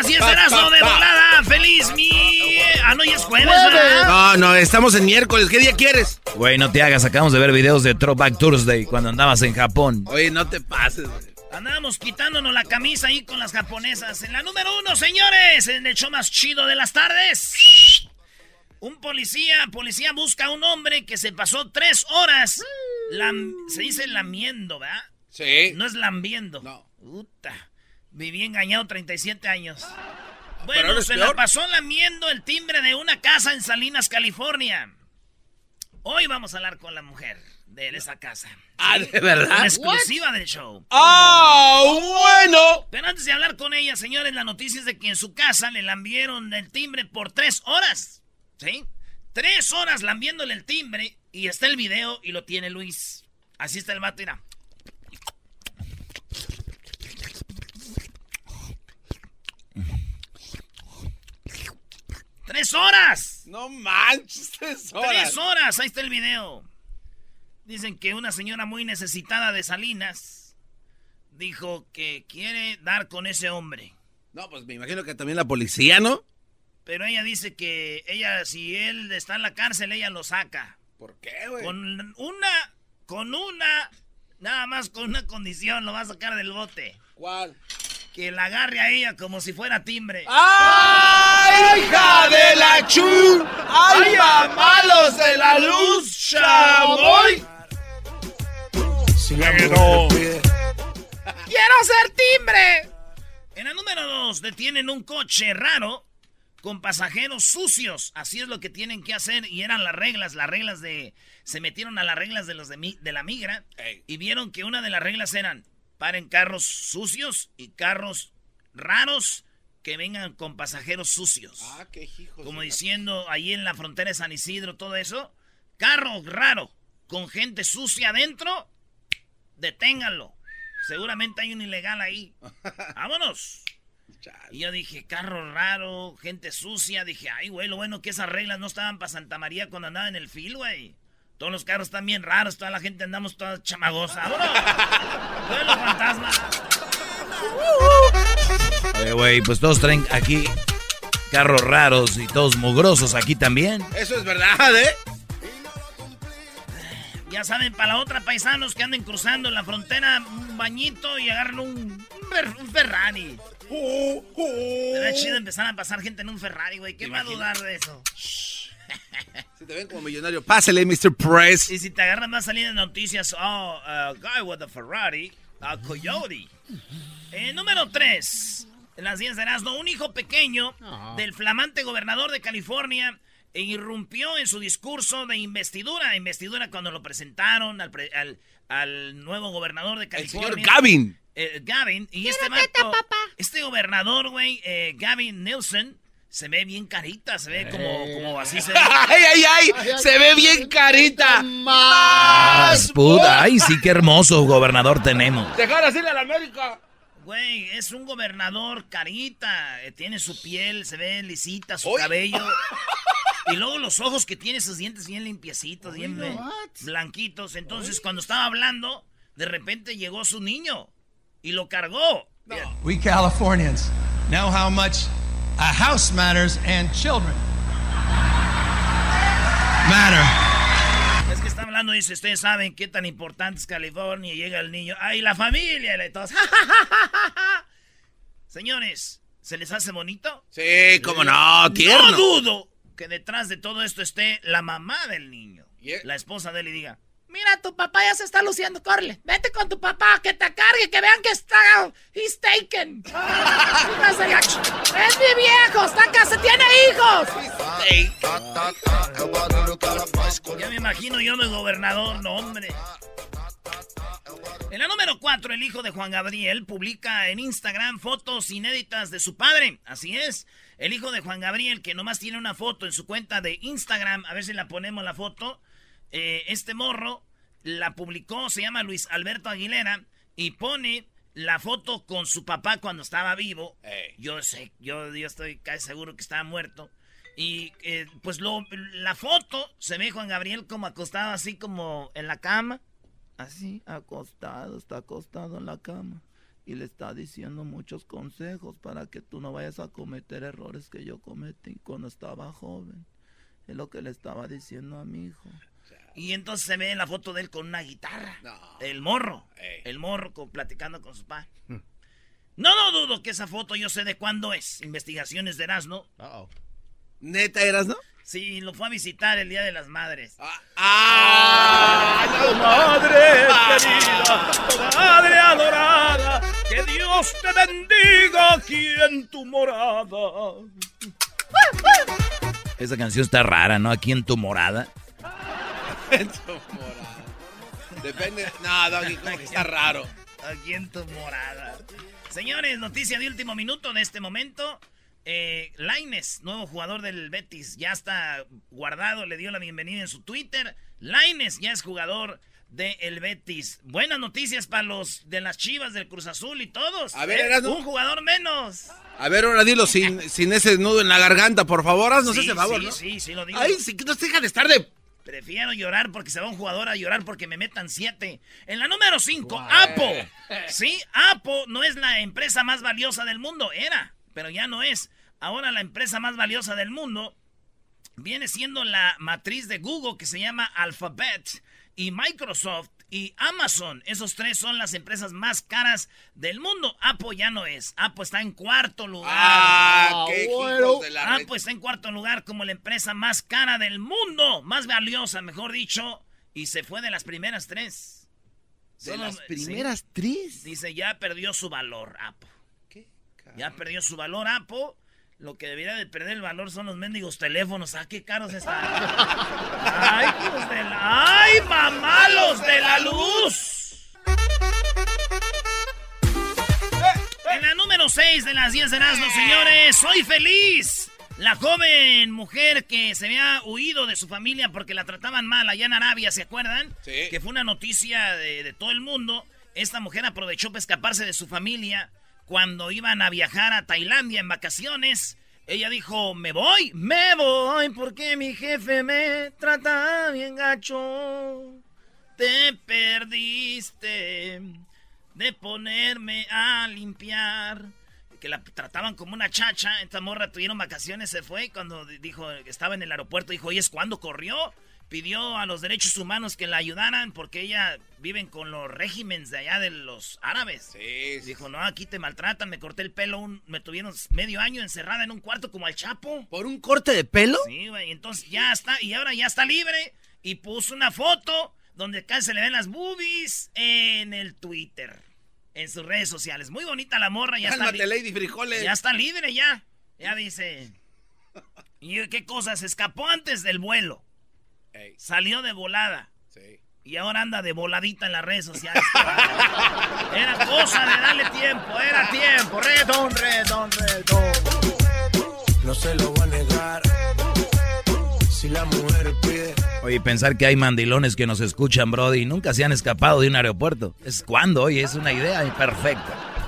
las 10 de de volada. ¡Feliz mi... Ah, no, ya es jueves, ¿verdad? No, no, estamos en miércoles. ¿Qué día quieres? Güey, no te hagas. Acabamos de ver videos de Throwback Thursday cuando andabas en Japón. Oye, no te pases, Andábamos quitándonos la camisa ahí con las japonesas. En la número uno, señores, en el show más chido de las tardes. Un policía, policía busca a un hombre que se pasó tres horas. se dice lamiendo, ¿verdad? Sí. No es lambiendo. No. Puta. Viví engañado 37 años. Bueno, se la pasó lamiendo el timbre de una casa en Salinas, California. Hoy vamos a hablar con la mujer de esa casa. Ah, ¿de verdad? Una exclusiva del show. ¡Ah, bueno! Pero antes de hablar con ella, señores, la noticia es de que en su casa le lambieron el timbre por tres horas. ¿Sí? Tres horas lambiéndole el timbre y está el video y lo tiene Luis. Así está el vato, mira. ¡Tres horas! No manches, tres horas. Tres horas, ahí está el video. Dicen que una señora muy necesitada de Salinas dijo que quiere dar con ese hombre. No, pues me imagino que también la policía, ¿no? Pero ella dice que ella, si él está en la cárcel, ella lo saca. ¿Por qué, güey? Con una, con una, nada más con una condición, lo va a sacar del bote. ¿Cuál? Que la agarre a ella como si fuera timbre. ¡Ay, hija de la chu! ¡Ay, malos de la luz, chamoy! ¡Quiero ser timbre! En el número 2 detienen un coche raro con pasajeros sucios. Así es lo que tienen que hacer. Y eran las reglas, las reglas de... Se metieron a las reglas de los de, de la migra. Y vieron que una de las reglas eran paren carros sucios y carros raros que vengan con pasajeros sucios. Ah, qué hijos. Como diciendo ahí en la frontera de San Isidro, todo eso. Carro raro con gente sucia adentro, deténganlo. Seguramente hay un ilegal ahí. Vámonos. Y yo dije, carro raro, gente sucia. Dije, ay, güey, lo bueno que esas reglas no estaban para Santa María cuando andaba en el fil, güey. Todos los carros están bien raros, toda la gente andamos toda chamagosa. ¡Vámonos! los fantasmas! Eh, güey, pues todos traen aquí carros raros y todos mugrosos aquí también. Eso es verdad, ¿eh? Ya saben, para la otra paisanos que anden cruzando la frontera, un bañito y agarren un, un Ferrari. Será chido empezar a pasar gente en un Ferrari, güey. ¿Qué va a dudar de eso? Si te ven como millonario, pásale, Mr. Press. Y si te agarran, va a salir en noticias. Oh, a guy with a Ferrari, a coyote. Eh, número 3. En las 10 de Erasmo, un hijo pequeño ah. del flamante gobernador de California irrumpió en su discurso de investidura. Investidura cuando lo presentaron al, al, nuevo gobernador de California. El señor Gavin. Eh, Gavin. Y este, este gobernador, güey, eh, Gavin Nilsson, se ve bien carita, se ve como, como así se ve. ¡Ay, ay, ay! ¡Se ve bien carita! ¡Más! Puta, ay, sí, qué hermoso gobernador tenemos. Dejar así a la América. Güey, es un gobernador carita, eh, tiene su piel, se ve lisita, su cabello. y luego los ojos que tiene, sus dientes bien limpiecitos, bien blanquitos. Entonces, cuando estaba hablando, de repente llegó su niño y lo cargó. We Californians know how much a house matters and children matter. Es que está hablando, dice, ustedes saben qué tan importante es California. Llega el niño, ¡ay, la familia! Y todos, Señores, ¿se les hace bonito? Sí, cómo no, tierno. No dudo que detrás de todo esto esté la mamá del niño. La esposa de él y diga, Mira, tu papá ya se está luciendo, corre. Vete con tu papá, que te cargue, que vean que está... He's taken. es mi viejo, está casa, tiene hijos. Ya me imagino yo de gobernador, no, hombre. En la número 4, el hijo de Juan Gabriel publica en Instagram fotos inéditas de su padre. Así es, el hijo de Juan Gabriel, que nomás tiene una foto en su cuenta de Instagram. A ver si la ponemos la foto. Eh, este morro la publicó, se llama Luis Alberto Aguilera, y pone la foto con su papá cuando estaba vivo. Yo sé, yo, yo estoy casi seguro que estaba muerto. Y eh, pues lo, la foto se ve Juan Gabriel como acostado así como en la cama. Así, acostado, está acostado en la cama. Y le está diciendo muchos consejos para que tú no vayas a cometer errores que yo cometí cuando estaba joven. Es lo que le estaba diciendo a mi hijo. Y entonces se ve en la foto de él con una guitarra. El morro. El morro platicando con su papá. Hmm. No, no dudo que esa foto yo sé de cuándo es. Investigaciones de Erasmo. ¿Neta Erasno? Sí, lo fue a visitar el Día de las Madres. ¡Ah! ah madre querida! ¡Madre adorada! ¡Que Dios te bendiga aquí en tu morada! Esa canción está rara, ¿no? Aquí en tu morada. Tu morada. Depende. No, Doggy, está raro. Aquí en tu morada. Señores, noticia de último minuto de este momento. Eh, Laines, nuevo jugador del Betis, ya está guardado, le dio la bienvenida en su Twitter. Laines ya es jugador del Betis. Buenas noticias para los de las Chivas del Cruz Azul y todos. A ver, ¿Eh? un jugador menos. A ver, ahora dilo sin, sin ese nudo en la garganta, por favor, haznos ese favor, sí, Sí, sí, lo digo. Ay, sí, que no se deja de estar de Prefiero llorar porque se va un jugador a llorar porque me metan siete. En la número cinco, Apo. Sí, Apo no es la empresa más valiosa del mundo. Era, pero ya no es. Ahora la empresa más valiosa del mundo viene siendo la matriz de Google que se llama Alphabet y Microsoft y Amazon. Esos tres son las empresas más caras del mundo. Apple ya no es. Apple está en cuarto lugar. Ah, qué bueno. de la Apple está en cuarto lugar como la empresa más cara del mundo. Más valiosa, mejor dicho. Y se fue de las primeras tres. ¿De las primeras tres? Dice, ya perdió su valor Apple. ¿Qué? Ya perdió su valor Apple. Lo que debería de perder el valor son los mendigos teléfonos. ¿Ah, qué caros están? ¡Ay, pues de la... ¡Ay, mamalos de la luz! En la número 6 de las 10 de Erasmo, señores, soy feliz. La joven mujer que se había huido de su familia porque la trataban mal allá en Arabia, ¿se acuerdan? Sí. Que fue una noticia de, de todo el mundo. Esta mujer aprovechó para escaparse de su familia cuando iban a viajar a Tailandia en vacaciones. Ella dijo, me voy, me voy porque mi jefe me trata bien gacho. Te perdiste de ponerme a limpiar. Que la trataban como una chacha. Esta morra tuvieron vacaciones, se fue. Cuando dijo que estaba en el aeropuerto, dijo, ¿y es cuando corrió? Pidió a los derechos humanos que la ayudaran porque ella viven con los regímenes de allá de los árabes. Sí, Dijo, no, aquí te maltratan, me corté el pelo, me tuvieron medio año encerrada en un cuarto como al Chapo. ¿Por un corte de pelo? Sí, güey, entonces ya está, y ahora ya está libre. Y puso una foto donde casi se le ven las boobies en el Twitter, en sus redes sociales. Muy bonita la morra, ya está está Lady Frijoles. Ya está libre ya. Ya dice. ¿Y qué cosa? Se escapó antes del vuelo. Salió de volada. Sí. Y ahora anda de voladita en las redes sociales. era cosa de darle tiempo, era tiempo. Redón, redón, redón. no se lo voy a negar. Si la mujer pide. Oye, pensar que hay mandilones que nos escuchan, Brody, y nunca se han escapado de un aeropuerto. ¿Es cuando? Oye, es una idea perfecta.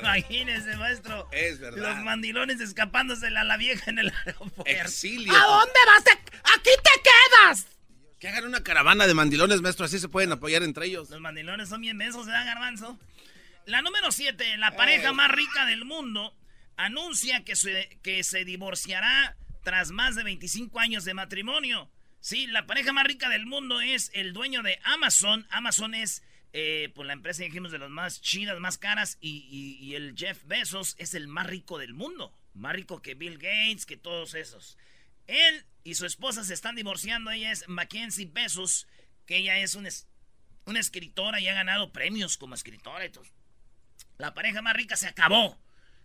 Imagínese, maestro. Es verdad. Los mandilones escapándose a la vieja en el aeropuerto. Exilio. ¿A dónde vas? ¡Aquí te quedas! Que hagan una caravana de mandilones, maestro, así se pueden apoyar entre ellos. Los mandilones son bien mensos, ¿verdad, Garbanzo? La número 7, la pareja más rica del mundo, anuncia que se, que se divorciará tras más de 25 años de matrimonio. Sí, la pareja más rica del mundo es el dueño de Amazon. Amazon es eh, pues la empresa, dijimos, de las más chidas, más caras. Y, el Jeff Bezos es el más rico del mundo. Más rico que Bill Gates, que todos esos. Él y su esposa se están divorciando. Ella es Mackenzie Bezos, que ella es una, una escritora y ha ganado premios como escritora y. La pareja más rica se acabó.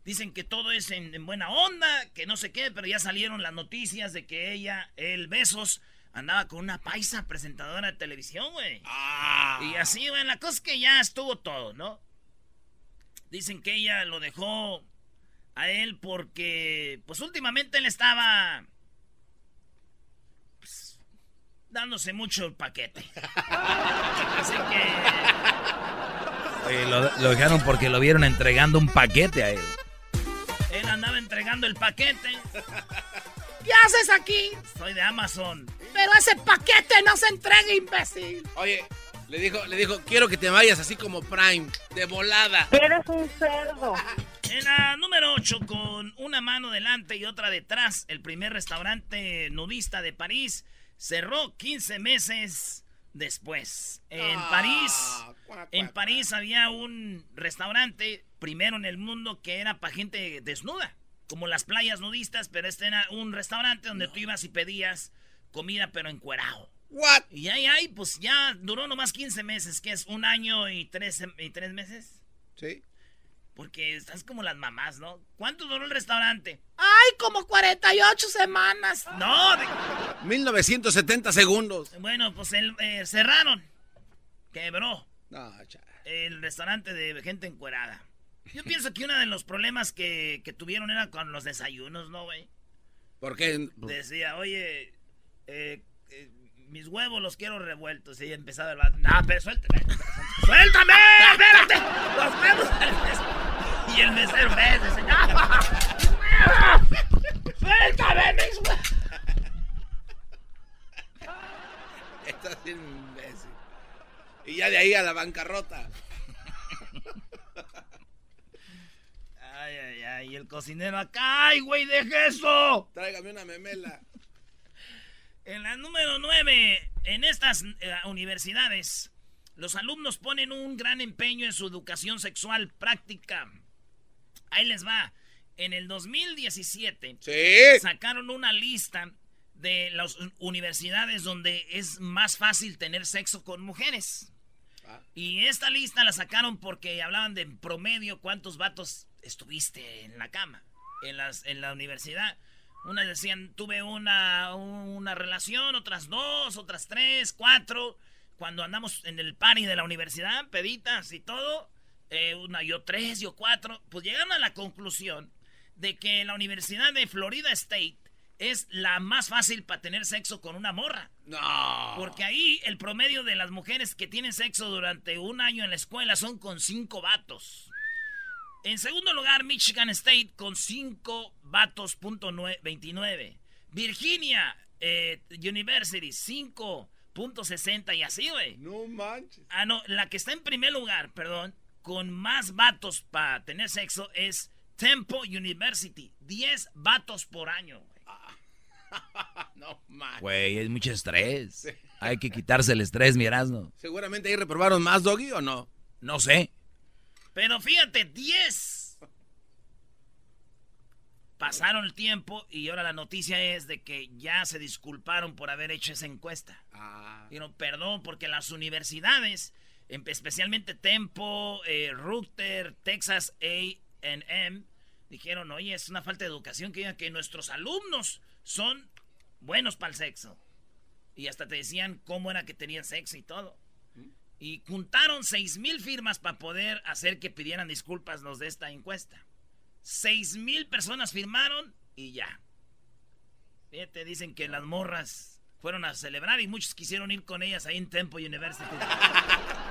Dicen que todo es en, buena onda, que no sé qué, pero ya salieron las noticias de que ella, el Besos, andaba con una paisa presentadora de televisión, güey. Ah. Y así, güey, la cosa es que ya estuvo todo, ¿no? Dicen que ella lo dejó a él porque, pues últimamente él estaba pues, dándose mucho el paquete. así que... lo, lo dejaron porque lo vieron entregando un paquete a él. Él andaba entregando el paquete. ¿Qué haces aquí? Soy de Amazon. Pero ese paquete no se entrega, imbécil. Oye, le dijo, le dijo, quiero que te vayas así como Prime, de volada. Eres un cerdo. En la número 8, con una mano delante y otra detrás, el primer restaurante nudista de París cerró 15 meses después. En ah, París, en París había un restaurante primero en el mundo que era para gente desnuda, como las playas nudistas, pero este era un restaurante donde tú ibas y pedías comida pero encuerado. What? Y ahí, ahí, pues ya duró nomás 15 meses, que es un año y tres, y tres meses. Sí. Porque estás como las mamás, ¿no? ¿Cuánto duró el restaurante? ¡Ay, como 48 semanas! No, 1970 segundos. Bueno, pues el, eh, cerraron. Quebró. No, El restaurante de gente encuerada. Yo pienso que uno de los problemas que, tuvieron era con los desayunos, ¿no, güey? ¿Por qué? Decía, oye, eh, eh, mis huevos los quiero revueltos. Y empezaba el No, pero suéltame. ¡Suéltame! ¡Espérate! ¡Los huevos! Y el mesero, ves, señor. ¡Suéltame, mis huevos! Estás imbécil. Y ya de ahí a la bancarrota. Ay, ay, ay. Y el cocinero acá. ¡Ay, güey, deje eso! Tráigame una memela. En la número 9, en estas eh, universidades, los alumnos ponen un gran empeño en su educación sexual práctica. Ahí les va. En el 2017 sacaron una lista de las universidades donde es más fácil tener sexo con mujeres. Ah. Y esta lista la sacaron porque hablaban de promedio cuántos vatos estuviste en la cama, en, las, en la universidad. Unas decían, tuve una, una relación, otras dos, otras tres, cuatro. Cuando andamos en el party de la universidad, peditas y todo, eh, una yo tres, yo cuatro, pues llegaron a la conclusión de que la Universidad de Florida State es la más fácil para tener sexo con una morra. No. Porque ahí el promedio de las mujeres que tienen sexo durante un año en la escuela son con cinco vatos. En segundo lugar, Michigan State con 5 vatos, punto 29. Virginia eh, University, 5.60 y así, güey. No manches. Ah, no, la que está en primer lugar, perdón, con más vatos para tener sexo es Temple University. 10 vatos por año, güey. no manches. Güey, es mucho estrés. Hay que quitarse el estrés, mirazno. Seguramente ahí reprobaron más, Doggy, ¿o no? No sé. Pero fíjate, 10. Pasaron el tiempo y ahora la noticia es de que ya se disculparon por haber hecho esa encuesta. Ah. perdón, porque las universidades, especialmente Tempo, eh, Ruther, Texas AM, dijeron, oye, es una falta de educación que digan que nuestros alumnos son buenos para el sexo. Y hasta te decían cómo era que tenían sexo y todo. Y juntaron seis mil firmas para poder hacer que pidieran disculpas los de esta encuesta. Seis mil personas firmaron y ya. Fíjate, dicen que las morras fueron a celebrar y muchos quisieron ir con ellas ahí en Temple University.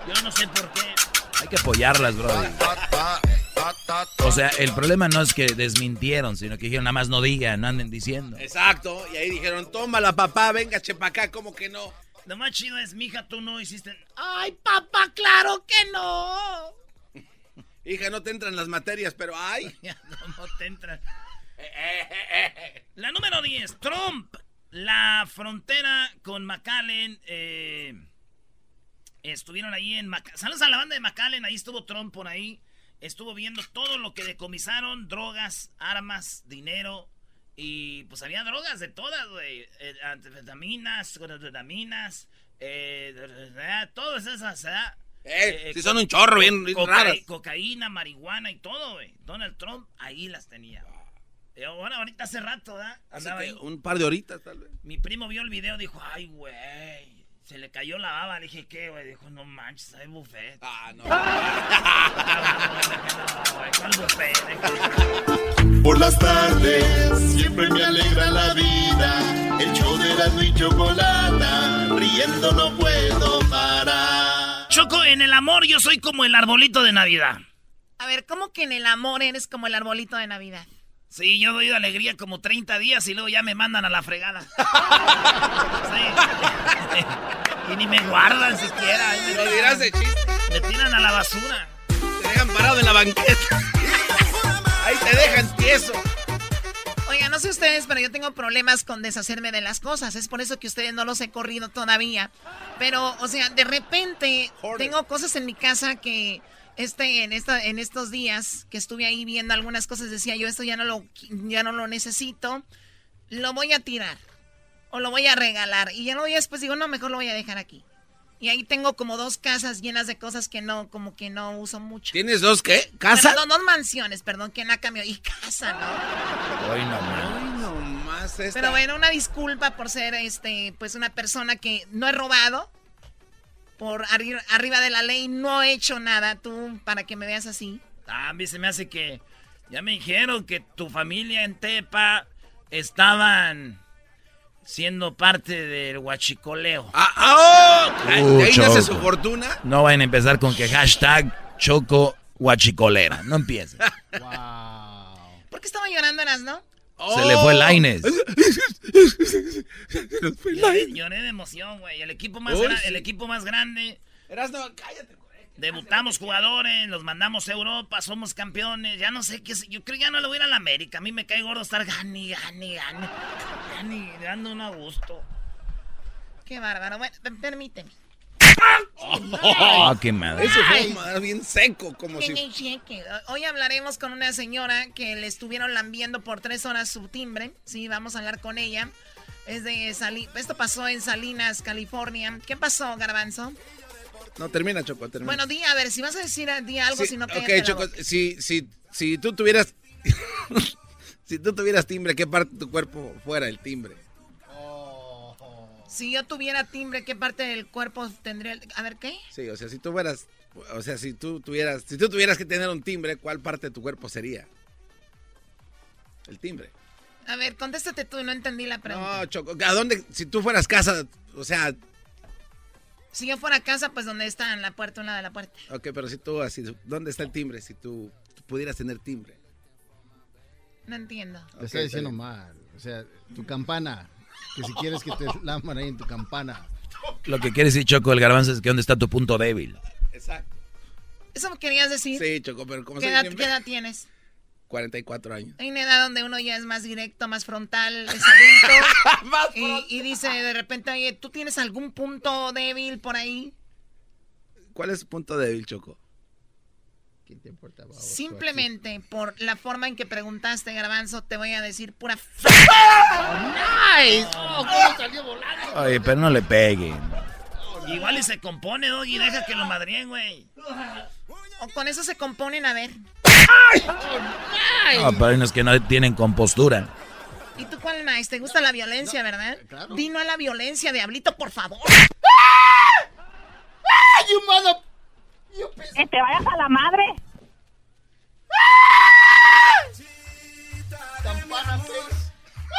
Yo no sé por qué. Hay que apoyarlas, bro. O sea, el problema no es que desmintieron, sino que dijeron nada más no digan, no anden diciendo. Exacto, y ahí dijeron, tómala papá, venga, chepa acá, como que no. Lo más chido es, mija, tú no hiciste... Ay, papá, claro que no. Hija, no te entran las materias, pero ay. no, te entran. La número 10, Trump. La frontera con McAllen. Eh, estuvieron ahí en McAllen. Saludos a la banda de McAllen. Ahí estuvo Trump por ahí. Estuvo viendo todo lo que decomisaron: drogas, armas, dinero. Y pues había drogas de todas, güey. Eh, anfetaminas, eh, todas esas, eh, eh, si son un chorro bien, raras. Cocaína, marihuana y todo, güey. Donald Trump ahí las tenía. Bueno, ahorita hace rato, ¿verdad? Andaba ahí. Un par de horitas, tal vez. Mi primo vio el video y dijo, ay, güey. Se le cayó la baba. Le dije, ¿qué, güey? Dijo, no manches, hay buffet. Ah, no. ¿Cuál buffet? Por las tardes siempre me alegra la vida. El show de la y chocolata. Riendo no puedo parar. Choco, en el amor yo soy como el arbolito de Navidad. A ver, ¿cómo que en el amor eres como el arbolito de Navidad? Sí, yo doy alegría como 30 días y luego ya me mandan a la fregada. sí. y ni me guardan siquiera. Me lo dirás de chiste. Me tiran a la basura. Te dejan parado en la banqueta. Ahí te dejan tieso. Oiga, no sé ustedes, pero yo tengo problemas con deshacerme de las cosas. Es por eso que ustedes no los he corrido todavía. Pero, o sea, de repente tengo cosas en mi casa que este, en, esta, en estos días que estuve ahí viendo algunas cosas, decía yo, esto ya no, lo, ya no lo necesito, lo voy a tirar o lo voy a regalar. Y ya no, después digo, no, mejor lo voy a dejar aquí. Y ahí tengo como dos casas llenas de cosas que no, como que no uso mucho. ¿Tienes dos qué? ¿Casa? dos mansiones, perdón, que no cambio. Y casa, ¿no? Hoy no más. Hoy no más Pero bueno, una disculpa por ser, este, pues una persona que no he robado. Por arriba de la ley no he hecho nada, tú, para que me veas así. Ah, a mí se me hace que... Ya me dijeron que tu familia en Tepa estaban siendo parte del huachicoleo. Ah, ah oh, ahí nace su fortuna. No vayan a empezar con que hashtag Choco Huachicolera. No empiecen. wow. ¿Por qué estaba llorando, no? Se le fue el Laines. lloré, lloré de emoción, güey. El equipo más, el equipo más grande. Eras no, cállate. Debutamos jugadores, los mandamos a Europa, somos campeones. Ya no sé qué. Yo creo que ya no le voy a ir a la América. A mí me cae gordo estar gani, gani, gani. Gani, dando un a gusto. Qué bárbaro. Bueno, permíteme. Oh, qué madre. Eso fue bien seco, como si. Hoy hablaremos con una señora que le estuvieron lambiendo por tres horas su timbre. Sí, vamos a hablar con ella. Es de Sali Esto pasó en Salinas, California. ¿Qué pasó, Garbanzo? No, termina, Choco, termina. Bueno, di, a ver, si vas a decir di algo, si no Ok, Choco, si, si, si tú tuvieras... si tú tuvieras timbre, ¿qué parte de tu cuerpo fuera el timbre? Si yo tuviera timbre, ¿qué parte del cuerpo tendría? A ver, ¿qué? Sí, o sea, si tú fueras... O sea, si tú tuvieras... Si tú tuvieras que tener un timbre, ¿cuál parte de tu cuerpo sería? El timbre. A ver, contéstate tú, no entendí la pregunta. No, Choco, ¿a dónde? Si tú fueras casa, o sea, si yo fuera a casa, pues donde está en la puerta, una de la puerta. Ok, pero si tú así, ¿dónde está el timbre? Si tú, pudieras tener timbre. No entiendo. Te está diciendo mal. O sea, tu campana. Que si quieres que te laman ahí en tu campana. Lo que quiere decir Choco el garbanzo es que dónde está tu punto débil. Exacto. ¿Eso me querías decir? Sí, Choco, pero ¿cómo ¿Qué, edad, ¿Qué edad tienes? 44 años. Hay una edad donde uno ya es más directo, más frontal, es adulto. y, dice de repente, oye, ¿tú tienes algún punto débil por ahí? ¿Cuál es su punto débil, Choco? ¿Quién te importa, Simplemente por la forma en que preguntaste, Garbanzo, te voy a decir pura... ¡Nice! Oh, ¿Cómo salió volando? Oye, pero no le peguen. Igual y se compone, Doggy, deja que lo madrien, güey. O con eso se componen, a ver. No, pero hay unos que no tienen compostura. ¿Y tú cuál, Nice? ¿Te gusta la violencia, verdad? Claro. Dino a la violencia, diablito, por favor. You mother... Que te vayas a la madre.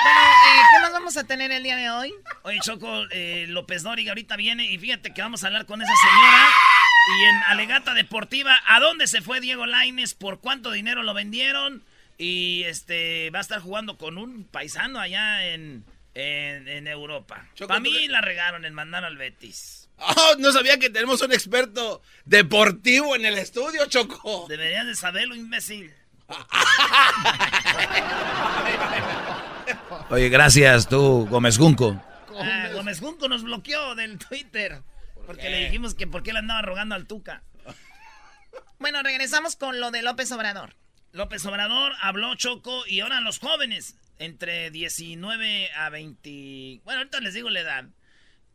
Bueno, eh, ¿qué más vamos a tener el día de hoy? Oye, Choco, eh, López Dóriga ahorita viene y fíjate que vamos a hablar con esa señora. Y en Alegata Deportiva, ¿a dónde se fue Diego Laines? ¿Por cuánto dinero lo vendieron? Y este va a estar jugando con un paisano allá en, en, Europa. Para mí la regaron en mandar al Betis. Oh, no sabía que tenemos un experto deportivo en el estudio, Choco. Deberías de saberlo, imbécil. Oye, gracias tú, Gómez Junco. Ah, Gómez Junco nos bloqueó del Twitter. porque le dijimos que por qué le andaba rogando al Tuca. Bueno, regresamos con lo de López Obrador. López Obrador habló Choco y ahora los jóvenes entre 19 a 20. Bueno, ahorita les digo la edad.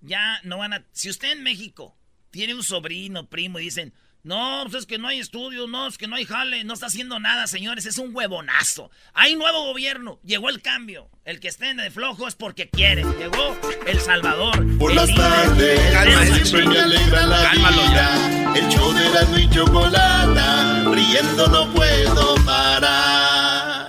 Ya no van a. Si usted en México tiene un sobrino, primo y dicen, no, pues es que no hay estudios, no, es que no hay jale, no está haciendo nada, señores, es un huevonazo. Hay nuevo gobierno, llegó el cambio. El que esté de flojo es porque quiere. Llegó El Salvador. Por las tardes, siempre me alegra la vida. El show de la y chocolata, riendo no puedo parar.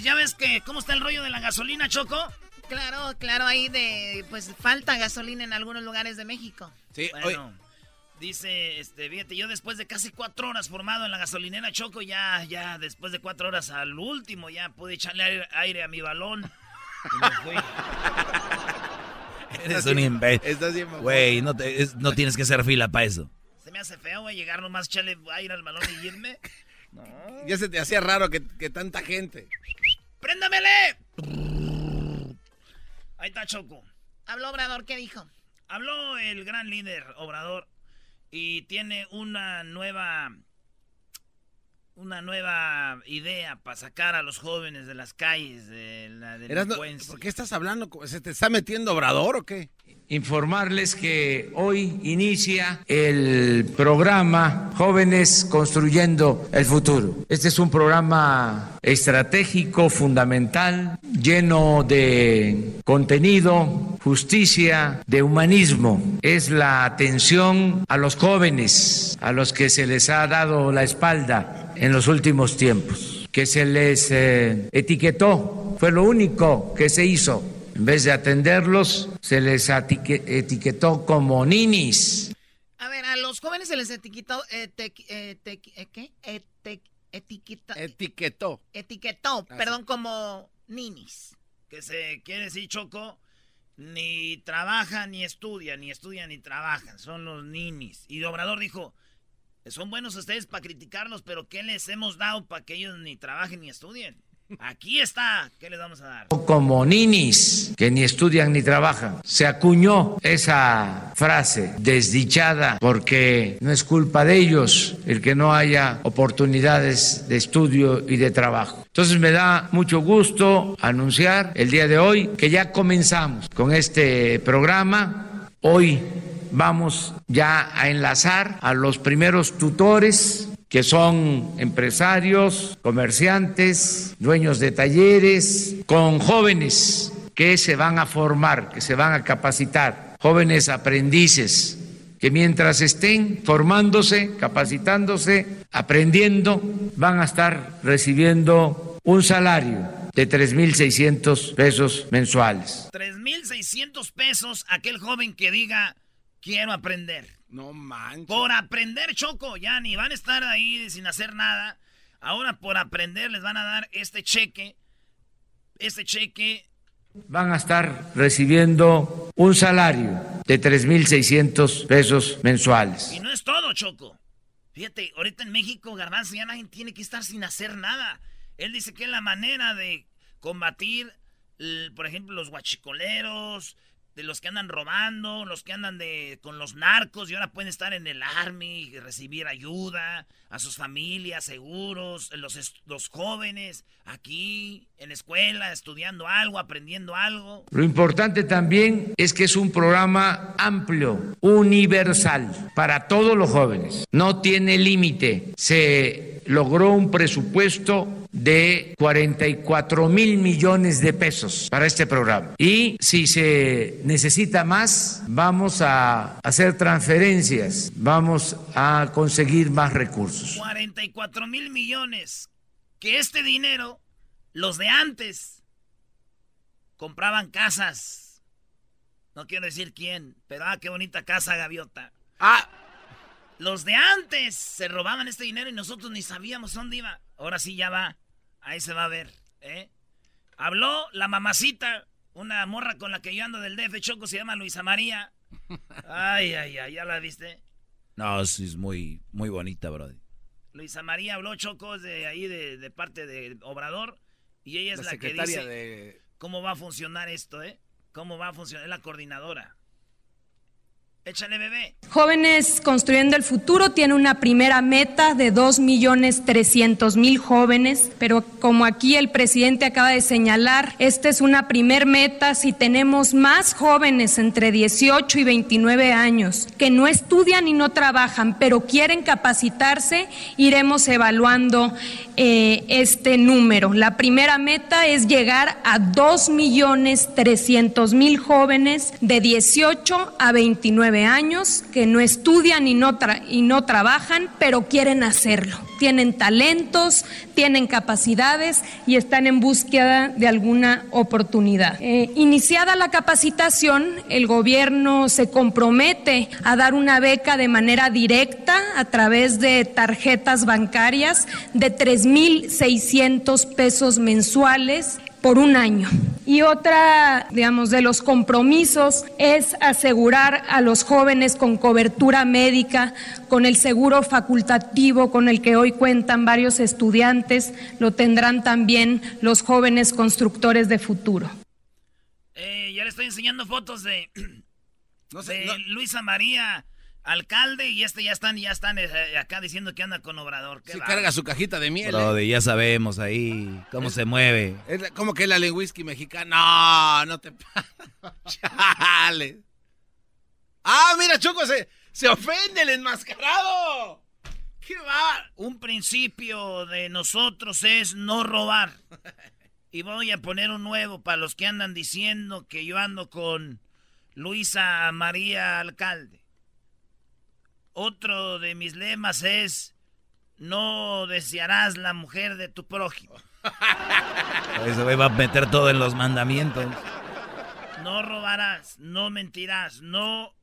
¿ya ves que cómo está el rollo de la gasolina, Choco? Claro, claro, ahí de, pues falta gasolina en algunos lugares de México. Sí, bueno, dice, este, fíjate, yo después de casi cuatro horas formado en la gasolinera Choco, ya, ya, después de cuatro horas al último, ya pude echarle aire, a mi balón. Y me fui. Eres un imbécil. Güey, no, no tienes que hacer fila para eso. Se me hace feo, güey, llegar nomás, echarle aire al balón y irme. Ya se te hacía raro que, tanta gente. ¡Préndamele! Ahí está Choco. Habló Obrador, ¿qué dijo? Habló el gran líder Obrador y tiene una nueva una nueva idea para sacar a los jóvenes de las calles de la delincuencia. ¿Por qué estás hablando? ¿Se te está metiendo Obrador o qué? Informarles que hoy inicia el programa Jóvenes Construyendo el Futuro. Este es un programa estratégico, fundamental, lleno de contenido, justicia, de humanismo. Es la atención a los jóvenes, a los que se les ha dado la espalda en los últimos tiempos, que se les eh, etiquetó, fue lo único que se hizo en vez de atenderlos, se les etiquetó como ninis. A ver, a los jóvenes se les etiquetó, eh, eh, ¿qué? etiquetó. Etiquetó, perdón, como ninis. Que se quiere decir, Choco, ni trabajan ni estudian, ni estudian ni trabajan, son los ninis. Y Obrador dijo, son buenos ustedes para criticarlos, pero ¿qué les hemos dado para que ellos ni trabajen ni estudien? Aquí está. ¿Qué les vamos a dar? Como ninis que ni estudian ni trabajan. Se acuñó esa frase desdichada porque no es culpa de ellos el que no haya oportunidades de estudio y de trabajo. Entonces me da mucho gusto anunciar el día de hoy que ya comenzamos con este programa. Hoy vamos ya a enlazar a los primeros tutores que son empresarios, comerciantes, dueños de talleres, con jóvenes que se van a formar, que se van a capacitar, jóvenes aprendices, que mientras estén formándose, capacitándose, aprendiendo, van a estar recibiendo un salario de 3.600 pesos mensuales. 3.600 pesos aquel joven que diga, quiero aprender. No manches. Por aprender, Choco, ya ni van a estar ahí sin hacer nada. Ahora por aprender les van a dar este cheque. Este cheque. Van a estar recibiendo un salario de 3.600 pesos mensuales. Y no es todo, Choco. Fíjate, ahorita en México, Garbanzo, ya nadie tiene que estar sin hacer nada. Él dice que es la manera de combatir, por ejemplo, los guachicoleros, de los que andan robando, los que andan de con los narcos y ahora pueden estar en el army y recibir ayuda a sus familias, seguros, los, los jóvenes aquí en la escuela estudiando algo, aprendiendo algo. Lo importante también es que es un programa amplio, universal para todos los jóvenes. No tiene límite. Se logró un presupuesto de 44 mil millones de pesos para este programa. Y si se necesita más, vamos a hacer transferencias, vamos a conseguir más recursos. 44 mil millones. Que este dinero, los de antes, compraban casas. No quiero decir quién, pero ah, qué bonita casa, gaviota. Ah, los de antes se robaban este dinero y nosotros ni sabíamos dónde iba. Ahora sí ya va. Ahí se va a ver, ¿eh? Habló la mamacita, una morra con la que yo ando del DF Choco, se llama Luisa María. Ay, ay, ay, ¿ya la viste? No, sí es muy, muy bonita, brody. Luisa María habló Choco de ahí, de, parte de Obrador, y ella es la, que dice cómo va a funcionar esto, ¿eh? ¿Cómo va a funcionar? Es la coordinadora. Échale, bebé. Jóvenes Construyendo el Futuro tiene una primera meta de 2.300.000 jóvenes, pero como aquí el presidente acaba de señalar, esta es una primer meta si tenemos más jóvenes entre 18 y 29 años que no estudian y no trabajan, pero quieren capacitarse, iremos evaluando eh, este número. La primera meta es llegar a 2.300.000 jóvenes de 18 a 29 años que no estudian y no, y no trabajan, pero quieren hacerlo. Tienen talentos, tienen capacidades y están en búsqueda de alguna oportunidad. Eh, iniciada la capacitación, el gobierno se compromete a dar una beca de manera directa a través de tarjetas bancarias de 3.600 pesos mensuales por un año. Y otra, digamos, de los compromisos es asegurar a los jóvenes con cobertura médica, con el seguro facultativo con el que hoy cuentan varios estudiantes, lo tendrán también los jóvenes constructores de futuro. Eh, ya le estoy enseñando fotos de, no sé, Luisa María alcalde y este ya están, ya están eh, acá diciendo que anda con Obrador. Se carga su cajita de miel. Brody, ¿eh? ya sabemos ahí cómo se mueve. Es como que es la whisky mexicana. No, no te Chale. Ah, mira, Choco, se, se ofende el enmascarado. ¿Qué va? Un principio de nosotros es no robar. Y voy a poner un nuevo para los que andan diciendo que yo ando con Luisa María Alcalde. Otro de mis lemas es, no desearás la mujer de tu prójimo. Eso va a meter todo en los mandamientos. No robarás, no mentirás, no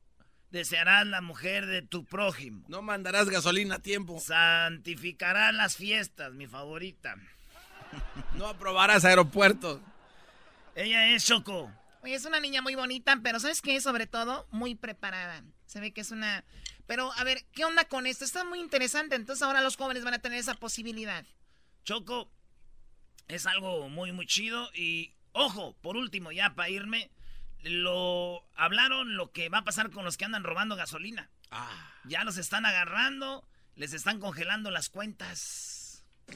desearás la mujer de tu prójimo. No mandarás gasolina a tiempo. Santificarás las fiestas, mi favorita. No aprobarás aeropuertos. Ella es Choco. Oye, es una niña muy bonita, pero ¿sabes qué? Sobre todo, muy preparada. Se ve que es una pero, a ver, ¿qué onda con esto? Está muy interesante. Entonces ahora los jóvenes van a tener esa posibilidad. Choco, es algo muy, muy chido. Y, ojo, por último, ya para irme, lo hablaron lo que va a pasar con los que andan robando gasolina. Ah. Ya los están agarrando, les están congelando las cuentas.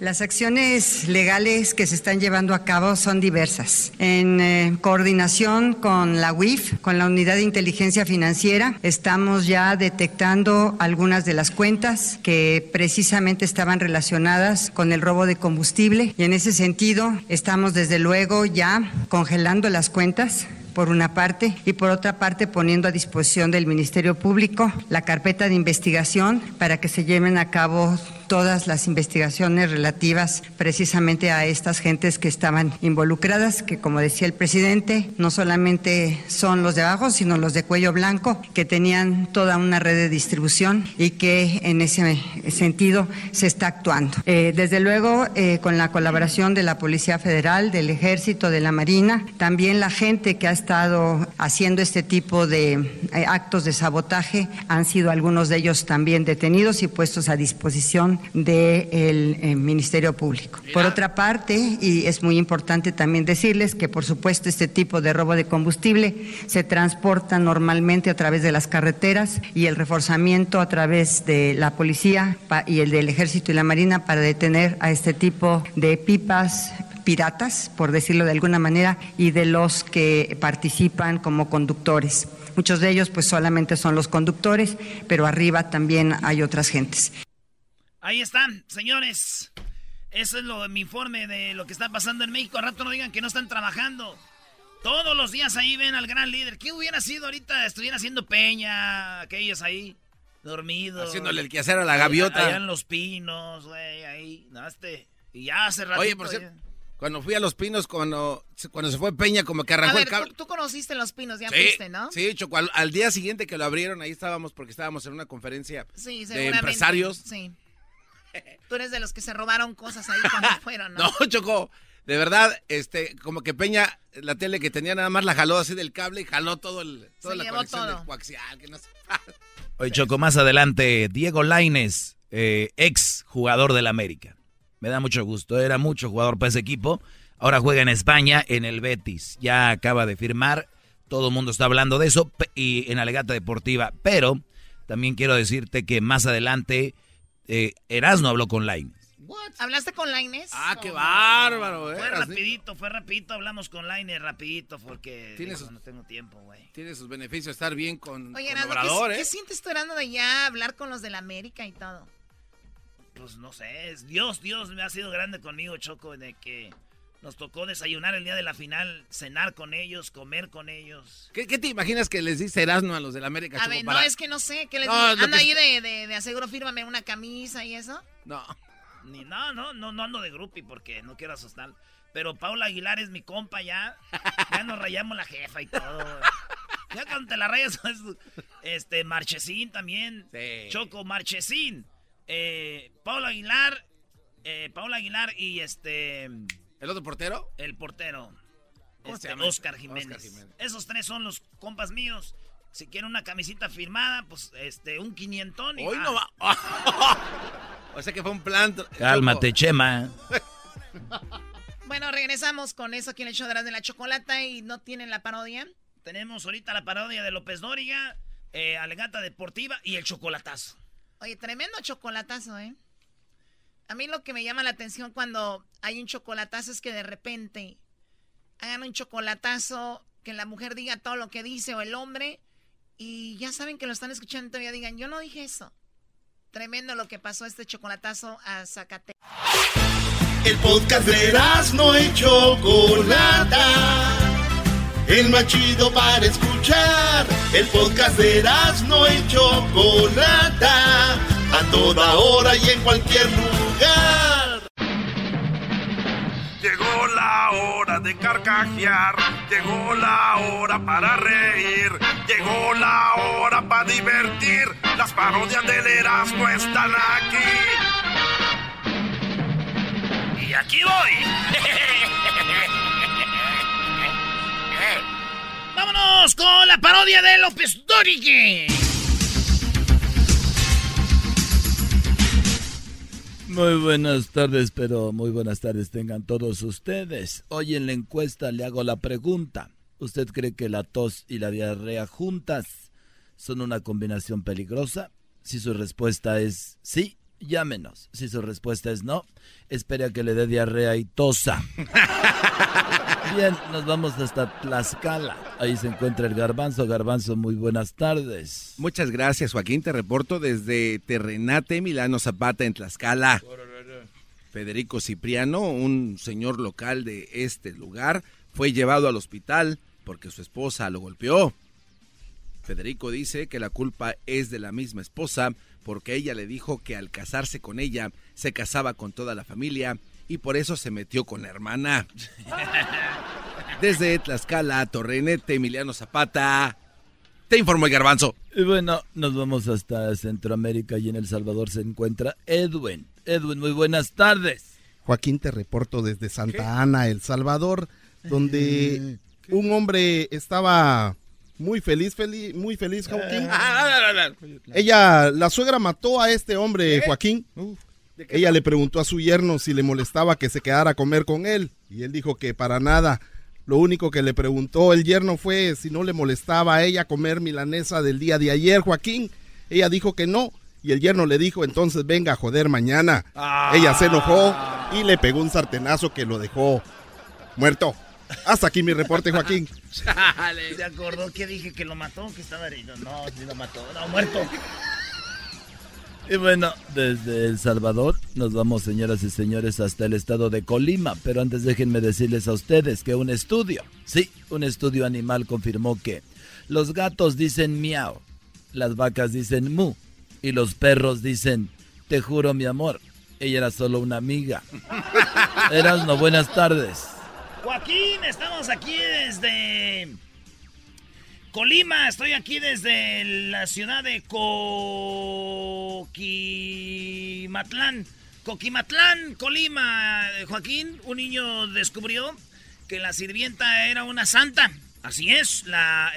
Las acciones legales que se están llevando a cabo son diversas. En eh, coordinación con la UIF, con la Unidad de Inteligencia Financiera, estamos ya detectando algunas de las cuentas que precisamente estaban relacionadas con el robo de combustible y en ese sentido estamos desde luego ya congelando las cuentas por una parte, y por otra parte poniendo a disposición del Ministerio Público la carpeta de investigación para que se lleven a cabo todas las investigaciones relativas precisamente a estas gentes que estaban involucradas, que como decía el presidente, no solamente son los de abajo, sino los de cuello blanco, que tenían toda una red de distribución y que en ese sentido se está actuando. Eh, desde luego, eh, con la colaboración de la Policía Federal, del Ejército, de la Marina, también la gente que ha estado haciendo este tipo de eh, actos de sabotaje han sido algunos de ellos también detenidos y puestos a disposición del eh, Ministerio Público. Por otra parte, y es muy importante también decirles que por supuesto este tipo de robo de combustible se transporta normalmente a través de las carreteras y el reforzamiento a través de la policía y el del ejército y la marina para detener a este tipo de pipas piratas, por decirlo de alguna manera, y de los que participan como conductores. Muchos de ellos pues solamente son los conductores, pero arriba también hay otras gentes. Ahí están, señores. Eso es lo, mi informe de lo que está pasando en México. Al rato no digan que no están trabajando. Todos los días ahí ven al gran líder. ¿Qué hubiera sido ahorita? Estuvieran haciendo peña, aquellos ahí, dormidos. Haciéndole el quehacer a la gaviota. Allá en los pinos, güey, ahí. No, este, y ya hace ratito. Oye, por cierto, cuando fui a Los Pinos, cuando, cuando se fue Peña, como que arrancó a el cable. Tú, conociste Los Pinos, ya fuiste, ¿no? Sí, Choco, al, día siguiente que lo abrieron, ahí estábamos porque estábamos en una conferencia de empresarios. Sí. Tú eres de los que se robaron cosas ahí cuando fueron, ¿no? no, Choco. De verdad, este, como que Peña, la tele que tenía nada más la jaló así del cable y jaló todo el, toda la conexión del coaxial, que no sé. Oye, Choco, más adelante, Diego Laines, eh, ex jugador del América. Me da mucho gusto, era mucho jugador para ese equipo. Ahora juega en España, en el Betis. Ya acaba de firmar, todo el mundo está hablando de eso y en Alegata Deportiva. Pero también quiero decirte que más adelante eh, Erasmo habló con Laines. ¿Hablaste con Laines? Ah, qué bárbaro, eh. Fue rapidito, fue rapidito, hablamos con Laines rapidito porque no tengo tiempo, güey. Tiene sus beneficios estar bien con, Oye, con ¿qué, ¿qué, sientes tú de ya hablar con los de la América y todo? pues no sé, es Dios, Dios me ha sido grande conmigo, Choco, de que nos tocó desayunar el día de la final, cenar con ellos, comer con ellos. ¿Qué, te imaginas que les dice Erasmo a los del América? A ver, no, es que no sé, ¿qué les no, ¿Anda ahí de, de, aseguro, fírmame una camisa y eso? No. Ni, no, no, no, no ando de grupi porque no quiero asustar. Pero Paula Aguilar es mi compa ya. Ya nos rayamos la jefa y todo. Ya cuando te la rayas, este, Marchesín también. Choco, Marchesín eh, Paulo Aguilar, eh, Paulo Aguilar y este... ¿El otro portero? El portero. Este, Oscar, Jiménez. Esos tres son los compas míos. Si quieren una camisita firmada, pues este, un quinientón. Hoy no va. o sea que fue un plan. Cálmate, Chema. bueno, regresamos con eso aquí en el show de la chocolata y no tienen la parodia. Tenemos ahorita la parodia de López Dóriga, eh, Alegata Deportiva y el chocolatazo. Oye, tremendo chocolatazo, ¿eh? A mí lo que me llama la atención cuando hay un chocolatazo es que de repente hagan un chocolatazo, que la mujer diga todo lo que dice o el hombre, y ya saben que lo están escuchando y todavía digan, yo no dije eso. Tremendo lo que pasó este chocolatazo a Zacate. El podcast de no hecho Chocolata el más chido para escuchar. El podcast de no y Chocolata, a toda hora y en cualquier lugar. Llegó la hora de carcajear, llegó la hora para reír, llegó la hora para divertir. Las parodias del Erasmo están aquí. Y aquí voy. Vámonos con la parodia de López Dorique. Muy buenas tardes, pero muy buenas tardes tengan todos ustedes. Hoy en la encuesta le hago la pregunta. ¿Usted cree que la tos y la diarrea juntas son una combinación peligrosa? Si su respuesta es sí, llámenos. Si su respuesta es no, espere a que le dé diarrea y tosa. Bien, nos vamos hasta Tlaxcala. Ahí se encuentra el Garbanzo. Garbanzo, muy buenas tardes. Muchas gracias, Joaquín. Te reporto desde Terrenate, Milano Zapata, en Tlaxcala. Federico Cipriano, un señor local de este lugar, fue llevado al hospital porque su esposa lo golpeó. Federico dice que la culpa es de la misma esposa porque ella le dijo que al casarse con ella se casaba con toda la familia y por eso se metió con la hermana. Desde Tlaxcala, Torrenete, Emiliano Zapata. Te informó el garbanzo. Y bueno, nos vamos hasta Centroamérica y en El Salvador se encuentra Edwin. Edwin, muy buenas tardes. Joaquín, te reporto desde Santa Ana, El Salvador, donde eh, un hombre estaba muy feliz, feliz muy feliz, Joaquín. Ah, Ella, la suegra mató a este hombre, Joaquín Ella le preguntó a su yerno si le molestaba que se quedara a comer con él y él dijo que para nada. Lo único que le preguntó el yerno fue si no le molestaba a ella comer milanesa del día de ayer, Joaquín. Ella dijo que no y el yerno le dijo entonces venga a joder mañana. Ella se enojó y le pegó un sartenazo que lo dejó muerto. Hasta aquí mi reporte, Joaquín. ¿Se acordó que dije que lo mató? Que estaba herido. No, sí lo mató. No, muerto. Y bueno, desde El Salvador nos vamos, señoras y señores, hasta el estado de Colima. Pero antes déjenme decirles a ustedes que un estudio, sí, un estudio animal confirmó que los gatos dicen miau, las vacas dicen mu y los perros dicen te juro mi amor. Ella era solo una amiga. Eras no buenas tardes. Joaquín, estamos aquí desde Colima, estoy aquí desde la ciudad de Coquimatlán. Coquimatlán, Colima, Joaquín, un niño descubrió que la sirvienta era una santa. Así es,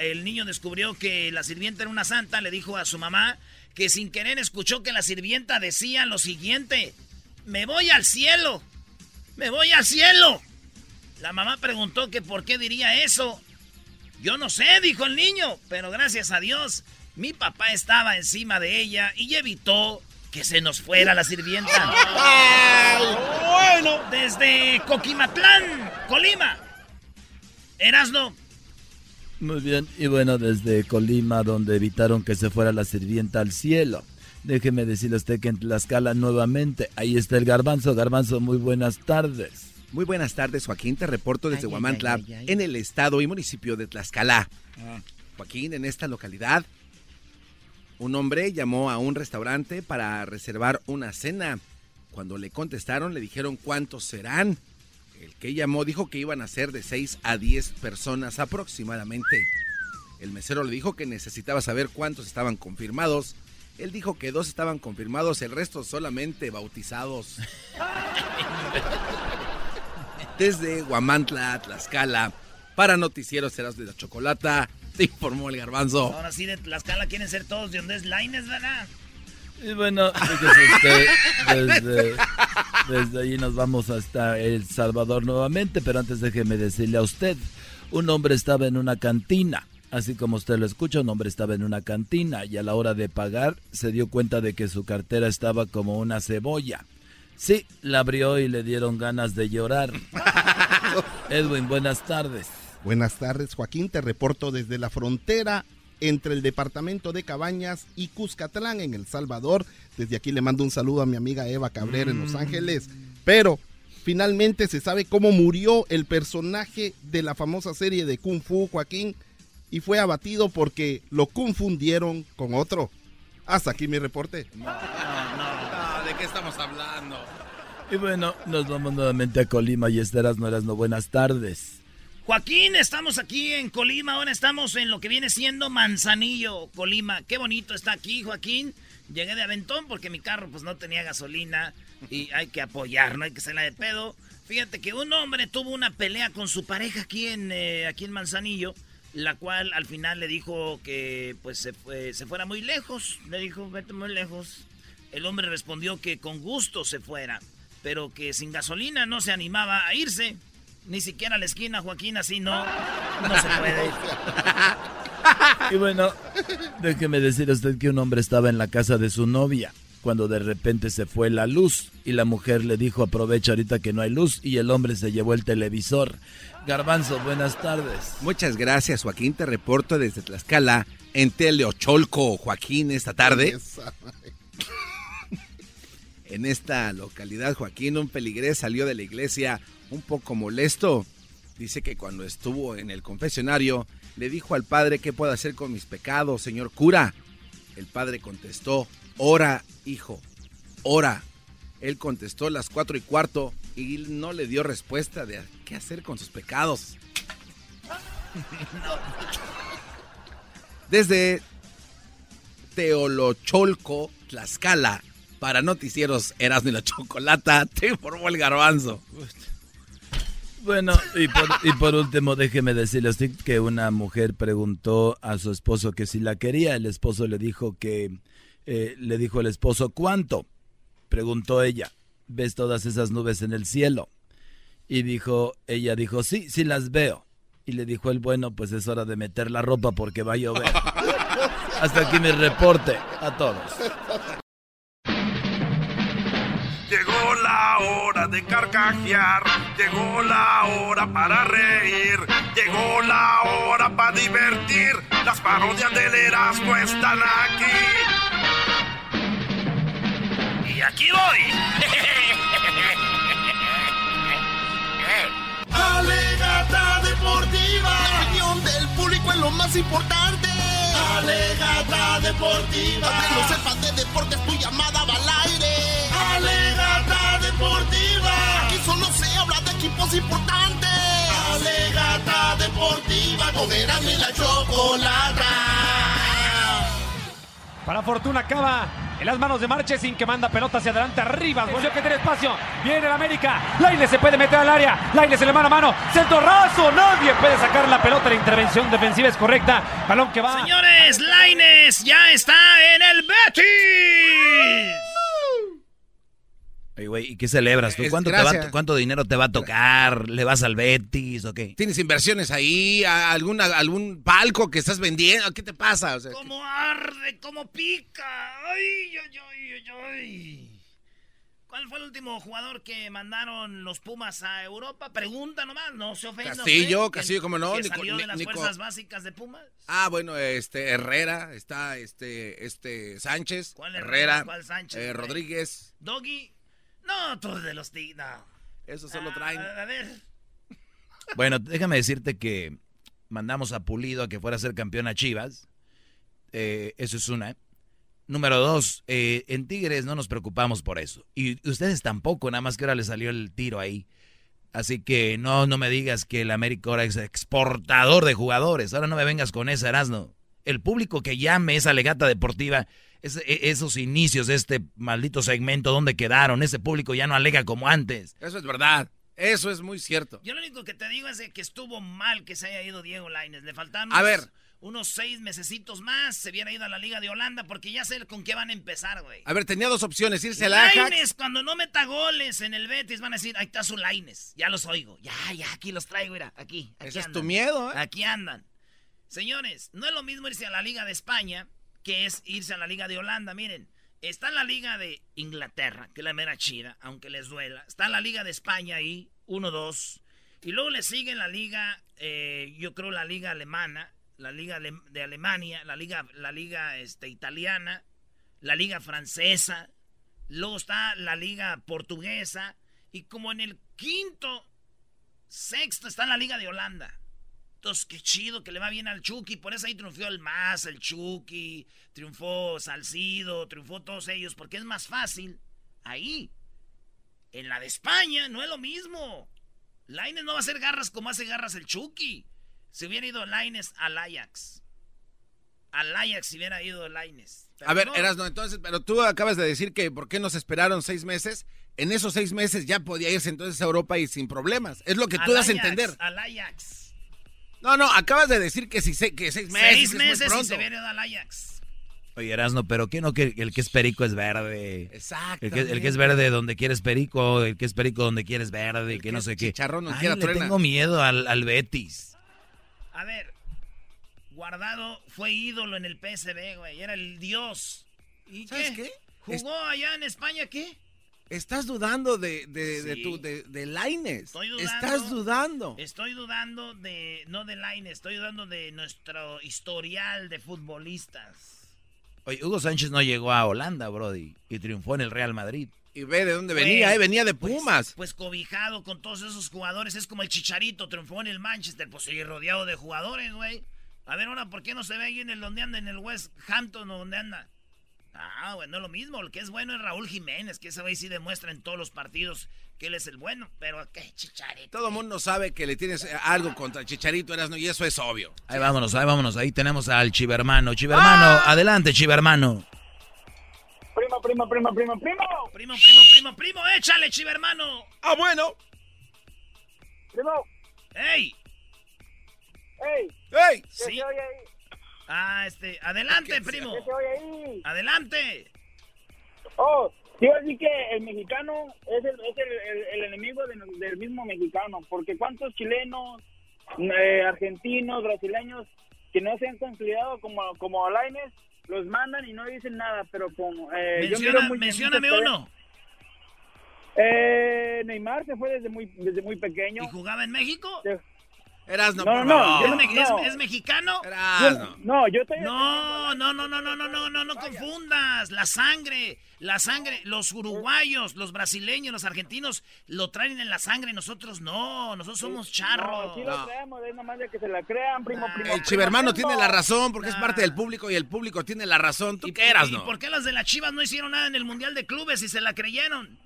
el niño descubrió que la sirvienta era una santa, le dijo a su mamá que sin querer escuchó que la sirvienta decía lo siguiente, me voy al cielo, me voy al cielo. La mamá preguntó que por qué diría eso yo no sé, dijo el niño, pero gracias a Dios, mi papá estaba encima de ella y evitó que se nos fuera la sirvienta. bueno, desde Coquimatlán, Colima. Erasno. Muy bien, y bueno, desde Colima, donde evitaron que se fuera la sirvienta al cielo. Déjeme decirle a usted que en Tlaxcala nuevamente, ahí está el garbanzo. Garbanzo, muy buenas tardes. Muy buenas tardes, Joaquín. Te reporto desde Huamantla, en el estado y municipio de Tlaxcala. Ah. Joaquín, en esta localidad, un hombre llamó a un restaurante para reservar una cena. Cuando le contestaron, le dijeron cuántos serán. El que llamó dijo que iban a ser de 6 a 10 personas aproximadamente. El mesero le dijo que necesitaba saber cuántos estaban confirmados. Él dijo que dos estaban confirmados, el resto solamente bautizados. Desde Guamantla, Tlaxcala, para Noticieros Serás de la Chocolata, te informó el garbanzo. Ahora sí, de Tlaxcala quieren ser todos de donde es Laines, ¿verdad? Y bueno, usted, desde, desde ahí nos vamos hasta El Salvador nuevamente, pero antes déjeme decirle a usted, un hombre estaba en una cantina, así como usted lo escucha, un hombre estaba en una cantina y a la hora de pagar se dio cuenta de que su cartera estaba como una cebolla. Sí, la abrió y le dieron ganas de llorar. Edwin, buenas tardes. Buenas tardes, Joaquín. Te reporto desde la frontera entre el departamento de Cabañas y Cuscatlán en El Salvador. Desde aquí le mando un saludo a mi amiga Eva Cabrera en Los mm. Ángeles. Pero finalmente se sabe cómo murió el personaje de la famosa serie de Kung Fu, Joaquín, y fue abatido porque lo confundieron con otro. Hasta aquí mi reporte. No, no, ¿de qué estamos hablando? Y bueno, nos vamos nuevamente a Colima y estarás no eras no buenas tardes. Joaquín, estamos aquí en Colima, ahora estamos en lo que viene siendo Manzanillo, Colima. Qué bonito está aquí, Joaquín. Llegué de Aventón porque mi carro pues no tenía gasolina y hay que apoyar, no hay que la de pedo. Fíjate que un hombre tuvo una pelea con su pareja aquí en, eh, aquí en Manzanillo, la cual al final le dijo que pues se, se fuera muy lejos. Le dijo, vete muy lejos. El hombre respondió que con gusto se fuera pero que sin gasolina no se animaba a irse. Ni siquiera a la esquina, Joaquín, así no, no se puede. y bueno, déjeme decir a usted que un hombre estaba en la casa de su novia cuando de repente se fue la luz y la mujer le dijo aprovecha ahorita que no hay luz y el hombre se llevó el televisor. Garbanzo, buenas tardes. Muchas gracias Joaquín, te reporto desde Tlaxcala en Teleocholco, Joaquín, esta tarde. En esta localidad, Joaquín, un peligrés salió de la iglesia un poco molesto. Dice que cuando estuvo en el confesionario, le dijo al padre qué puedo hacer con mis pecados, señor cura. El padre contestó, ora, hijo, ora. Él contestó las cuatro y cuarto y no le dio respuesta de qué hacer con sus pecados. Desde Teolocholco, Tlaxcala, para noticieros Erasmo y la Chocolata, te informó el garbanzo. Bueno, y por, último, déjeme decirle usted que una mujer preguntó a su esposo que si la quería. El esposo le dijo que, eh, le dijo el esposo, ¿cuánto? Preguntó ella, ¿ves todas esas nubes en el cielo? Y dijo, ella dijo, sí, sí las veo. Y le dijo el bueno, pues es hora de meter la ropa porque va a llover. Hasta aquí mi reporte a todos. Hora de carcajear, llegó la hora para reír, llegó la hora para divertir. Las parodias del Erasmo están aquí. Y aquí voy. Alegata deportiva. La opinión del público es lo más importante. Alegata deportiva. Que no sepas de deportes, tu llamada va al aire. Alegata equipos importantes. Alegata deportiva. Con Erasmo y la chocolata. Para Fortuna acaba en las manos de Marchesín que manda pelota hacia adelante, arriba, volvió que tiene espacio, viene el América, Laine se puede meter al área, Laine se le mano a mano, centro raso, nadie puede sacar la pelota, la intervención defensiva es correcta, balón que va. Señores, Laines ya está en el Betis. Oye, güey, ¿y qué celebras tú? ¿Cuánto, te va- gracia. ¿Cuánto dinero te va a tocar? ¿Le vas al Betis o qué? ¿Tienes inversiones ahí? ¿A- ¿Alguna, ¿Algún palco que estás vendiendo? ¿Qué te pasa? O sea, ¿Cómo arde? ¿Cómo pica? Ay, ay, ay, ay, ay. ¿Cuál fue el último jugador que mandaron los Pumas a Europa? Pregunta nomás, no se ofenda. Castillo, usted, Castillo, cómo no, Que Nico- salió de las Nico- fuerzas básicas de Pumas. Ah, bueno, este Herrera, está este este Sánchez, ¿Cuál Herrera? Herrera, ¿Cuál Sánchez, eh? Rodríguez, Doggy. No, todos de los Tigres. No. esos solo Ah, traen. A ver. Bueno, déjame decirte que mandamos a Pulido a que fuera a ser campeón a Chivas. Eh, eso es una. Número dos, eh, en Tigres no nos preocupamos por eso. Y ustedes tampoco, nada más que ahora le salió el tiro ahí. Así que no, no me digas que el América ahora es exportador de jugadores. Ahora no me vengas con esa, Erasno. El público que llame esa legata deportiva, es- e- esos inicios de este maldito segmento, ¿dónde quedaron? Ese público ya no alega como antes. Eso es verdad. Eso es muy cierto. Yo lo único que te digo es de que estuvo mal que se haya ido Diego Lainez. Le faltaron A unos, ver. unos seis mesecitos más. Se hubiera ido a la Liga de Holanda porque ya sé con qué van a empezar, güey. A ver, tenía dos opciones, irse al Ajax. Lainez, cuando no meta goles en el Betis, van a decir, ahí está su Lainez. Ya los oigo. Ya, ya, aquí los traigo, mira. Aquí, aquí Ese es tu miedo, ¿eh? Aquí andan. Señores, no es lo mismo irse a la Liga de España que es irse a la Liga de Holanda. Miren, está la Liga de Inglaterra, que es la mera chida, aunque les duela. Está la Liga de España ahí, 1-2. Y luego le sigue la Liga, eh, yo creo la Liga Alemana, la Liga de Alemania, la Liga, la Liga este, Italiana, la Liga Francesa. Luego está la Liga Portuguesa. Y como en el quinto, sexto está la Liga de Holanda. Entonces, qué chido que le va bien al Chucky. Por eso ahí triunfó el Más, el Chucky, triunfó Salcido, triunfó todos ellos. Porque es más fácil ahí. En la de España no es lo mismo. Laines no va a hacer garras como hace garras el Chucky. Si hubiera ido Laines al Ajax. Al Ajax si hubiera ido Laines. A ver, no. Erasno, entonces, pero tú acabas de decir que por qué nos esperaron seis meses. En esos seis meses ya podía irse entonces a Europa y sin problemas. Es lo que tú das a entender. Al Ajax. No, no, acabas de decir que, si, se- que seis meses. Seis es muy meses y se ido al Ajax. Oye, Erasno, pero ¿qué no que el que es perico es verde? Exacto. El que, el que es verde donde quieres perico, el que es perico donde quieres verde, que no sé qué. chicharrón donde Ay, le truena. tengo miedo al, al Betis. A ver, Guardado fue ídolo en el PSV, güey. Era el dios. ¿Y ¿Sabes qué? qué? ¿Jugó allá en España qué? Estás dudando de, de, de tu, de, de Lainez. Estoy dudando. Estás dudando. Estoy dudando de, no de Line, estoy dudando de nuestro historial de futbolistas. Oye, Hugo Sánchez no llegó a Holanda, Brody, y triunfó en el Real Madrid. Y ve de dónde Güey, venía, eh, venía de pues- Pumas. Pues, cobijado con todos esos jugadores, es como el Chicharito, triunfó en el Manchester, pues sí, rodeado de jugadores, güey. A ver, ahora, ¿por qué no se ve ahí en el donde anda, en el West Hampton o donde anda? Ah, güey, no lo mismo. El que es bueno es Raúl Jiménez, que ese güey sí demuestra en todos los partidos que él es el bueno. Pero, ¿qué Chicharito? Todo el mundo sabe que le tienes eh, algo contra Chicharito Erasno y eso es obvio. Ahí vámonos, ahí vámonos. Ahí tenemos al Chivermano. Chivermano, ¡Ah! adelante, Chivermano. Primo, primo, primo, primo, primo. Primo, primo, primo, primo, échale, chivermano. Ah, bueno. Primo, ¡Ey! hey, ¡Ey! ¿qué Sí. Ah, este, adelante, primo. Adelante. Oh, Quiero decir que el mexicano es el, es el, el- el enemigo de- del mismo mexicano, porque cuántos chilenos, eh, argentinos, brasileños que no se han considerado como, como Alaines, los mandan y no dicen nada, pero como... Eh, yo Menciona, muy- mencióname muchos- uno. Eh, Neymar se fue desde muy, desde muy pequeño. ¿Y jugaba en México? Eras No, no, no, ¿Es, yo me- es- no. es mexicano? No, yo estoy... No, no, no, no, no, no, no, no, no confundas. La sangre, la sangre, los uruguayos, los brasileños, los argentinos lo traen en la sangre, nosotros no, nosotros somos charros. No, sí lo traemos, es nomás de que se la crean, primo, primo. El chivermano primo, tiene la razón porque es parte del público y el público tiene la razón. ¿Tú qué eras, ¿Y no? por qué las de las Chivas no hicieron nada en el Mundial de Clubes y se la creyeron?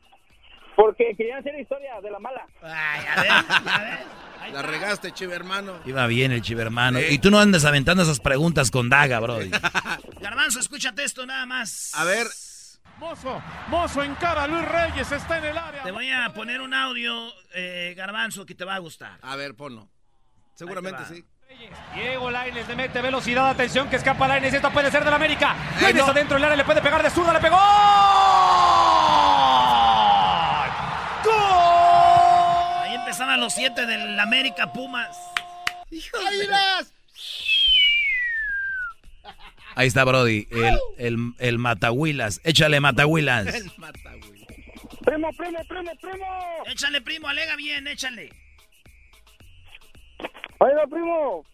Porque querían hacer historia de la mala. Ay, a ver, a ver. La regaste, chivermano. Iba bien el chivermano. Y tú no andes aventando esas preguntas con daga, brody. Garbanzo, escúchate esto nada más. A ver. Mozo, Mozo encara a Luis Reyes, está en el área. Te voy a poner un audio, eh, Garbanzo, que te va a gustar. A ver, ponlo. Seguramente sí. Diego Lainez le mete velocidad, atención que escapa Lainez, esta puede ser del América. Eh, no. adentro del área, le puede pegar de zurda, le pegó. ¡Gol! Empezaban los siete del América Pumas. ¡Águilas! Ahí está, Brody. El, el, el Matahuilas. Échale, Matahuilas. Primo, primo, primo, primo. Échale, primo, alega bien, échale. Oiga, primo,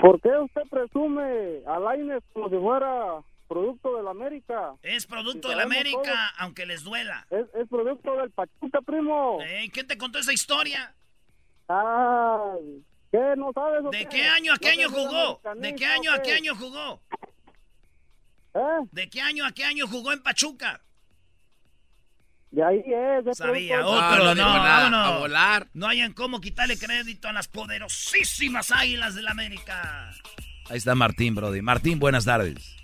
¿por qué usted presume a Lainez como si fuera producto de la América? Es producto de la América, todos. aunque les duela. Es, es producto del Pachuca, primo. Eh, ¿Quién te contó esa historia? Ay, ¿qué? ¿No sabes ¿De qué año a qué ¿No año jugó? ¿De qué año a qué año jugó? ¿Eh? ¿De qué año a qué año jugó en Pachuca? De ahí es. es Sabía, otro, no, no nada, vámonos. a volar. No hayan cómo quitarle crédito a las poderosísimas águilas del América. Ahí está Martín, Brody. Martín, buenas tardes.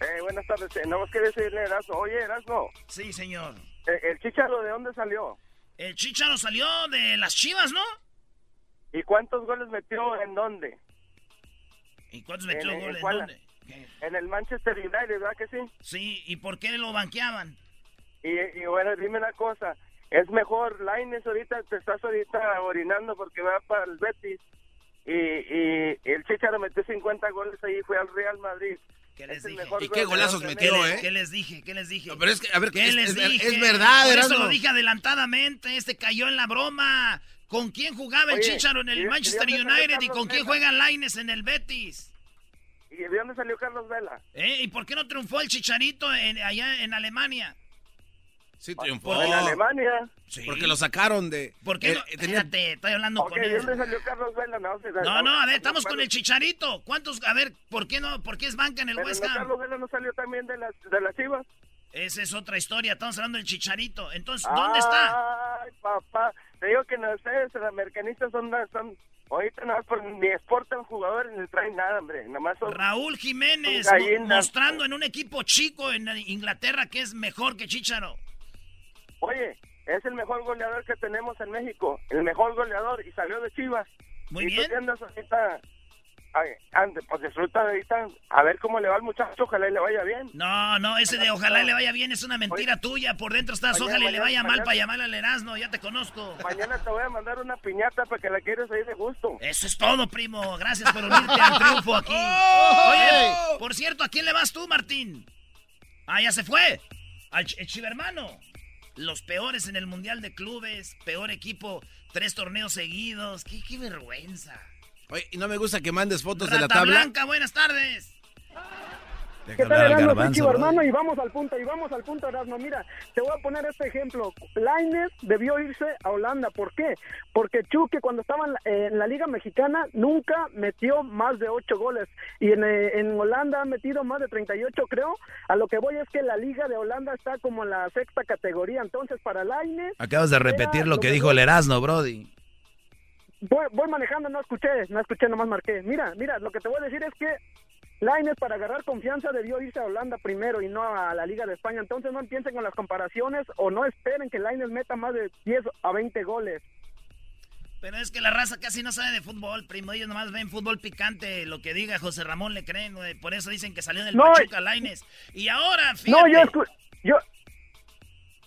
Eh, buenas tardes. Eh, no más que decirle, Erasmo. Oye, Erasmo, Sí, señor. eh, ¿el Chicharo de dónde salió? El Chicharo salió de las Chivas, ¿no? ¿Y cuántos goles metió en dónde? ¿Y cuántos metió En- en goles? cuál? ¿Dónde? En el Manchester United, ¿verdad que sí? Sí, ¿y por qué lo banqueaban? Y, y bueno, dime una cosa. Es mejor, Laines ahorita, te estás ahorita orinando porque va para el Betis. Y, y el Chicharo metió 50 goles ahí, fue al Real Madrid. ¿Qué les dije? mejor ¿Y qué golazos metió, eh? ¿Qué les dije? ¿Qué les dije? No, pero es que, a ver, ¿Qué es, les es- dije? es verdad, Por eso lo dije adelantadamente. Este cayó en la broma. ¿Con quién jugaba el Chicharo en ¿y el Manchester y United y con quién juega Laines en el Betis? ¿Y de dónde salió Carlos Vela? ¿Eh? ¿Y por qué no triunfó el Chicharito en- allá en Alemania? Sí triunfó. En Alemania. Sí. Porque lo sacaron de... ¿Por qué eh, no? eh, Espérate, estoy hablando Ok, con ¿de él. dónde salió Carlos Vela? No, se- No, no, a ver, estamos no, con el Chicharito. ¿Cuántos? A ver, ¿por qué no? ¿Por qué es banca en el Pero West no, Ham? Carlos Vela no salió también de las, de las Chivas. Esa es otra historia. Estamos hablando del Chicharito. Entonces, ¿dónde está? Ay, papá. Te digo que no ustedes, los americanistas, son, son ahorita nada más por, ni exportan jugadores ni traen nada, hombre. Nada más son... Raúl Jiménez son mo- mostrando en un equipo chico en Inglaterra que es mejor que Chicharo. Oye, es el mejor goleador que tenemos en México. El mejor goleador y salió de Chivas. Muy y bien. tú andas ahorita... Ay, ande, pues disfruta ahorita a ver cómo le va al muchacho, ojalá y le vaya bien. No, no, ese de ojalá le vaya bien es una mentira tuya. Por dentro estás, Mañana, ojalá le mañana, vaya mal para llamarle al Erasmo. Ya te conozco. Mañana te voy a mandar una piñata para que la quieras ahí de gusto. Eso es todo, primo. Gracias por unirte al triunfo aquí. Oye, por cierto, ¿a quién le vas tú, Martín? Ah, ya se fue. Al Ch- Chivermano. Los peores en el Mundial de Clubes. Peor equipo. Tres torneos seguidos. Qué, qué vergüenza. Oye, y no me gusta que mandes fotos de la tabla. Blanca, buenas tardes. ¿Qué tal, al Erasmo? Chivo, hermano, y vamos al punto, y vamos al punto, Erasmo. Mira, te voy a poner este ejemplo. Lainez debió irse a Holanda. ¿Por qué? Porque Chuque, cuando estaba en la, en la Liga Mexicana, nunca metió más de ocho goles. Y en, eh, en Holanda ha metido más de 38, creo. A lo que voy es que la Liga de Holanda está como en la sexta categoría. Entonces, para Lainez... Acabas de repetir lo que dijo el Erasmo, Brody. Voy, voy manejando, no escuché, no escuché, nomás marqué. Mira, mira, lo que te voy a decir es que Lainez para agarrar confianza debió irse a Holanda primero y no a la Liga de España. Entonces no empiecen con las comparaciones o no esperen que Lainez meta más de 10 a 20 goles. Pero es que la raza casi no sabe de fútbol, primo. Ellos nomás ven fútbol picante. Lo que diga José Ramón le creen, güey. Por eso dicen que salió del No, Pachuca Laines. Y ahora, fíjate. No, yo, yo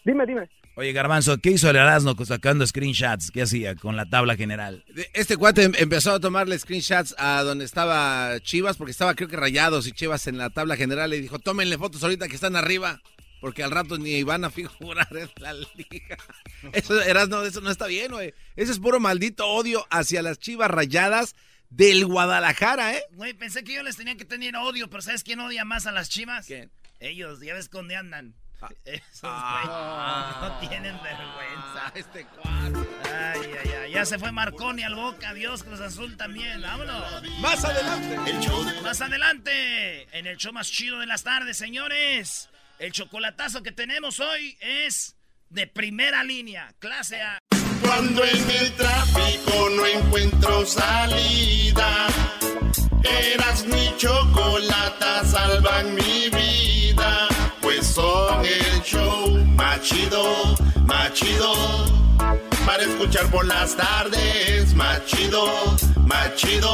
Dime, dime. Oye, Garbanzo, ¿qué hizo el Erasmo sacando screenshots? ¿Qué hacía con la tabla general? Este cuate em- empezó a tomarle screenshots a donde estaba Chivas, porque estaba creo que rayados y Chivas en la tabla general. Y dijo, tómenle fotos ahorita que están arriba, porque al rato ni van a figurar en la liga. Eso, Erasmo, eso no está bien, güey. Ese es puro maldito odio hacia las Chivas rayadas del Guadalajara, ¿eh? Güey, pensé que yo les tenía que tener odio, pero ¿sabes quién odia más a las chivas? ¿Quién? Ellos, ya ves dónde andan. Esos, Ah. güey, no tienen vergüenza. Este cuadro. Ay, ay, ay, ya se fue Marconi al Boca, Dios, Cruz Azul también, vámonos. Más adelante. El show de... Más adelante, en el show más chido de las tardes, señores. El chocolatazo que tenemos hoy es de primera línea, clase A. Cuando en el tráfico no encuentro salida, eras mi chocolata, salvan mi vida. Son el show más chido, más chido. Para escuchar por las tardes, más chido, más chido.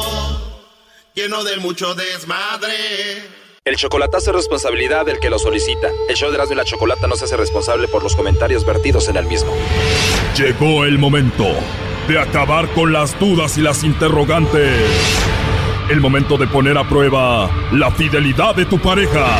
Lleno de mucho desmadre. El chocolatazo es responsabilidad del que lo solicita. El show de Erasmo y la Chocolata no se hace responsable por los comentarios vertidos en el mismo. Llegó el momento de acabar con las dudas y las interrogantes. El momento de poner a prueba la fidelidad de tu pareja.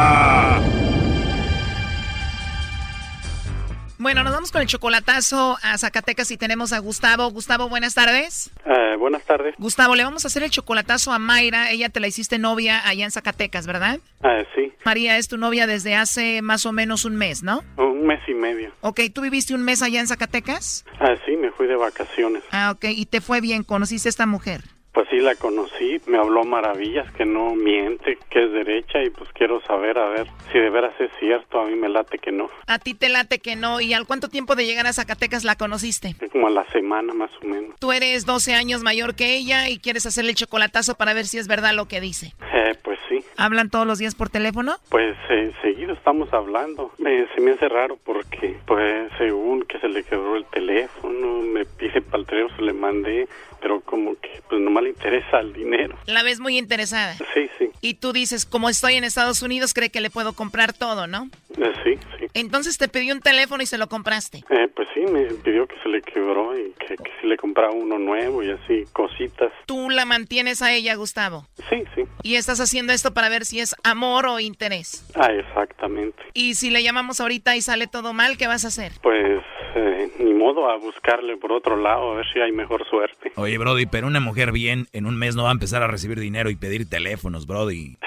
Bueno, nos vamos con el chocolatazo a Zacatecas y tenemos a Gustavo. Gustavo, buenas tardes. Eh, buenas tardes. Gustavo, le vamos a hacer el chocolatazo a Mayra. Ella te la hiciste novia allá en Zacatecas, ¿verdad? Ah, sí, María es tu novia desde hace más o menos un mes, ¿no? un mes y medio. Ok, ¿tú viviste un mes allá en Zacatecas? Ah, sí, me fui de vacaciones. Ah, ok, y te fue bien, conociste a esta mujer. Pues sí, la conocí, me habló maravillas, que no miente, que es derecha y pues quiero saber, a ver, si de veras es cierto, a mí me late que no. A ti te late que no, ¿y al cuánto tiempo de llegar a Zacatecas la conociste? Como a la semana más o menos. Tú eres 12 años mayor que ella y quieres hacerle el chocolatazo para ver si es verdad lo que dice. Eh, pues sí, ¿Hablan todos los días por teléfono? pues eh, seguido estamos hablando. Me, se me hace raro porque, pues según que se le quebró el teléfono, me pide para el teléfono, le mandé, pero como que pues nomás le interesa el dinero. La ves muy interesada. Sí, sí, Y tú dices, como estoy en Estados Unidos, cree que le puedo comprar todo, ¿no? eh, sí, sí. Entonces te pidió un teléfono y se lo compraste. Eh, pues sí, me pidió que se le quebró y que, que si le compraba uno nuevo y así, cositas. Tú la mantienes a ella, Gustavo. Sí, sí. Y estás haciendo esto para ver si es amor o interés. Ah, exactamente. Y si le llamamos ahorita y sale todo mal, ¿qué vas a hacer? Pues eh, ni modo a buscarle por otro lado a ver si hay mejor suerte. Oye, Brody, pero una mujer bien en un mes no va a empezar a recibir dinero y pedir teléfonos, Brody.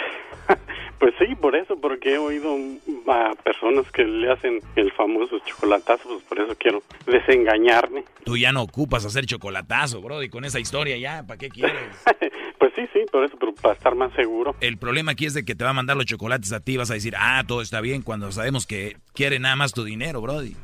Pues sí, por eso, porque he oído a personas que le hacen el famoso chocolatazo, pues por eso quiero desengañarme. Tú ya no ocupas hacer chocolatazo, Brody, con esa historia ya, ¿para qué quieres? Pues sí, sí, por eso, pero para estar más seguro. El problema aquí es de que te va a mandar los chocolates a ti, vas a decir, ah, todo está bien, cuando sabemos que quiere nada más tu dinero, Brody.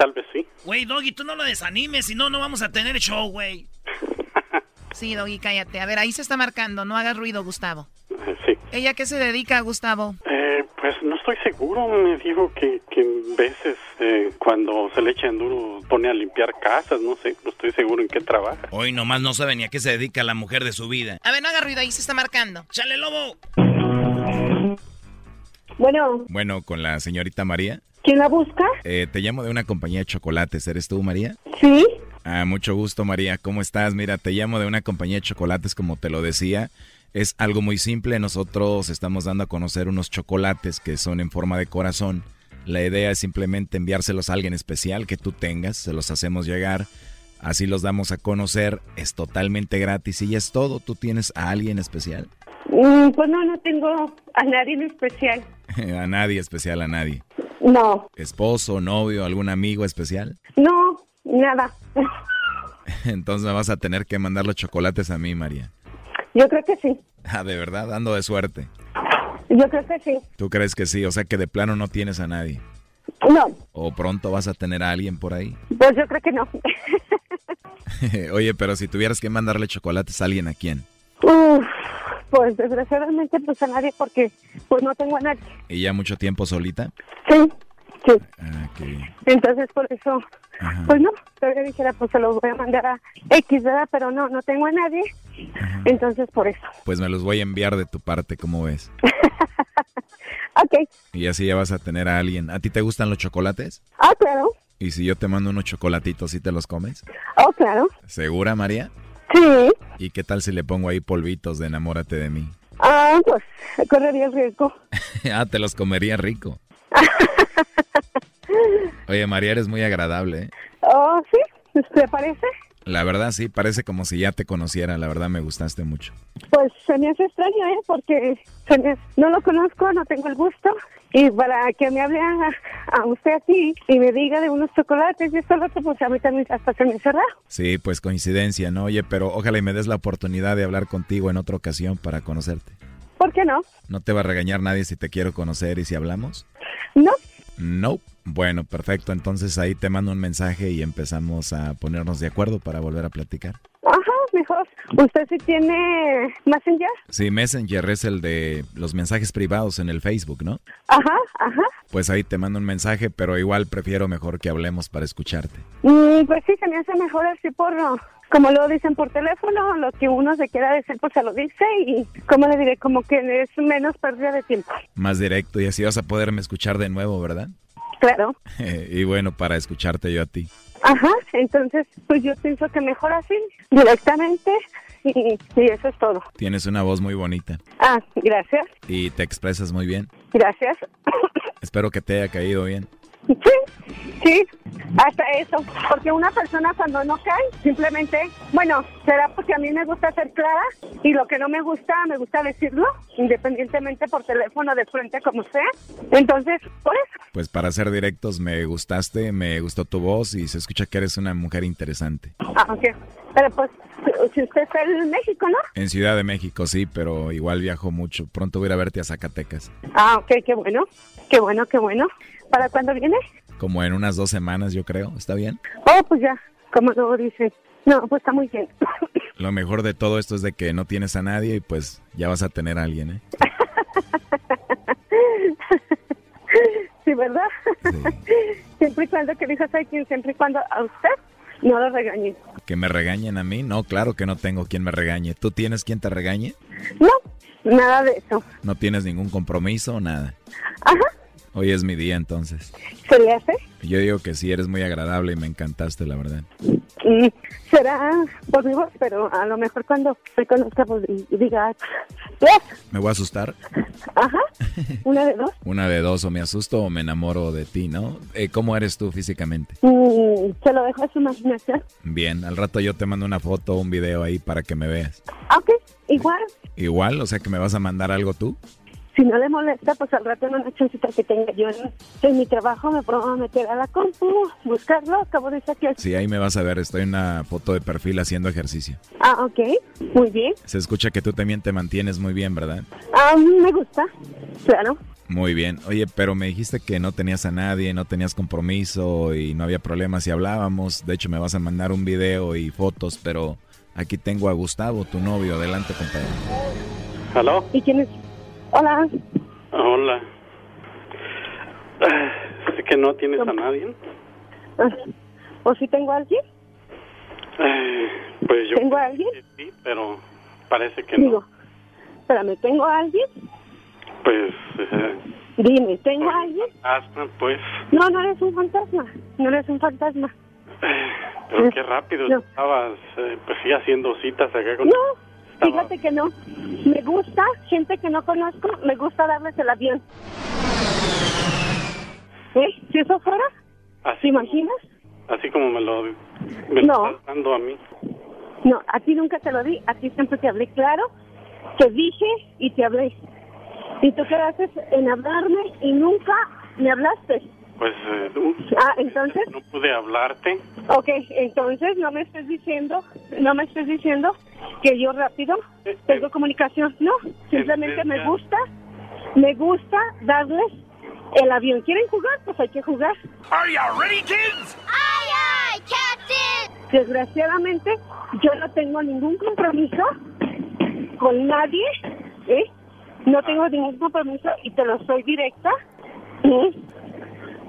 Tal vez sí. Güey, Doggy, tú no lo desanimes, si no, no vamos a tener show, güey. Sí, Doggy, cállate. A ver, ahí se está marcando. No hagas ruido, Gustavo. Sí. ¿Ella qué se dedica, Gustavo? Eh, pues no estoy seguro, me dijo que, que veces eh, cuando se le echa en duro pone a limpiar casas, no sé, no estoy seguro en qué trabaja. Hoy nomás no sabe ni a qué se dedica la mujer de su vida. A ver, no hagas ruido, ahí se está marcando. ¡Chale, lobo! Bueno, Bueno, con la señorita María. ¿Quién la busca? Eh, te llamo de una compañía de chocolates. ¿Eres tú, María? Sí. Ah, mucho gusto, María. ¿Cómo estás? Mira, te llamo de una compañía de chocolates, como te lo decía. Es algo muy simple. Nosotros estamos dando a conocer unos chocolates que son en forma de corazón. La idea es simplemente enviárselos a alguien especial que tú tengas. Se los hacemos llegar. Así los damos a conocer. Es totalmente gratis y es todo. ¿Tú tienes a alguien especial? Mm, pues no, no tengo a nadie en especial. a nadie especial, a nadie. No, ¿Esposo, novio, algún amigo especial? no, nada. Entonces me vas a tener que mandar los chocolates a mí, María. Yo creo que sí. Ah, de verdad, dando de suerte. Yo creo que sí. ¿Tú crees que sí? O sea que de plano no tienes a nadie. No, ¿O pronto vas a tener a alguien por ahí? pues yo creo que no. Oye, pero si tuvieras que mandarle chocolates a alguien, ¿a quién? Pues desgraciadamente pues a nadie porque pues no tengo a nadie. ¿Y ya mucho tiempo solita? Sí, Sí. Ah, bien. Entonces, por eso, pues no, todavía dijera, pues se los voy a mandar a X, ¿verdad? Pero no, no tengo a nadie. Entonces, por eso. Pues me los voy a enviar de tu parte, ¿cómo ves? Ok. Y así ya vas a tener a alguien. ¿A ti te gustan los chocolates? Ah, claro. Y si yo te mando unos chocolatitos, ¿sí te los comes? Oh, claro. ¿Segura, María? Sí. ¿Y qué tal si le pongo ahí polvitos de enamórate de mí? Ah, pues correría riesgo. ah, te los comería rico. Oye, María, eres muy agradable. ¿eh? Oh, sí. ¿Te parece? La verdad, sí, parece como si ya te conociera. La verdad, me gustaste mucho. Pues se me hace extraño, ¿eh? Porque se me- no lo conozco, no tengo el gusto. Y para que me hable a, a usted así y me diga de unos chocolates y esto lo otro, pues a mí también hasta se me hace raro. Sí, pues coincidencia, ¿no? Oye, pero ojalá y me des la oportunidad de hablar contigo en otra ocasión para conocerte. ¿Por qué no? ¿No te va a regañar nadie si te quiero conocer y si hablamos? No. No. Bueno, perfecto. Entonces ahí te mando un mensaje y empezamos a ponernos de acuerdo para volver a platicar. Mejor. ¿Usted sí tiene Messenger? Sí, Messenger es el de los mensajes privados en el Facebook, ¿no? Ajá, ajá. Pues ahí te mando un mensaje, pero igual prefiero mejor que hablemos para escucharte. Mm, pues sí, se me hace mejor así por, como lo dicen por teléfono, lo que uno se quiera decir, pues se lo dice y, como le diré, como que es menos pérdida de tiempo. Más directo y así vas a poderme escuchar de nuevo, ¿verdad? Claro. y bueno, para escucharte yo a ti. Ajá, entonces, pues yo pienso que mejor así, directamente, y, y eso es todo. Tienes una voz muy bonita Ah, gracias, y te expresas muy bien. gracias. Espero que te haya caído bien. Sí, sí, hasta eso. Porque una persona cuando no cae, simplemente, bueno, será porque a mí me gusta ser clara y lo que no me gusta, me gusta decirlo, independientemente por teléfono, de frente, como sea. Entonces, por eso. Pues para ser directos, me gustaste, me gustó tu voz y se escucha que eres una mujer interesante. Ah, ok. Pero pues, si usted está en México, ¿no? En Ciudad de México, sí, pero igual viajo mucho. Pronto voy a ir a verte a Zacatecas. Ah, ok, qué bueno. Qué bueno, qué bueno. ¿Para cuándo viene? Como en unas dos semanas, yo creo. ¿Está bien? Oh, pues ya, como lo dicen. No, pues está muy bien. Lo mejor de todo esto es de que no tienes a nadie y pues ya vas a tener a alguien, ¿eh? Sí, ¿verdad? siempre y cuando que dijo soy quien, siempre y cuando a usted no lo regañe. ¿Que me regañen a mí? No, claro que no tengo quien me regañe. ¿Tú tienes quien te regañe? No, nada de eso. ¿No tienes ningún compromiso? Nada. Ajá, Hoy es mi día entonces. ¿se le hace? Yo digo que sí, eres muy agradable y me encantaste, la verdad. Mm, será por mi voz, pero a lo mejor cuando me conozca pues, y y diga, yes, ¿Me voy a asustar? ajá, una de dos. Una de dos, o me asusto o me enamoro de ti, ¿no? Eh, ¿Cómo eres tú físicamente? Mm, se lo dejo a su imaginación. Bien, al rato yo te mando una foto o un video ahí para que me veas. Ok, igual, Igual, o sea que me vas a mandar algo tú. Si no le molesta, pues al rato en una chancita que tenga yo en, en mi trabajo me puedo meter a la compu, buscarlo, acabo de sacar. Sí, ahí me vas a ver, estoy en una foto de perfil haciendo ejercicio. Ah, ok, muy bien. Se escucha que tú también te mantienes muy bien, ¿verdad? Ah, me gusta, claro. Muy bien. Oye, pero me dijiste que no tenías a nadie, no tenías compromiso y no había problema si hablábamos. De hecho, me vas a mandar un video y fotos, pero aquí tengo a Gustavo, tu novio. Adelante, compadre. ¿Aló? ¿Y quién es? Hola. Hola. ¿Es que no tienes a nadie? ¿O si tengo a alguien? Eh, pues yo ¿Tengo a alguien? sí, pero parece que no. Digo, espérame, ¿tengo a alguien? Pues, eh, Dime, ¿tengo a alguien? asma, pues, No, no eres un fantasma. No eres un fantasma. pero qué rápido No. estabas, eh, pues sí, haciendo citas acá con... No, Fíjate que no. Me gusta, gente que no conozco, me gusta darles el avión. ¿Eh? Si eso fuera, ¿te imaginas? Así como me lo, me lo No. estás dando a mí. No, a ti nunca te lo di, a ti siempre te hablé claro, te dije y te hablé. Y tú quedaste en hablarme y nunca me hablaste. Pues, eh, Ah, entonces, no pude hablarte. ok, entonces no me estés diciendo, no me estés diciendo que yo rápido tengo comunicación, no, simplemente me gusta, me gusta darles el avión. ¿Quieren jugar? Pues hay que jugar. Are you ready, kids? ¡Ay, ay, Captain! Desgraciadamente, yo no tengo ningún compromiso con nadie, ¿eh? No tengo ningún compromiso y te lo soy directa. ¿eh?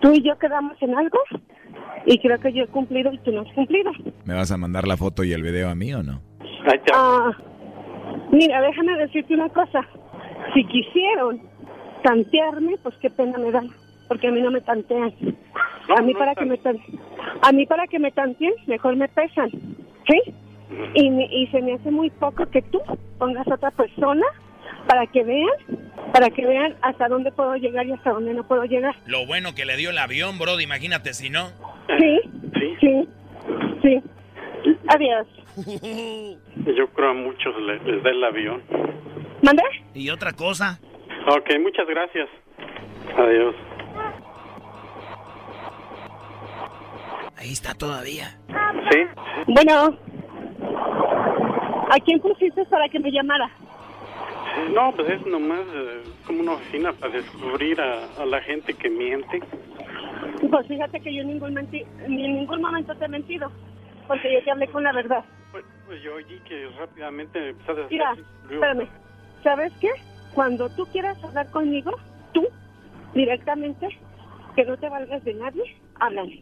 Tú y yo quedamos en algo y creo que yo he cumplido y tú no has cumplido. ¿Me vas a mandar la foto y el video a mí o no? Ah, mira, déjame decirte una cosa. Si quisieron tantearme, pues qué pena me dan, porque a mí no me tantean. A mí para que me tan- a mí para que me tanteen, mejor me pesan, ¿sí? Y, me- y se me hace muy poco que tú pongas a otra persona para que vean, para que vean hasta dónde puedo llegar y hasta dónde no puedo llegar. Lo bueno que le dio el avión, bro, imagínate si no. Sí, sí, sí. Adiós. Yo creo a muchos les, les da el avión. ¿Mande? Y otra cosa. Ok, muchas gracias. Adiós. Ahí está todavía. Sí. Bueno, ¿a quién pusiste para que me llamara? No, pues es nomás eh, como una oficina para descubrir a, a la gente que miente. Pues fíjate que yo en ningún, menti- ni en ningún momento te he mentido, porque yo te hablé con la verdad. Pues, pues yo oí que rápidamente empezaste a. Mira, espérame, ¿sabes qué? Cuando tú quieras hablar conmigo, tú, directamente, que no te valgas de nadie, háblame.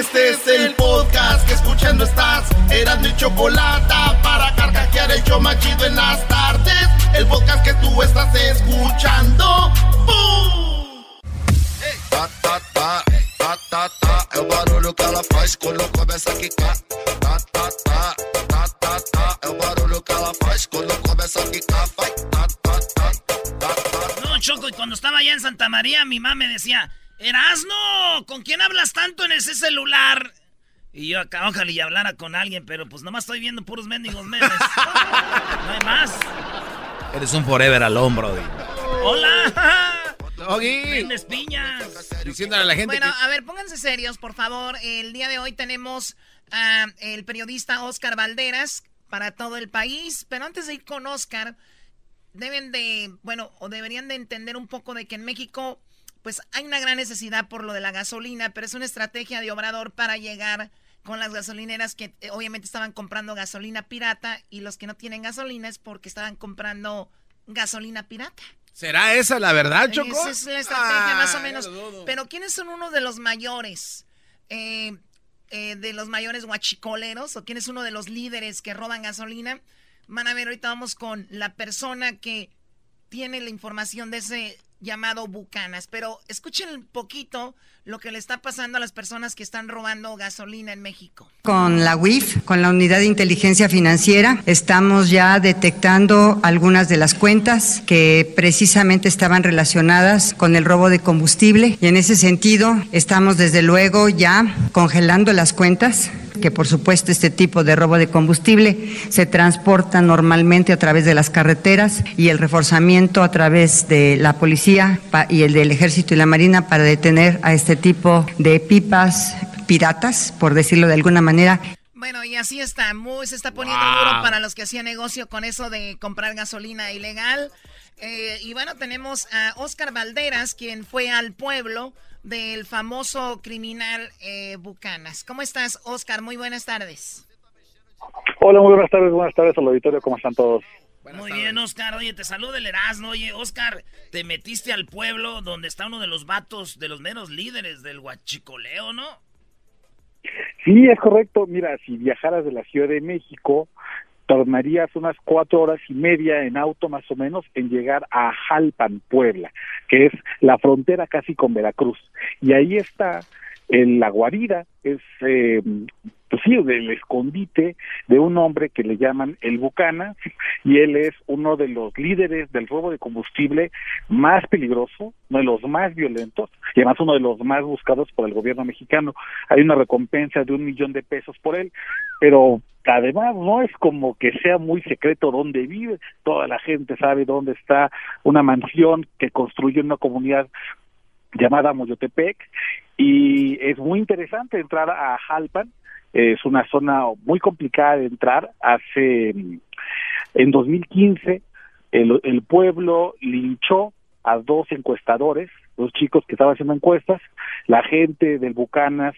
Este es el podcast que escuchando estás. Eran mi chocolate para carcajear el show machido en las tardes. El podcast que tú estás escuchando. ¡Bum! Tá, tá, tá, tá, tá, é o barulho que ela faz quando começa a quicar. Tá, tá, tá, tá, tá, é o barulho que ela faz quando começa a quicar. Vai, tá, tá, tá, tá, tá. No, Choco, y cuando estaba allá en Santa María, mi mamá me decía, Erasno, ¿con quién hablas tanto en ese celular? Y yo acá, ojalá y hablara con alguien, pero pues nomás estoy viendo puros mendigos memes. no hay más. Eres un forever al hombro. ¡Hola! Doggy. Vendes piñas. Diciéndole a la gente Bueno, que... a ver, pónganse serios, por favor. El día de hoy tenemos a el periodista Oscar Valderas para todo el país. Pero antes de ir con Oscar, deben de, bueno, o deberían de entender un poco de que en México, pues hay una gran necesidad por lo de la gasolina, pero es una estrategia de Obrador para llegar con las gasolineras que eh, obviamente estaban comprando gasolina pirata y los que no tienen gasolina es porque estaban comprando gasolina pirata. ¿Será esa la verdad, Choco? Esa es la estrategia, más o menos. Pero ¿quiénes son uno de los mayores? eh, eh, de los mayores guachicoleros o quién es uno de los líderes que roban gasolina. Van a ver, ahorita vamos con la persona que tiene la información de ese llamado Bucanas. Pero escuchen un poquito lo que le está pasando a las personas que están robando gasolina en México. Con la UIF, con la Unidad de Inteligencia Financiera, estamos ya detectando algunas de las cuentas que precisamente estaban relacionadas con el robo de combustible y en ese sentido estamos desde luego ya congelando las cuentas que por supuesto este tipo de robo de combustible se transporta normalmente a través de las carreteras y el reforzamiento a través de la policía y el del ejército y la marina para detener a este tipo de pipas piratas, por decirlo de alguna manera. Bueno, y así está, muy se está poniendo Wow. duro para los que hacían negocio con eso de comprar gasolina ilegal. Eh, y bueno, tenemos a Oscar Valderas, quien fue al pueblo del famoso criminal eh, Bucanas. ¿Cómo estás, Oscar? Muy buenas tardes. Hola, muy buenas tardes, buenas tardes al auditorio, ¿cómo están todos? Muy bien, Oscar. Oye, te saluda el Erasmo. Oye, Oscar, te metiste al pueblo donde está uno de los vatos, de los meros líderes del huachicoleo, ¿no? Sí, es correcto. Mira, si viajaras de la Ciudad de México, tardarías unas cuatro horas y media en auto más o menos en llegar a Jalpan, Puebla, que es la frontera casi con Veracruz. Y ahí está en la guarida, es eh, pues sí, el escondite de un hombre que le llaman el Bucana, y él es uno de los líderes del robo de combustible más peligroso, uno de los más violentos, y además uno de los más buscados por el gobierno mexicano. Hay una recompensa de un millón de pesos por él, pero además no es como que sea muy secreto dónde vive, toda la gente sabe dónde está una mansión que construyó en una comunidad llamada Moyotepec y es muy interesante entrar a Jalpan es una zona muy complicada de entrar. Hace, en 2015, el, el pueblo linchó a dos encuestadores, dos chicos que estaban haciendo encuestas. La gente del Bucanas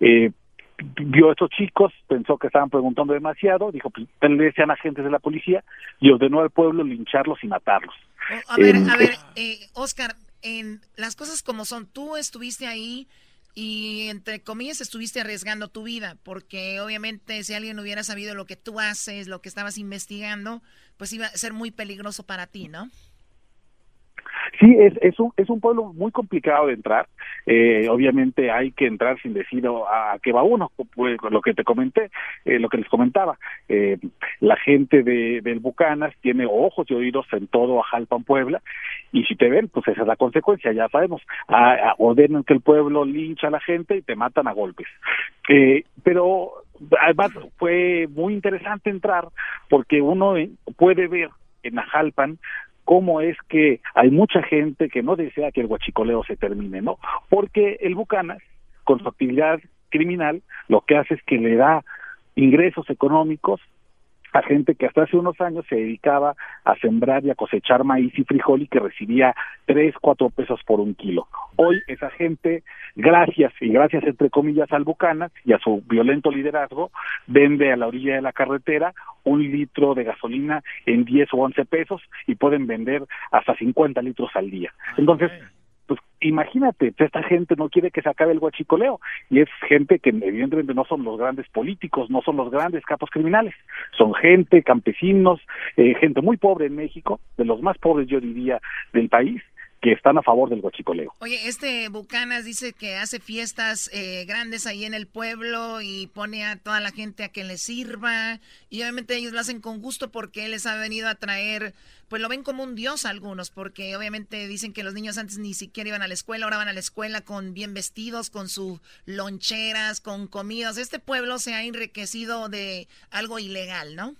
eh, vio a estos chicos, pensó que estaban preguntando demasiado, dijo, pues le sean agentes de la policía y ordenó al pueblo lincharlos y matarlos. Oh, a ver, a ver, eh, Oscar, en las cosas como son, tú estuviste ahí y entre comillas estuviste arriesgando tu vida, porque obviamente si alguien hubiera sabido lo que tú haces, lo que estabas investigando, pues iba a ser muy peligroso para ti, ¿no? Sí, es, es, un, es un pueblo muy complicado de entrar. Eh, obviamente hay que entrar sin decir a, qué va uno, pues, lo que te comenté, eh, lo que les comentaba. Eh, la gente de, del Bucanas tiene ojos y oídos en todo Jalpan, Puebla, y si te ven, pues esa es la consecuencia, ya sabemos. A, ordenan que el pueblo lincha a la gente y te matan a golpes. pero además fue muy interesante entrar porque uno puede ver en Ajalpan cómo es que hay mucha gente que no desea que el huachicoleo se termine, ¿no? Porque el Bucanas, con su actividad criminal, lo que hace es que le da ingresos económicos a gente que hasta hace unos años se dedicaba a sembrar y a cosechar maíz y frijol y que recibía tres, cuatro pesos por un kilo. Hoy esa gente, gracias y gracias entre comillas al Bucanas y a su violento liderazgo, vende a la orilla de la carretera un litro de gasolina en 10 o 11 pesos y pueden vender hasta 50 litros al día. Entonces, pues imagínate, esta gente no quiere que se acabe el guachicoleo y es gente que evidentemente no son los grandes políticos, no son los grandes capos criminales, son gente, campesinos, eh, gente muy pobre en México, de los más pobres yo diría del país, que están a favor del guachicoleo. Oye, este Bucanas dice que hace fiestas eh, grandes ahí en el pueblo y pone a toda la gente a que le sirva y obviamente ellos lo hacen con gusto porque él les ha venido a traer, pues lo ven como un dios algunos porque obviamente dicen que los niños antes ni siquiera iban a la escuela, ahora van a la escuela con bien vestidos, con sus loncheras, con comidas. Este pueblo se ha enriquecido de algo ilegal, ¿no?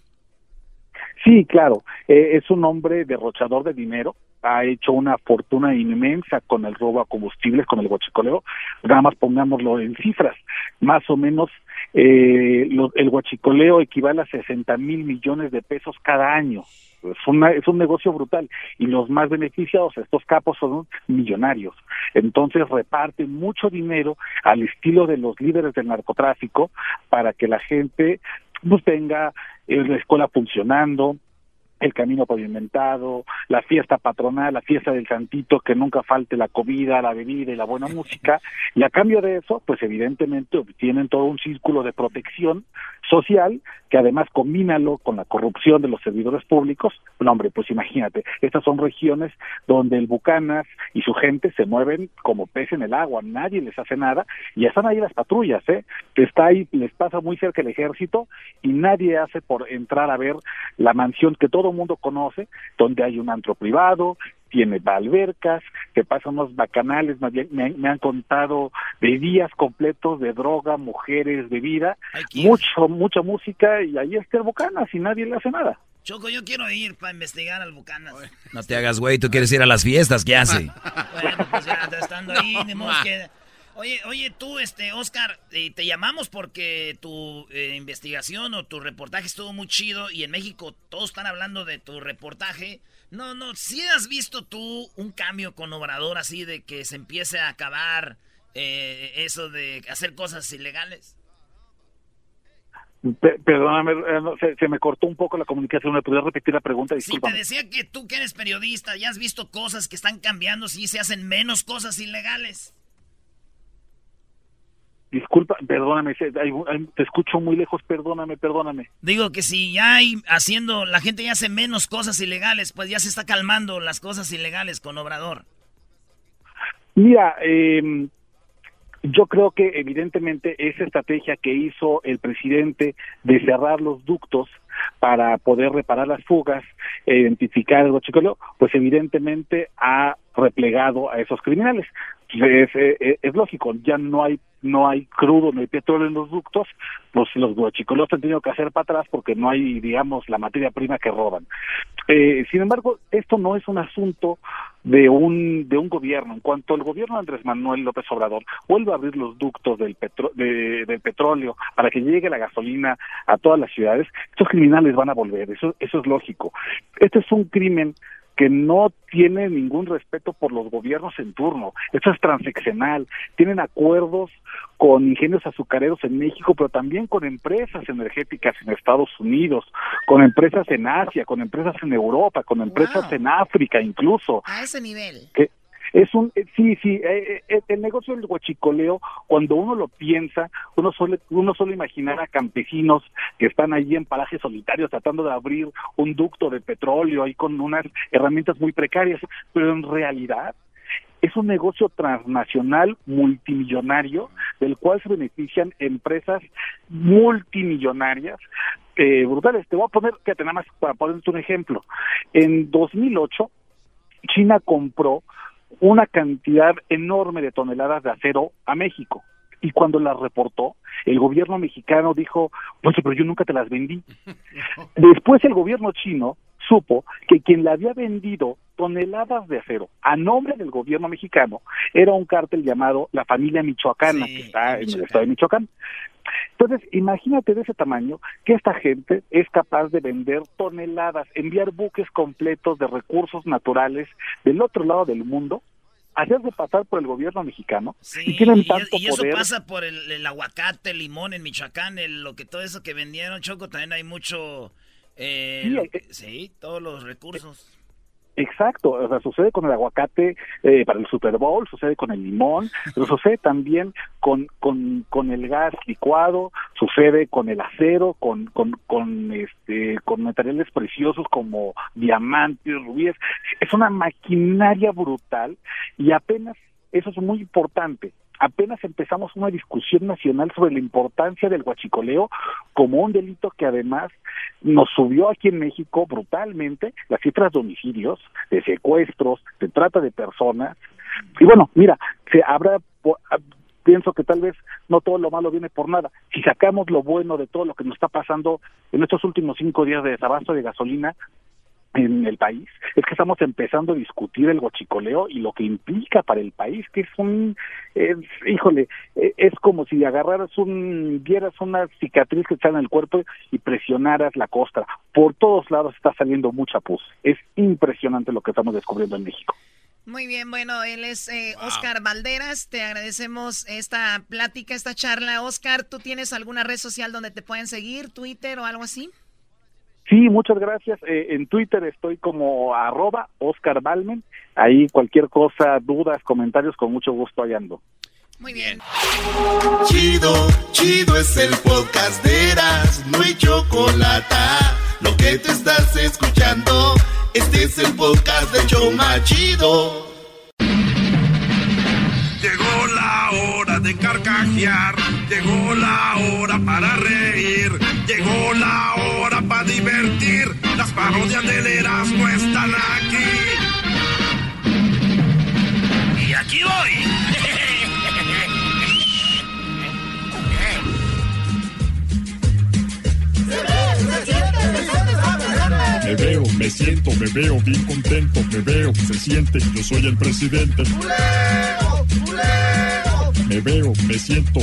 Sí, claro, eh, es un hombre derrochador de dinero, ha hecho una fortuna inmensa con el robo a combustibles, con el huachicoleo. Nada más pongámoslo en cifras. Más o menos eh, el huachicoleo equivale a 60 mil millones de pesos cada año. Es, es un negocio brutal y los más beneficiados, estos capos, son millonarios. Entonces reparten mucho dinero al estilo de los líderes del narcotráfico para que la gente pues, tenga eh, la escuela funcionando, el camino pavimentado, la fiesta patronal, la fiesta del santito, que nunca falte la comida, la bebida y la buena música, y a cambio de eso, pues evidentemente obtienen todo un círculo de protección social, que además combínalo con la corrupción de los servidores públicos, no hombre, pues imagínate, estas son regiones donde el Bucanas y su gente se mueven como pez en el agua, nadie les hace nada, y están ahí las patrullas, ¿eh? Está ahí, les pasa muy cerca el ejército, y nadie hace por entrar a ver la mansión que todo mundo conoce, donde hay un antro privado, tiene albercas, que pasan unos bacanales, me, han contado de días completos de droga, mujeres, bebida, mucho, mucha música y ahí está el Bucanas y nadie le hace nada. Choco, yo quiero ir para investigar al Bucanas. No te hagas güey, tú quieres ir a las fiestas, ¿qué hace? bueno, pues ya estando ahí, que... Oye, oye, tú, este, Oscar, eh, te llamamos porque tu eh, investigación o tu reportaje estuvo muy chido y en México todos están hablando de tu reportaje. No, no, si has visto tú un cambio con Obrador así de que se empiece a acabar eh, eso de hacer cosas ilegales. perdóname, se, me cortó un poco la comunicación. ¿Me podrías repetir la pregunta? Sí, te decía que tú que eres periodista ya has visto cosas que están cambiando si se hacen menos cosas ilegales. Disculpa, perdóname, te escucho muy lejos, perdóname, perdóname. Digo que si ya hay haciendo, la gente ya hace menos cosas ilegales, pues ya se está calmando las cosas ilegales con Obrador. Mira, eh, yo creo que evidentemente esa estrategia que hizo el presidente de cerrar los ductos para poder reparar las fugas e identificar el huachicoleo, pues evidentemente ha replegado a esos criminales. Es, es, es, lógico, ya no hay no hay crudo, no hay petróleo en los ductos, pues los guachicoleos han tenido que hacer para atrás porque no hay, digamos, la materia prima que roban. Eh, sin embargo, esto no es un asunto de un de un gobierno. En cuanto el gobierno de Andrés Manuel López Obrador vuelva a abrir los ductos del, petro, de, del petróleo para que llegue la gasolina a todas las ciudades, estos criminales van a volver. Eso eso es lógico. Este es un crimen que no tiene ningún respeto por los gobiernos en turno. Esto es transeccional. Tienen acuerdos con ingenios azucareros en México, pero también con empresas energéticas en Estados Unidos, con empresas en Asia, con empresas en Europa, con empresas en África incluso. A ese nivel. Que, es un eh, sí sí eh, eh, el negocio del huachicoleo cuando uno lo piensa uno suele uno suele imaginar a campesinos que están allí en parajes solitarios tratando de abrir un ducto de petróleo ahí con unas herramientas muy precarias pero en realidad es un negocio transnacional multimillonario del cual se benefician empresas multimillonarias eh, brutales. Te voy a poner, fíjate nada más para ponerte un ejemplo. En 2008, China compró una cantidad enorme de toneladas de acero a México. Y cuando las reportó, el gobierno mexicano dijo, pues pero yo nunca te las vendí. Después el gobierno chino supo que quien le había vendido toneladas de acero a nombre del gobierno mexicano era un cártel llamado la familia Michoacana, que está en el estado de Michoacán. Entonces, imagínate de ese tamaño que esta gente es capaz de vender toneladas, enviar buques completos de recursos naturales del otro lado del mundo hacerse pasar por el gobierno mexicano y tienen tanto y eso poder. pasa por el, aguacate, el limón en Michoacán, el, lo que todo eso que vendieron Choco también hay mucho eh, sí, eh, sí, todos los recursos. Exacto, o sea, sucede con el aguacate eh, para el Super Bowl, sucede con el limón, pero sucede también con, con, con el gas licuado, sucede con el acero, con, con, con, este, con materiales preciosos como diamantes, rubíes. Es una maquinaria brutal y apenas, eso es muy importante, apenas empezamos una discusión nacional sobre la importancia del huachicoleo como un delito que además nos subió aquí en México brutalmente las cifras de homicidios, de secuestros, de trata de personas. Y bueno, mira, se habrá pienso que tal vez no todo lo malo viene por nada. Si sacamos lo bueno de todo lo que nos está pasando en estos últimos cinco días de desabasto de gasolina, en el país es que estamos empezando a discutir el guachicoleo y lo que implica para el país que es un híjole e, es como si agarraras un vieras una cicatriz que está en el cuerpo y presionaras la costra por todos lados está saliendo mucha pus es impresionante lo que estamos descubriendo en México muy bien, bueno, él es eh, Oscar Valderas. Te agradecemos esta plática, esta charla. Oscar, ¿tú tienes alguna red social donde te pueden seguir, Twitter o algo así? Sí, muchas gracias. Eh, en Twitter estoy como arroba Oscar Balmen. Ahí cualquier cosa, dudas, comentarios, con mucho gusto ahí ando. Muy bien. Chido, chido es el podcast de Eras, no hay chocolate. Lo que te estás escuchando, este es el podcast de Choma Chido. Llegó la hora de carcajear, llegó la hora para reír, llegó la hora divertir. Las parodias del Erasmo están aquí. Y aquí voy. Me veo, me siento, me veo bien contento, me veo, se siente, yo soy el presidente. Me veo, me siento.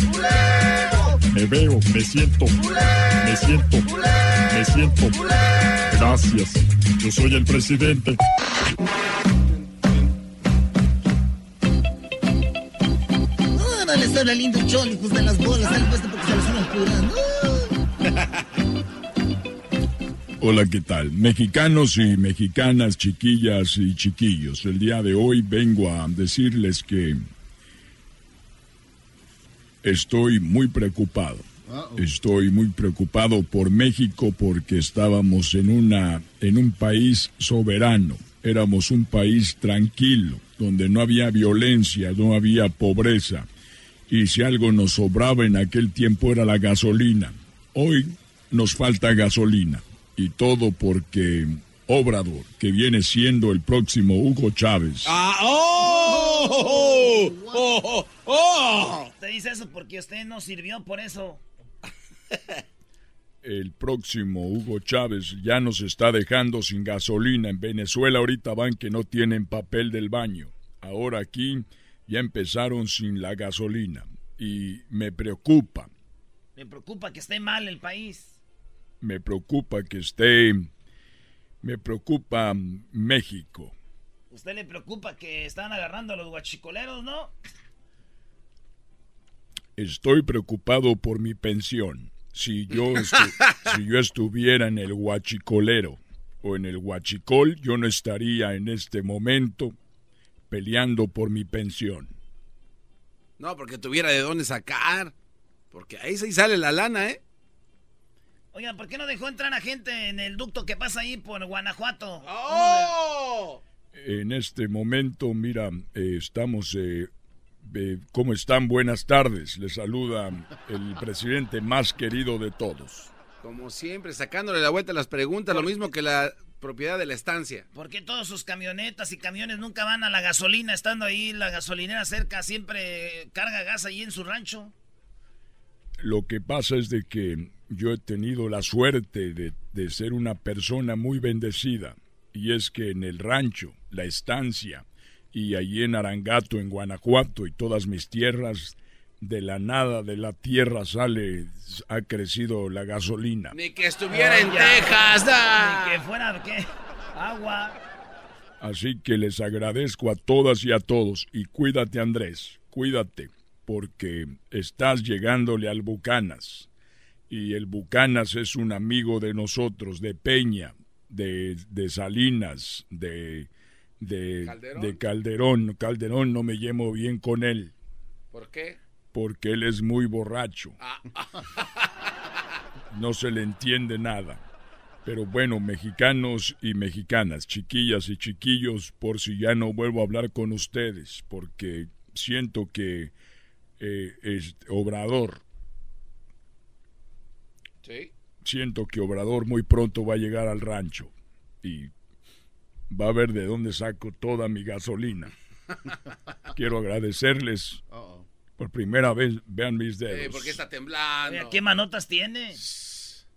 Me veo, me siento. Me siento. Me siento. Gracias. Yo soy el presidente. Ahora les habla lindo chol, hijos de las bolas. Sale puesto porque se los van Hola, ¿qué tal? Mexicanos y mexicanas, chiquillas y chiquillos. El día de hoy vengo a decirles que Estoy muy preocupado. Estoy muy preocupado por México porque estábamos en una en un país soberano. Éramos un país tranquilo, donde no había violencia, no había pobreza. Y si algo nos sobraba en aquel tiempo era la gasolina. Hoy nos falta gasolina. Y todo porque Obrador, que viene siendo el próximo Hugo Chávez. Ah, oh, oh, oh, oh, Usted dice eso porque usted no sirvió por eso. El próximo Hugo Chávez ya nos está dejando sin gasolina. En Venezuela ahorita van que no tienen papel del baño. Ahora aquí ya empezaron sin la gasolina. Y me preocupa. Me preocupa que esté mal el país. Me preocupa que esté... Me preocupa México. ¿Usted le preocupa que están agarrando a los guachicoleros, no? Estoy preocupado por mi pensión. Si yo, si yo estuviera en el huachicolero o en el huachicol, yo no estaría en este momento peleando por mi pensión. No, porque tuviera de dónde sacar. Porque ahí sí sale la lana, ¿eh? Oigan, ¿por qué no dejó entrar a gente en el ducto que pasa ahí por Guanajuato? ¡Oh! En este momento, mira, eh, estamos eh, ¿Cómo están? Buenas tardes. Les saluda el presidente más querido de todos. Como siempre, sacándole la vuelta a las preguntas, lo mismo que la propiedad de la estancia. ¿Por qué todos sus camionetas y camiones nunca van a la gasolina estando ahí la gasolinera cerca? Siempre carga gas ahí en su rancho. Lo que pasa es de que yo he tenido la suerte de, de ser una persona muy bendecida. Y es que en el rancho, la estancia, y allí en Arangato, en Guanajuato y todas mis tierras, de la nada de la tierra sale, ha crecido la gasolina. Ni que estuviera en Texas. Ni que fuera, ¿qué? Agua. Así que les agradezco a todas y a todos. Y cuídate, Andrés, cuídate, porque estás llegándole al Bucanas. Y el Bucanas es un amigo de nosotros, de Peña, de, de Salinas, de de ¿Calderón? de Calderón. Calderón no me llevo bien con él. ¿Por qué? Porque él es muy borracho. Ah. No se le entiende nada. Pero bueno, mexicanos y mexicanas, chiquillas y chiquillos, por si ya no vuelvo a hablar con ustedes, porque siento que eh, es Obrador. ¿Sí? Siento que Obrador muy pronto va a llegar al rancho. Y va a ver de dónde saco toda mi gasolina. Quiero agradecerles. Por primera vez, vean mis dedos. ¿Por qué está temblando? ¿Qué manotas tiene?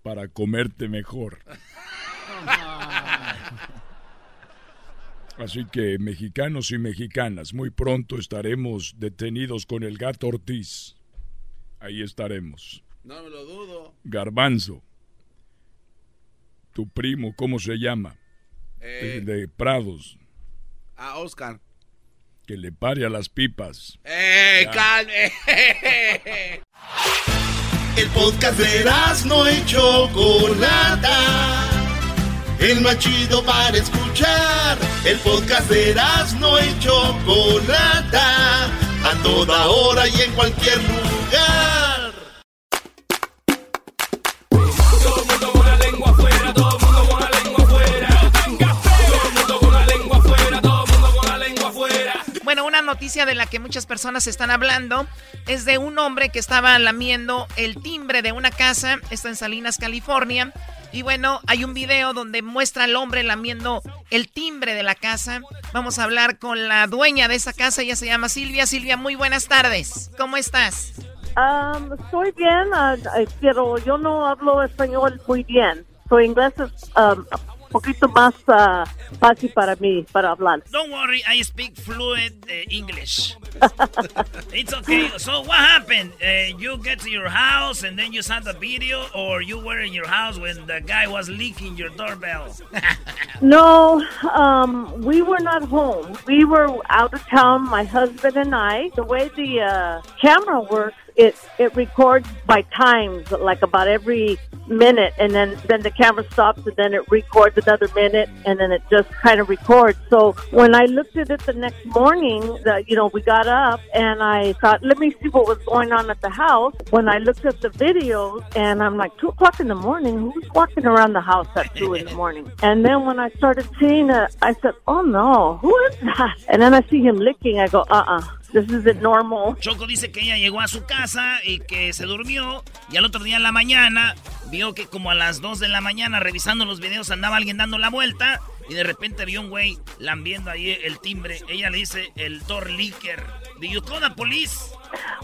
Para comerte mejor. Así que, mexicanos y mexicanas, muy pronto estaremos detenidos con el gato Ortiz. Ahí estaremos. No me lo dudo. Garbanzo. Tu primo, ¿cómo se llama? Eh, de Prados. A Oscar. Que le pare a las pipas. ¡Eh, calme! El podcast de no hecho Chocolata. El más chido para escuchar. El podcast de no hecho Chocolata. A toda hora y en cualquier lugar. Noticia de la que muchas personas están hablando es de un hombre que estaba lamiendo el timbre de una casa, está en Salinas, California. Y bueno, hay un video donde muestra al hombre lamiendo el timbre de la casa. Vamos a hablar con la dueña de esa casa, ella se llama Silvia. Silvia, muy buenas tardes. ¿Cómo estás? Um, estoy bien, uh, pero yo no hablo español muy bien. Soy inglés um, poquito más uh, fácil para mí, para hablar. Don't worry, I speak fluent uh, English. it's okay. So what happened? Uh, you get to your house and then you saw the video, or you were in your house when the guy was leaking your doorbell? no, um, we were not home. We were out of town, my husband and I. The way the uh, camera works, it it records by times, like about every minute, and then then the camera stops, and then it records another minute, and then it just kind of records. So when I looked at it the next morning, the, you know, we got up, and I thought, let me see what was going on at the house. When I looked at the videos, and I'm like, two o'clock in the morning, who's walking around the house at two in the morning? And then when I started seeing it, I said, oh no, who is that? And then I see him licking. I go, uh uh This isn't normal. Choco dice que ella llegó a su casa y que se durmió y al otro día en la mañana vio que como a las 2 de la mañana revisando los videos andaba alguien dando la vuelta y de repente vio un güey lambiendo ahí el timbre. Ella le dice el door leaker. Do you call the police?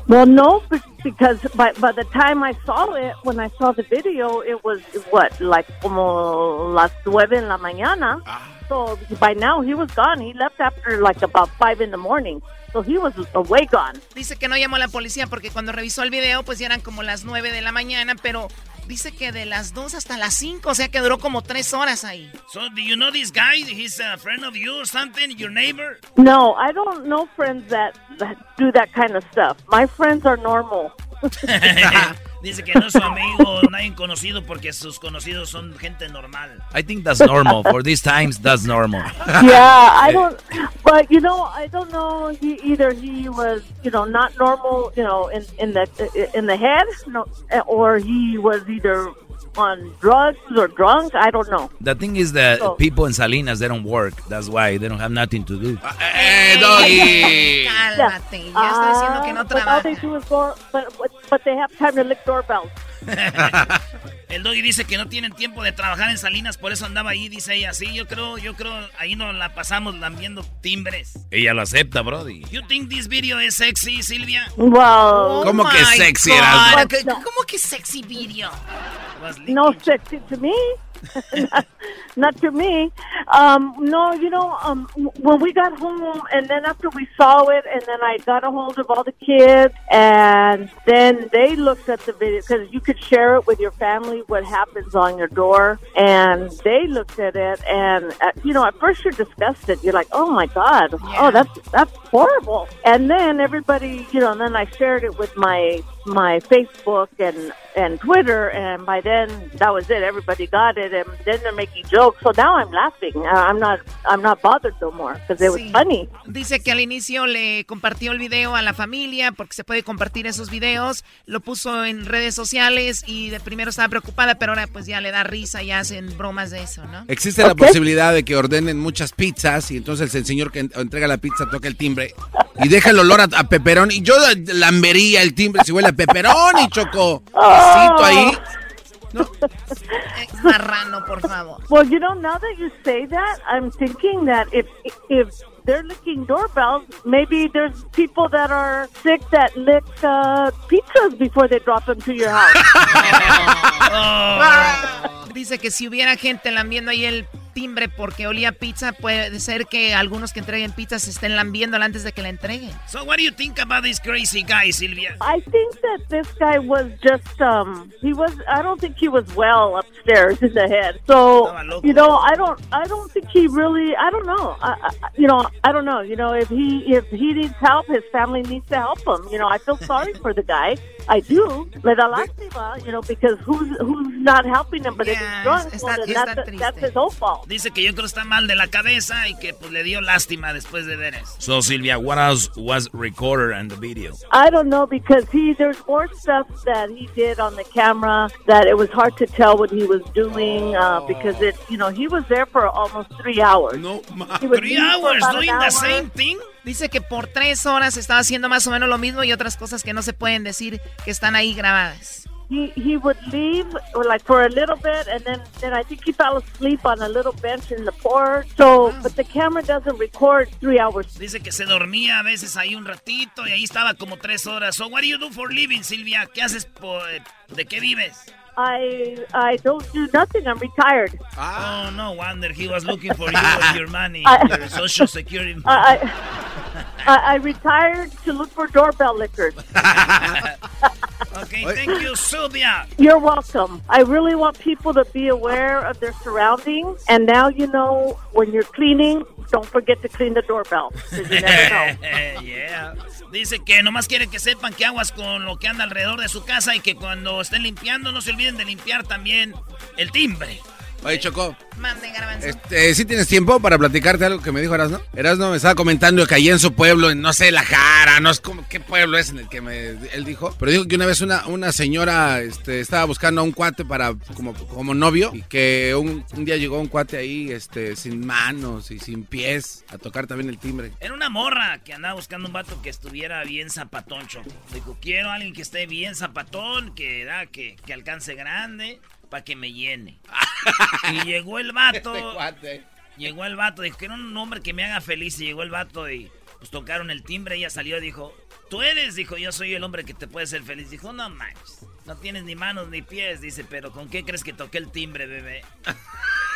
Well, no, be- because by by the time I saw it, when I saw the video, it was what like como las nueve en la mañana. So by now he was gone. He left after like about five in the morning. So he was away gone. Dice que no llamó a la policía porque cuando revisó el video, pues ya eran como las 9 de la mañana, pero dice que de las 2 hasta las 5, o sea que duró como 3 horas ahí. So, do you know this guy? He's a friend of you or something? Your neighbor? No, I don't know friends that that do that kind of stuff. My friends are normal. Dice que no es su amigo, nadie conocido porque sus conocidos son gente normal. I think that's normal. For these times, that's normal. yeah, I eh, don't. But you know, I don't know. He either he was, you know, not normal, you know, in in the in the head, no, eh, or he was either on drugs or drunk. I don't know. The thing is that So- people in Salinas, they don't work. That's why they don't have nothing to do. ¡Eh, doggy! Cálmate, ya estoy diciendo que no Ah, but all they do is door, but, but but they have time to lick doorbells. El doggy dice que no tienen tiempo de trabajar en Salinas, por eso andaba ahí, dice ella. Sí, yo creo, yo creo, ahí nos la pasamos lambiendo timbres. Ella lo acepta, Brody. You think this video is sexy, Silvia? Wow. ¿Cómo que my sexy? ¿Qué- ¿Cómo que sexy video? No sexy to me. not, not to me. Um, no, you know, um, when we got home, and then after we saw it, and then I got a hold of all the kids, and then they looked at the video because you could share it with your family what happens on your door, and they looked at it, and uh, you know, at first you're disgusted. You're like, oh my god, oh that's that's horrible. And then everybody, you know, and then I shared it with my my Facebook and and Twitter, and by then that was it. Everybody got it, and then they're making jokes. So now I'm laughing. I- I'm not I'm not bothered no more because it was Sí. funny. Dice que al inicio le compartió el video a la familia porque se puede compartir esos videos. Lo puso en redes sociales y de primero estaba preocupada, pero ahora pues ya le da risa y hacen bromas de eso, ¿no? Existe la posibilidad de que ordenen muchas pizzas y entonces el señor que en- entrega la pizza toca el timbre y deja el olor a, a peperón. Y yo lambería el timbre si huele a peperón y choco. Besito ahí. Marrano, por favor. Well, you know, now that you say that, I'm thinking that if if they're licking doorbells, maybe there's people that are sick that lick uh, pizzas before they drop them to your house. Oh. Dice que si hubiera gente lambiendo ahí el timbre porque olía pizza, puede ser que algunos que entreguen pizzas estén lambiéndola antes de que la entreguen. So what do you think about this crazy guy, Silvia? I think that this guy was just um he was I don't think he was well upstairs in the head. So you know I don't I don't think he really I don't know I, I, you know I don't know you know if he if he needs help his family needs to help him you know I feel sorry for the guy I do le da lástima you know because who's who's not helping him but if he's drunk está- well, that's his own fault. Dice que yo creo que está mal de la cabeza y que pues le dio lástima después de ver eso. So, Silvia, what else was recorded in the video? I don't know because he there's more stuff that he did on the camera that it was hard to tell what he was doing uh, because it you know he was there for almost three hours. No, Three hours doing the same thing? Dice que por tres horas estaba haciendo más o menos lo mismo y otras cosas que no se pueden decir que están ahí grabadas. He he would leave or like for a little bit and then then I think he fell asleep on a little bench in the porch. So mm. but the camera doesn't record three hours. Dice que se dormía a veces ahí un ratito y ahí estaba como tres horas. So what do you do for living, Silvia? ¿Qué haces? por- eh, ¿De qué vives? I I don't do nothing. I'm retired. Ah. Oh, no wonder he was looking for you and your money, I- your social security. I, I I I retired to look for doorbell lickers. Okay, thank you, Sylvia. You're welcome. I really want people to be aware of their surroundings. And now you know when you're cleaning, don't forget to clean the doorbell. 'cause you never know. yeah. Dice que nomás quiere que sepan que aguas con lo que anda alrededor de su casa y que cuando estén limpiando no se olviden de limpiar también el timbre. Oye, Choco. Mande, garbanzo. Este, ¿sí tienes tiempo para platicarte algo que me dijo Erasno? Erasno me estaba comentando que allí en su pueblo, en no sé, La Jara, no sé qué pueblo es en el que me, él dijo. Pero dijo que una vez una, una señora este, estaba buscando a un cuate para como, como novio y que un, un día llegó un cuate ahí este, sin manos y sin pies a tocar también el timbre. Era una morra que andaba buscando un vato que estuviera bien zapatoncho. Dijo, quiero a alguien que esté bien zapatón, que, da, que, que alcance grande, para que me llene. y llegó el vato. Este llegó el vato, dijo, quiero un hombre que me haga feliz. Y llegó el vato y pues tocaron el timbre. Ella salió y dijo, tú eres, dijo, yo soy el hombre que te puede hacer feliz. Dijo, no manches, no tienes ni manos ni pies. Dice, pero ¿con qué crees que toqué el timbre, bebé?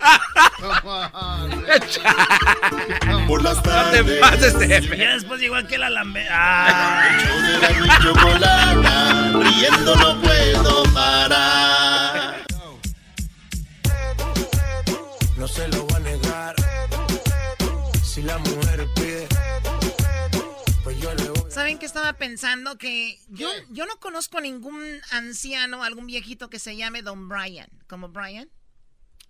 Por las No te tardes. pases de- Ya después llegó aquel alambre. Ah. Riendo no puedo parar. No se lo voy a negar. Si la mujer pide, pues yo le voy. ¿Saben qué estaba pensando? Que yo, yo no conozco ningún anciano, algún viejito que se llame Don Brian. ¿Como Brian?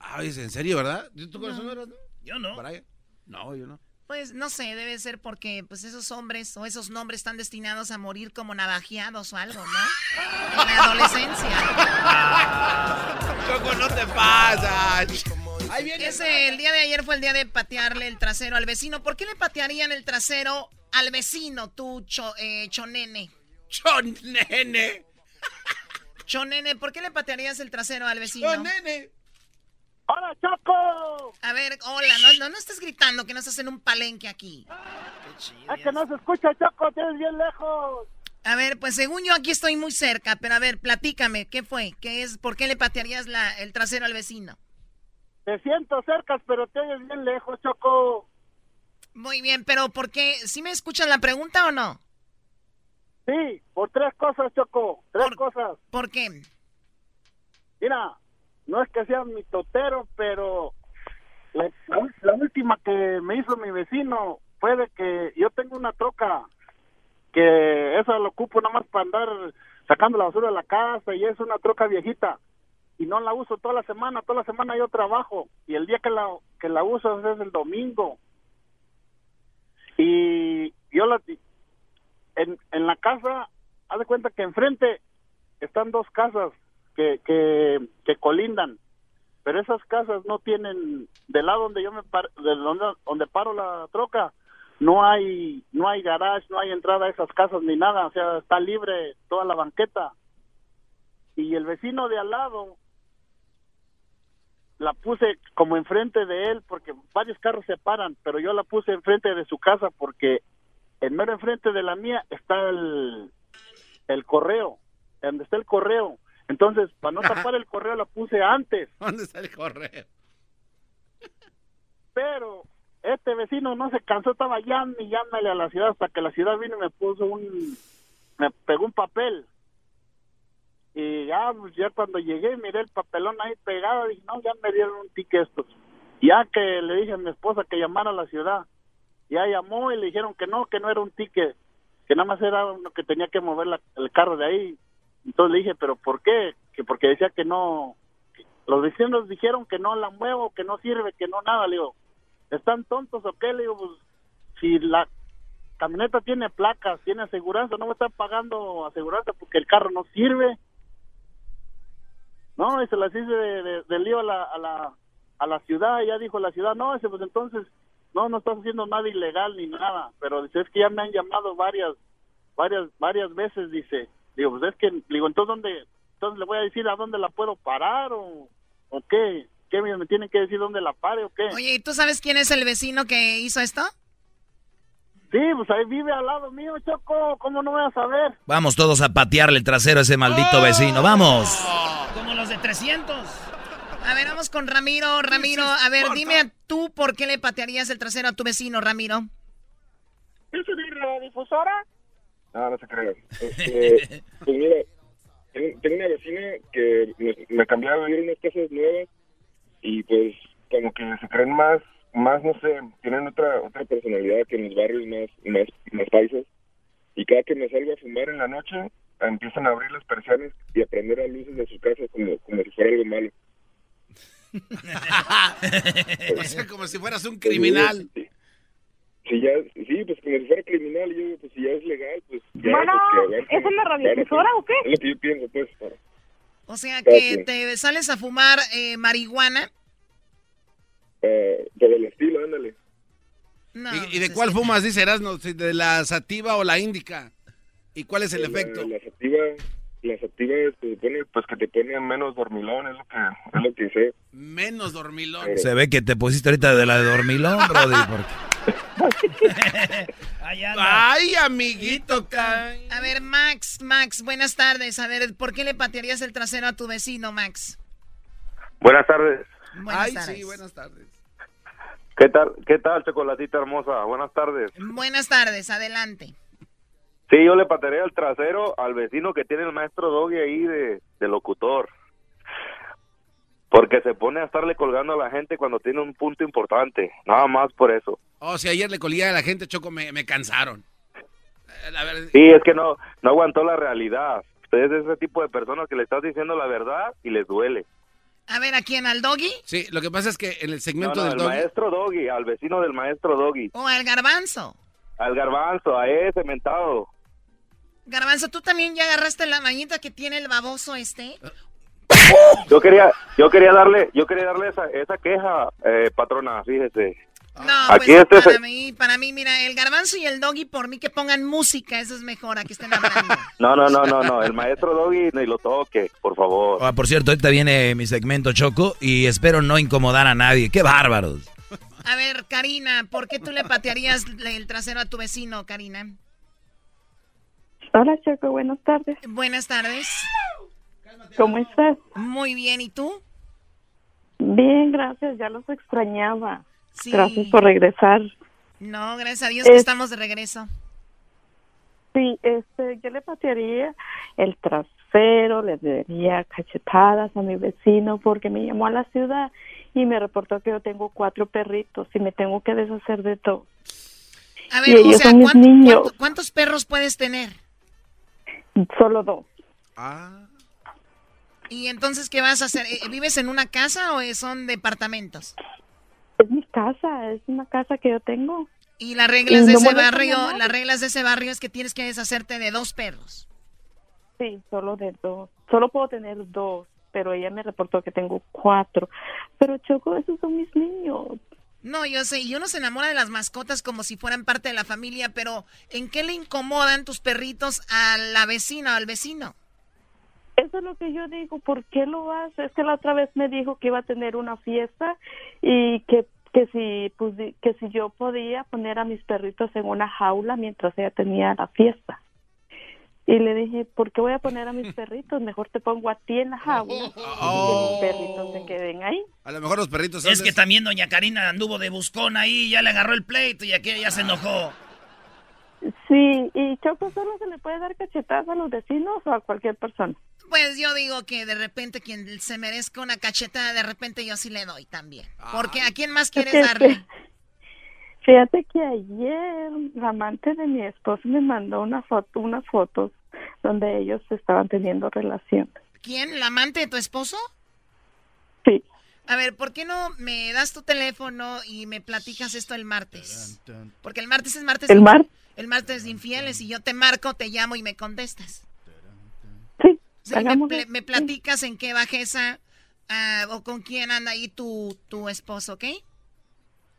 Ay, ¿es en serio, verdad? ¿Tú conoces No. a Erasno? Yo no. Brian? No, yo no. Pues no sé, debe ser porque pues esos hombres o esos nombres están destinados a morir como navajeados o algo, ¿no? En la adolescencia. Choco, no te pasas. Ahí viene. Ese, el día de ayer fue el día de patearle el trasero al vecino. ¿Por qué le patearían el trasero al vecino, tú, cho, eh, chonene? Chonene. Chonene, ¿por qué le patearías el trasero al vecino? Chonene. ¡Hola, Choco! A ver, hola, no, no, no estés gritando que no estás en un palenque aquí. Es que no se escucha, Choco, tienes bien lejos. A ver, pues según yo aquí estoy muy cerca, pero a ver, platícame, ¿qué fue? ¿Qué es? ¿Por qué le patearías la, el trasero al vecino? Te siento cerca, pero te oyes bien lejos, Choco. Muy bien, pero ¿por qué? ¿Sí me escuchan la pregunta o no? Sí, por tres cosas, Choco. Tres cosas. ¿Por qué? Mira, no es que sea mi totero, pero la, la- la última que me hizo mi vecino fue de que yo tengo una troca que esa lo ocupo nada más para andar sacando la basura de la casa y es una troca viejita y no la uso toda la semana, toda la semana yo trabajo y el día que la que la uso es el domingo. Y yo la en, en la casa, haz de cuenta que enfrente están dos casas que, que, colindan, pero esas casas no tienen, del lado donde yo me par, de donde, donde paro la troca, no hay, no hay garage, no hay entrada a esas casas ni nada, o sea, está libre toda la banqueta. Y el vecino de al lado la puse como enfrente de él porque varios carros se paran, pero yo la puse enfrente de su casa porque en mero enfrente de la mía está el, el correo, donde está el correo. Entonces, para no tapar el correo la puse antes. ¿Dónde está el correo? Pero este vecino no se cansó, estaba llame y llámale a la ciudad hasta que la ciudad vino y me puso un, me pegó un papel. Y ya, pues, ya cuando llegué miré el papelón ahí pegado, dije, no, ya me dieron un ticket estos. Ya que le dije a mi esposa que llamara a la ciudad, ya llamó y le dijeron que no, que no era un ticket, que nada más era uno que tenía que mover la- el carro de ahí. Entonces le dije, pero ¿por qué? Que porque decía que no, los vecinos dijeron que no la muevo, que no sirve, que no nada. Le digo, ¿están tontos o qué? Le digo, pues si la camioneta tiene placas, tiene aseguranza, no me están pagando aseguranza porque el carro no sirve. No, y se las hice de, de- lío a la, a la, a la ciudad, ya dijo la ciudad, no, ese pues entonces, no, no estás haciendo nada ilegal ni nada, pero dice, es que ya me han llamado varias, varias, varias veces, dice, digo, pues es que, digo, entonces, ¿dónde, entonces le voy a decir a dónde la puedo parar o, o qué? ¿Qué me, me tienen que decir dónde la pare o qué? Oye, ¿y tú sabes quién es el vecino que hizo esto? Sí, pues ahí vive al lado mío, Choco, ¿cómo no voy a saber? Vamos todos a patearle el trasero a ese maldito vecino. Vamos. Como los de 300. A ver, vamos con Ramiro. Ramiro, a ver, dime tú por qué le patearías el trasero a tu vecino, Ramiro. ¿Es una difusora? No, no se crean. Este, pues mira, tengo, una vecina que me, me a vivir unas casas nuevas y pues como que se creen más, más no sé, tienen otra otra personalidad que en los barrios más, más, más paisas. Y cada que me salgo a fumar en la noche, empiezan a abrir las persianas y a prender las luces de su casa como, como si fuera algo malo. o sea, como si fueras un criminal. Si ya, sí, pues como si fuera criminal, yo, pues si ya es legal, pues ya. Bueno, pues, que aguante. ¿es en la radiodifusora o qué? Es lo que yo pienso, pues. para- O sea, que te sales a fumar eh, marihuana. eh, por el estilo, ándale. No, ¿Y, y de cuál fumas, dice Erasmo? ¿Si ¿De la sativa o la índica? ¿Y cuál es el La- efecto? La sativa, la sativa se supone, pues que te pone menos dormilón, es lo que, es lo que sé. Menos dormilón. Se ve que te pusiste ahorita de la de dormilón, Brody. porque- Ay, amiguito. A ver, Max, Max, buenas tardes. A ver, ¿por qué le patearías el trasero a tu vecino, Max? Buenas tardes. Buenas Ay, tardes. sí, buenas tardes. ¿Qué tal, qué tal, chocolatita hermosa? Buenas tardes. Buenas tardes, adelante. Sí, yo le patearé el trasero al vecino que tiene el maestro Doggy ahí de, de locutor. Porque se pone a estarle colgando a la gente cuando tiene un punto importante. Nada más por eso. Oh, si ayer le colía a la gente, Choco, me, me cansaron. Eh, Sí, es que no, no aguantó la realidad. Usted es ese tipo de personas que le estás diciendo la verdad y les duele. A ver, ¿a quién? ¿Al doggy? Sí, lo que pasa es que en el No, segmento no, del al doggy... maestro Doggy, al vecino del maestro Doggy, ¿O al garbanzo? al garbanzo, a ese mentado. Garbanzo, ¿tú también ya agarraste la mañita que tiene el baboso este? Yo quería, yo quería darle, yo quería darle esa, esa queja, eh, patrona, fíjese. No, Aquí pues este para se- mí, para mí, mira, el garbanzo y el doggy, por mí que pongan música, eso es mejor, a que estén hablando. No, no, no, no, no, el maestro Doggy ni lo toque, por favor. Ah, por cierto, ahorita viene mi segmento Choco y espero no incomodar a nadie. ¡Qué bárbaros! A ver, Karina, ¿por qué tú le patearías el trasero a tu vecino, Karina? Hola, Choco, buenas tardes. Buenas tardes. ¿Cómo estás? Muy bien, ¿y tú? Bien, gracias, ya los extrañaba. Sí. Gracias por regresar. No, gracias a Dios que Es- estamos de regreso. Sí, este, yo le patearía el trasero, le daría cachetadas a mi vecino porque me llamó a la ciudad y me reportó que yo tengo cuatro perritos y me tengo que deshacer de todo. A Y ver, o sea, son mis ¿cuánto- niños. cuánto- ¿cuántos perros puedes tener? Solo dos. ¿Y entonces qué vas a hacer? Eh, ¿Vives en una casa o son departamentos? Es mi casa, es una casa que yo tengo. Y las reglas Y de no ese barrio, las reglas de ese barrio es que tienes que deshacerte de dos perros. Sí, solo de dos. Solo puedo tener dos, pero ella me reportó que tengo cuatro. Pero Choco, esos son mis niños. No, yo sé, y uno se enamora de las mascotas como si fueran parte de la familia, pero ¿en qué le incomodan tus perritos a la vecina o al vecino? Eso es lo que yo digo, ¿por qué lo hace? Es que la otra vez me dijo que iba a tener una fiesta y que que si pudi- que si yo podía poner a mis perritos en una jaula mientras ella tenía la fiesta. Y le dije, ¿por qué voy a poner a mis perritos? Mejor te pongo a ti en la jaula y que mis perritos se queden ahí. A lo mejor los perritos Es que también doña Karina anduvo de buscón ahí, ya le agarró el pleito y aquella ya se enojó. Sí, y Choco solo se le puede dar cachetadas a los vecinos o a cualquier persona. Pues yo digo que de repente quien se merezca una cachetada, de repente yo sí le doy también. Porque ¿a quién más quieres Es que, darle? Fíjate que ayer la amante de mi esposo me mandó una foto, unas fotos donde ellos estaban teniendo relación. ¿Quién? ¿La amante de tu esposo? Sí. A ver, ¿por qué no me das tu teléfono y me platicas esto el martes? Porque el martes es martes. ¿El mar? El martes de infieles y yo te marco, te llamo y me contestas. Sí. Me, platicas en qué bajeza ah, o con quién anda ahí tu, tu esposo, ¿ok?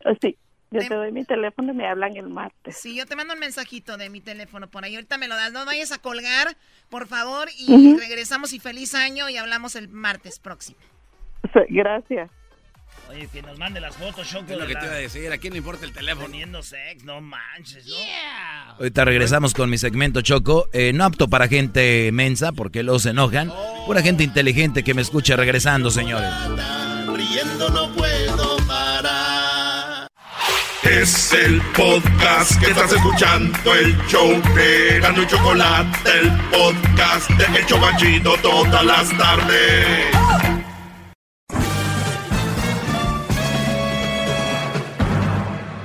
Oh, Sí, yo te doy mi teléfono y me hablan el martes. Sí, yo te mando un mensajito de mi teléfono por ahí. Ahorita me lo das. No vayas a colgar, por favor, y regresamos y feliz año y hablamos el martes próximo. Gracias. Oye, que nos mande las fotos, Choco. Es lo de que la- te iba a decir, ¿a quién le importa el teléfono? Teniendo sex, no manches, ¿no? Ahorita regresamos con mi segmento Choco. Eh, no apto para gente mensa porque luego se enojan. Pura gente inteligente que me escuche regresando, señores. Riendo no puedo parar. Es el podcast que estás escuchando, el show de Gano y Chocolate, el podcast de El Chobachito todas las tardes.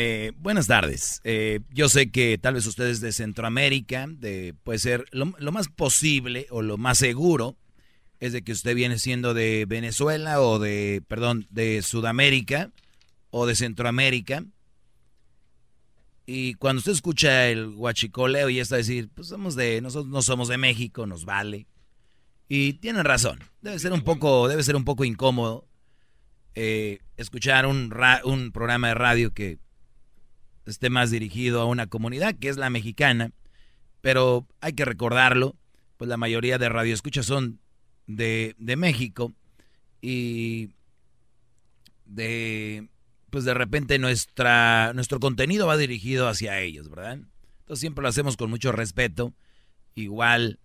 Eh, buenas tardes. Eh, yo sé que tal vez ustedes de Centroamérica, de, puede ser lo, más posible o lo más seguro es de que usted viene siendo de Venezuela o de, perdón, de Sudamérica o de Centroamérica. Y cuando usted escucha el guachicoleo y está a decir, pues somos de, nosotros no somos de México, nos vale. Y tienen razón. Debe ser un poco, debe ser un poco incómodo eh, escuchar un, ra- un programa de radio que esté más dirigido a una comunidad que es la mexicana. Pero hay que recordarlo, pues la mayoría de radioescuchas son de, de México y de pues de repente nuestra nuestro contenido va dirigido hacia ellos, ¿verdad? Entonces siempre lo hacemos con mucho respeto, igual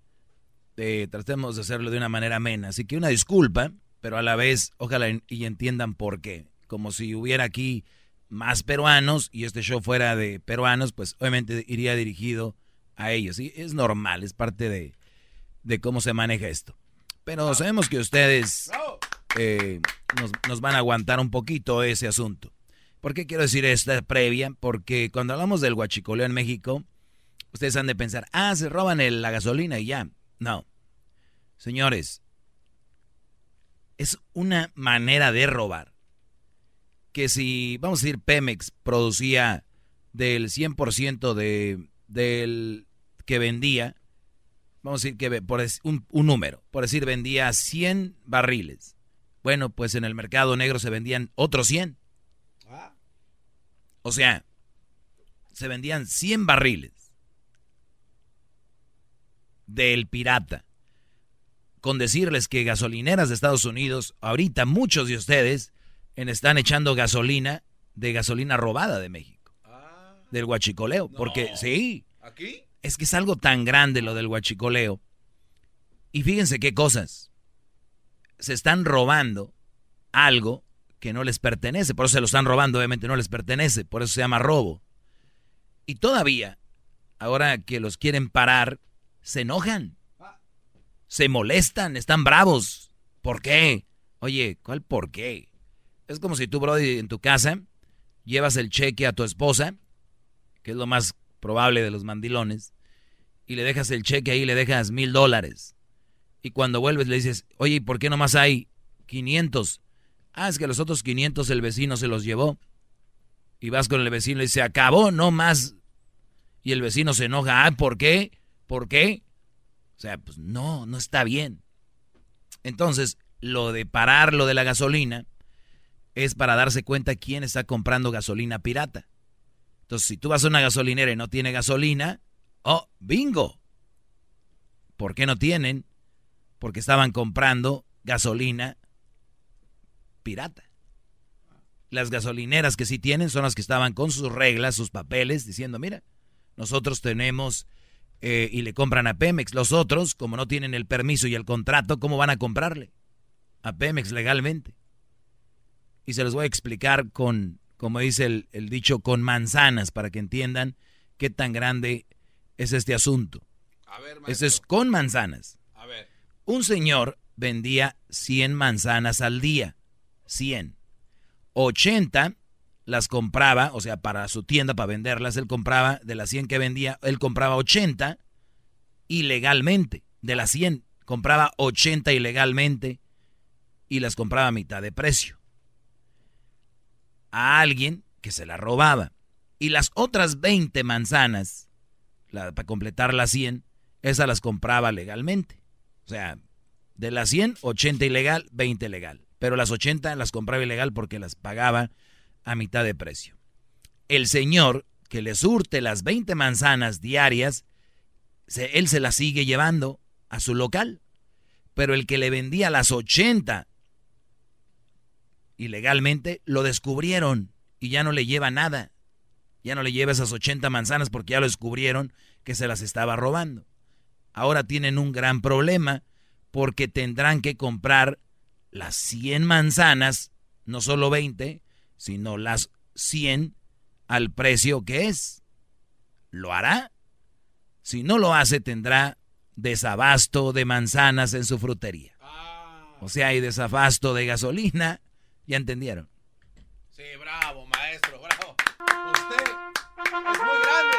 eh, tratemos de hacerlo de una manera amena, así que una disculpa, pero a la vez ojalá y entiendan por qué, como si hubiera aquí más peruanos y este show fuera de peruanos, pues obviamente iría dirigido a ellos, y es normal, es parte de, de cómo se maneja esto. Pero sabemos que ustedes eh, nos, nos van a aguantar un poquito ese asunto. ¿Por qué quiero decir esta previa? Porque cuando hablamos del guachicoleo en México, ustedes han de pensar, ah, se roban la gasolina y ya. No. Señores, es una manera de robar. Que si, vamos a decir, Pemex producía del 100% de, del que vendía, vamos a decir que por un, un número, por decir vendía 100 barriles. Bueno, pues en el mercado negro se vendían otros 100. O sea, se vendían 100 barriles del pirata. Con decirles que gasolineras de Estados Unidos, ahorita muchos de ustedes en- están echando gasolina de gasolina robada de México. Del guachicoleo. Porque sí. ¿Aquí? Es que es algo tan grande lo del guachicoleo. Y fíjense qué cosas. Se están robando algo que no les pertenece. Por eso se lo están robando, obviamente no les pertenece. Por eso se llama robo. Y todavía, ahora que los quieren parar, se enojan. Se molestan, están bravos. ¿Por qué? Oye, ¿cuál por qué? Es como si tú, Brody, en tu casa llevas el cheque a tu esposa, que es lo más probable de los mandilones, y le dejas el cheque ahí le dejas mil dólares. Y cuando vuelves le dices, oye, ¿y por qué nomás hay 500? Ah, es que los otros 500 el vecino se los llevó. Y vas con el vecino y se acabó, no más. Y el vecino se enoja, ah, ¿por qué? ¿Por qué? O sea, pues no, no está bien. Entonces, lo de parar lo de la gasolina es para darse cuenta quién está comprando gasolina pirata. Entonces, si tú vas a una gasolinera y no tiene gasolina, oh, bingo. ¿Por qué no tienen? Porque estaban comprando gasolina pirata. Las gasolineras que sí tienen son las que estaban con sus reglas, sus papeles, diciendo, mira, nosotros tenemos eh, y le compran a Pemex. Los otros, como no tienen el permiso y el contrato, ¿cómo van a comprarle? A Pemex legalmente. Y se los voy a explicar con, como dice el, el dicho, con manzanas, para que entiendan qué tan grande es este asunto. A ver, Eso es con manzanas. A ver. Un señor vendía 100 manzanas al día. 100. 80 las compraba, o sea, para su tienda, para venderlas, él compraba, de las 100 que vendía, él compraba 80 ilegalmente. De las 100, compraba 80 ilegalmente y las compraba a mitad de precio. A alguien que se la robaba. Y las otras 20 manzanas, para completar las 100, esas las compraba legalmente. O sea, de las 100, 80 ilegal, 20 legal. Pero las 80 las compraba ilegal porque las pagaba a mitad de precio. El señor que le surte las 20 manzanas diarias, él se las sigue llevando a su local. Pero el que le vendía las 80 ilegalmente, lo descubrieron y ya no le lleva nada. Ya no le lleva esas 80 manzanas porque ya lo descubrieron que se las estaba robando. ahora tienen un gran problema porque tendrán que comprar las 100 manzanas, no solo 20, sino las 100 al precio que es. ¿Lo hará? Si no lo hace, tendrá desabasto de manzanas en su frutería. O sea, hay desabasto de gasolina. ¿Ya entendieron? Sí, bravo, maestro, bravo. Usted es muy grande.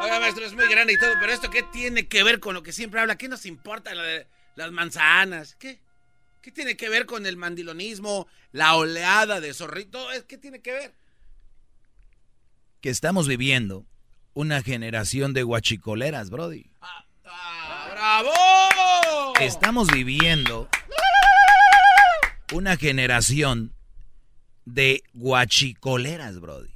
Oiga, maestro, es muy grande y todo, pero ¿esto qué tiene que ver con lo que siempre habla? ¿Qué nos importa la de las manzanas? ¿Qué? ¿Qué tiene que ver con el mandilonismo, la oleada de zorrito? ¿Qué tiene que ver? Que estamos viviendo una generación de guachicoleras, Brody. ¡Bravo! Estamos viviendo una generación de guachicoleras, Brody.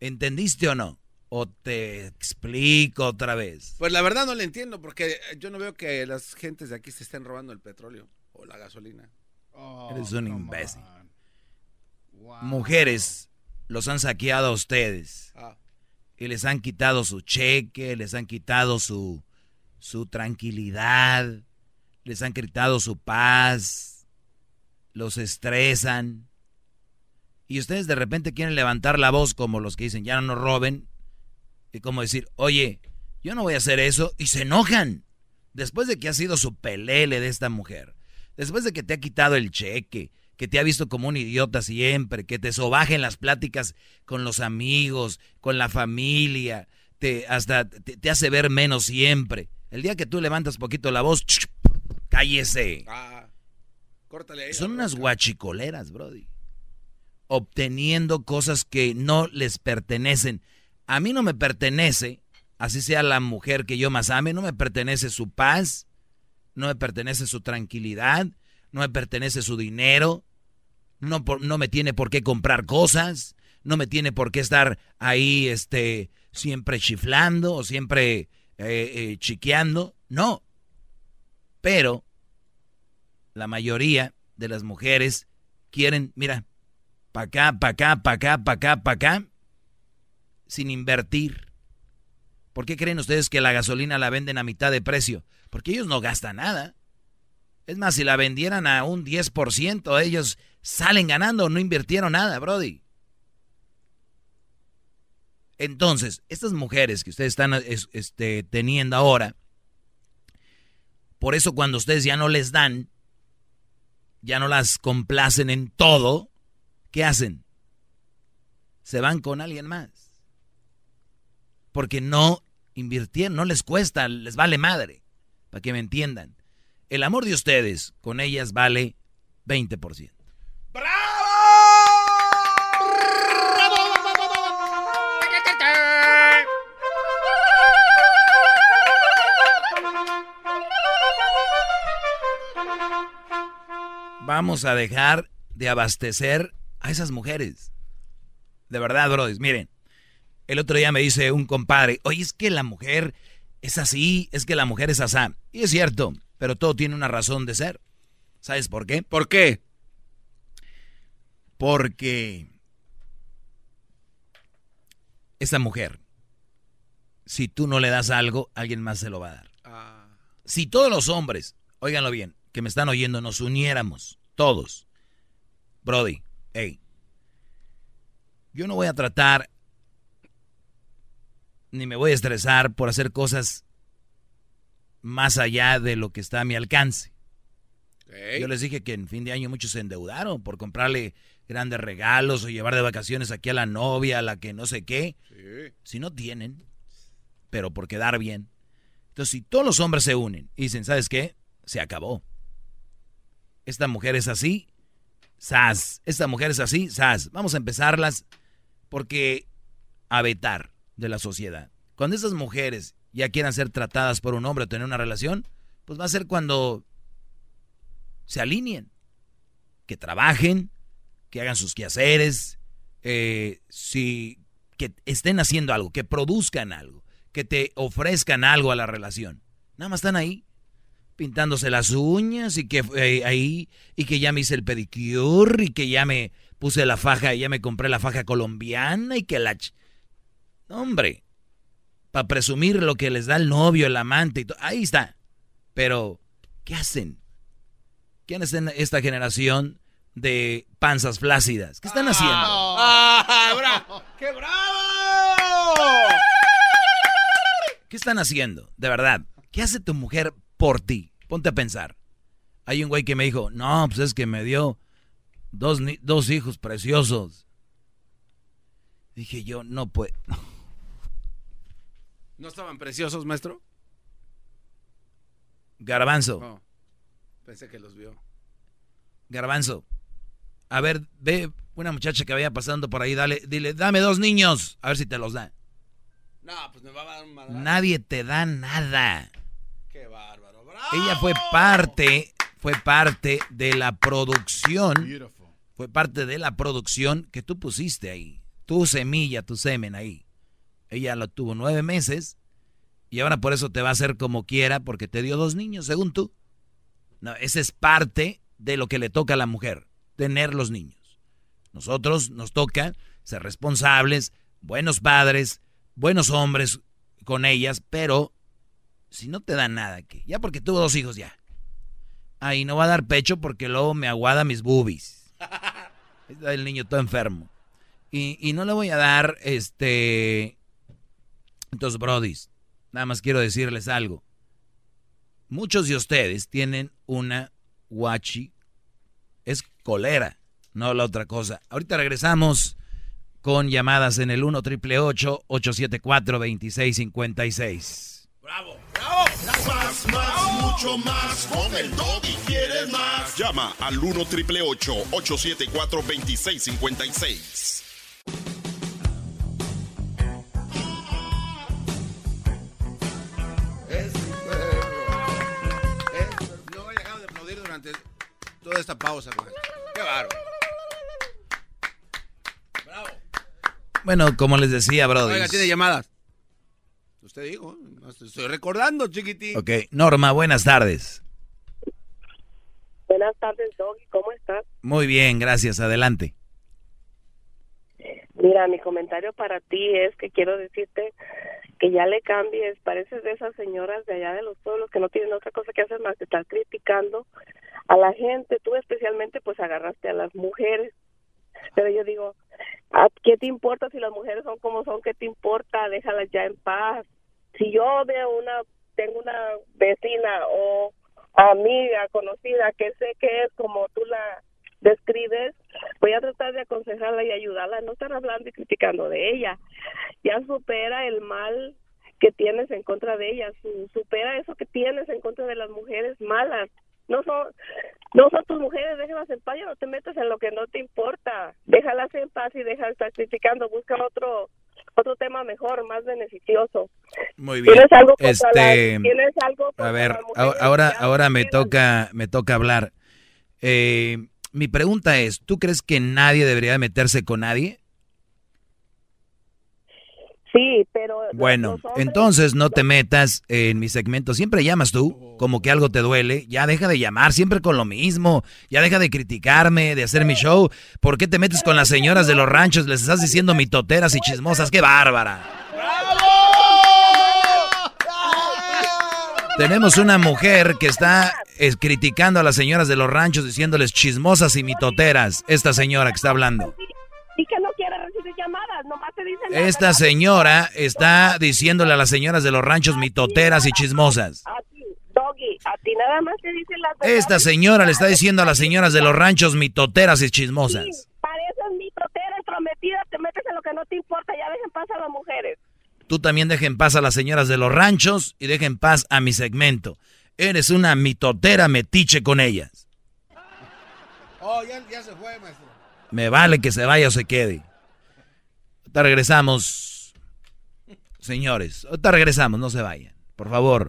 ¿Entendiste o no? ¿O te explico otra vez? Pues la verdad no le entiendo porque yo no veo que las gentes de aquí se estén robando el petróleo o la gasolina. Eres un imbécil. Mujeres los han saqueado a ustedes. Ah. Y les han quitado su cheque, les han quitado su, su tranquilidad, les han quitado su paz, los estresan. Y ustedes de repente quieren levantar la voz como los que dicen, ya no nos roben. Y como decir, oye, yo no voy a hacer eso. Y se enojan. Después de que ha sido su pelele de esta mujer. Después de que te ha quitado el cheque. Que te ha visto como un idiota siempre. Que te sobaje en las pláticas con los amigos, con la familia. Te, hasta te, te hace ver menos siempre. El día que tú levantas poquito la voz, cállese. Ah, córtale ahí. Son unas guachicoleras, Brody. Obteniendo cosas que no les pertenecen. A mí no me pertenece, así sea la mujer que yo más ame, no me pertenece su paz, no me pertenece su tranquilidad, no me pertenece su dinero, no, me tiene por qué comprar cosas, no me tiene por qué estar ahí este, siempre chiflando o siempre eh, eh, chiqueando, no. Pero la mayoría de las mujeres quieren, mira, pa' acá, pa' acá, pa' acá, pa' acá, pa' acá, sin invertir. ¿Por qué creen ustedes que la gasolina la venden a mitad de precio? Porque ellos no gastan nada. Es más, si la vendieran a un 10%, ellos salen ganando, no invirtieron nada, Brody. Entonces, estas mujeres que ustedes están es- este, teniendo ahora, por eso cuando ustedes ya no les dan, ya no las complacen en todo, ¿qué hacen? Se van con alguien más. Porque no invirtieron, no les cuesta, les vale madre. Para que me entiendan. El amor de ustedes con ellas vale 20%. Vamos a dejar de abastecer a esas mujeres. De verdad, brodis. Miren, el otro día me dice un compadre, oye, es que la mujer es así, es que la mujer es asá. Y es cierto, pero todo tiene una razón de ser. ¿Sabes por qué? ¿Por qué? Porque esa mujer, si tú no le das algo, alguien más se lo va a dar. Si todos los hombres, óiganlo bien, que me están oyendo, nos uniéramos, todos, Brody, hey, yo no voy a tratar ni me voy a estresar por hacer cosas más allá de lo que está a mi alcance. Yo les dije que en fin de año muchos se endeudaron por comprarle grandes regalos o llevar de vacaciones aquí a la novia, a la que no sé qué. Si no tienen, pero por quedar bien. Entonces, si todos los hombres se unen y dicen, ¿sabes qué? Se acabó. Esta mujer es así, sas. Esta mujer es así, sas. Vamos a empezarlas porque a vetar de la sociedad. Cuando esas mujeres ya quieran ser tratadas por un hombre o tener una relación, pues va a ser cuando se alineen, que trabajen, que hagan sus quehaceres, eh, si, que estén haciendo algo, que produzcan algo, que te ofrezcan algo a la relación. Nada más están ahí. pintándose las uñas y que eh, ahí y que ya me hice el pedicure y que ya me puse la faja ya me compré la faja colombiana y que la hombre para presumir lo que les da el novio el amante y ahí está pero qué hacen quién es en esta generación de panzas flácidas qué están haciendo ¡Ah, bravo! ¡Qué bravo! ¿Qué están haciendo? De verdad. ¿Qué hace tu mujer por ti? Ponte a pensar. Hay un güey que me dijo, no, pues es que me dio dos, dos hijos preciosos. Dije yo, no puedo. ¿No estaban preciosos, maestro? Garbanzo. Oh, pensé que los vio. Garbanzo. A ver, ve una muchacha que vaya pasando por ahí, dale, dile, dame dos niños, a ver si te los da. No, pues me va a dar un madrazo. Nadie te da nada. Qué bárbaro. ¡Bravo! Ella fue parte, fue parte de la producción. Fue parte de la producción que tú pusiste ahí. Tu semilla, tu semen ahí. Ella lo tuvo nueve meses y ahora por eso te va a hacer como quiera porque te dio dos niños, según tú. No, esa es parte de lo que le toca a la mujer, tener los niños. Nosotros nos toca ser responsables, buenos padres, buenos hombres con ellas, pero si no te da nada, que ya porque tuvo dos hijos ya. Ahí no va a dar pecho porque luego me aguada mis boobies. Está el niño todo enfermo. Y, y no le voy a dar, este... Entonces, brodis, nada más quiero decirles algo. Muchos de ustedes tienen una guachi. Es colera, no la otra cosa. Ahorita regresamos con llamadas en el 1 triple 874 2656. ¡Bravo! ¡Bravo! Más, más, mucho más. Con el y quieres más. Llama al 1 triple 874 2656. Durante toda esta pausa, maestro. ¡Qué bárbaro! ¡Bravo! Bueno, como les decía, Brody. Oiga, tiene llamadas. Usted dijo, no estoy recordando, chiquitín. Ok, Norma, buenas tardes. Buenas tardes, Doggy, ¿cómo estás? Muy bien, gracias, adelante. Mira, mi comentario para ti es que quiero decirte que ya le cambies, pareces de esas señoras de allá de los pueblos que no tienen otra cosa que hacer más que estar criticando a la gente, tú especialmente pues agarraste a las mujeres, pero yo digo, ¿a ¿qué te importa si las mujeres son como son? ¿Qué te importa? Déjalas ya en paz. Si yo veo una, tengo una vecina o amiga conocida que sé que es como tú la describes, voy a tratar de aconsejarla y ayudarla, no estar hablando y criticando de ella. Ya supera el mal que tienes en contra de ella, su- supera eso que tienes en contra de las mujeres malas. No son, no son tus mujeres, déjalas en paz, ya no te metas en lo que no te importa. Déjalas en paz y deja de estar criticando, busca otro otro tema mejor, más beneficioso. Muy bien. ¿Tienes algo Este, las- ¿Tienes algo a ver, ahora, ahora me toca, me toca hablar. Eh, mi pregunta es, ¿tú crees que nadie debería de meterse con nadie? Sí, pero Bueno, entonces no te metas en mi segmento. Siempre llamas tú, como que algo te duele. Ya deja de llamar siempre con lo mismo. Ya deja de criticarme, de hacer mi show. ¿Por qué te metes con las señoras de los ranchos? Les estás diciendo mitoteras y chismosas. ¡Qué bárbara! Tenemos una mujer que está eh, criticando a las señoras de los ranchos, diciéndoles chismosas y mitoteras. Esta señora que está hablando. y que no quiere recibir llamadas, nomás te dicen Esta señora está diciéndole a las señoras de los ranchos mitoteras y chismosas. A ti, Doggy, a ti nada más te dicen las. Esta señora le está diciendo a las señoras de los ranchos mitoteras y chismosas. Pareces mitotera, entrometida, te metes en lo que no te importa, ya dejen paz a las mujeres. Tú también deja en paz a las señoras de los ranchos y deja en paz a mi segmento. Eres una mitotera metiche con ellas. Oh, ya, ya se fue, maestro. Me vale que se vaya o se quede. Ahorita regresamos. Señores, ahorita regresamos, no se vayan. Por favor.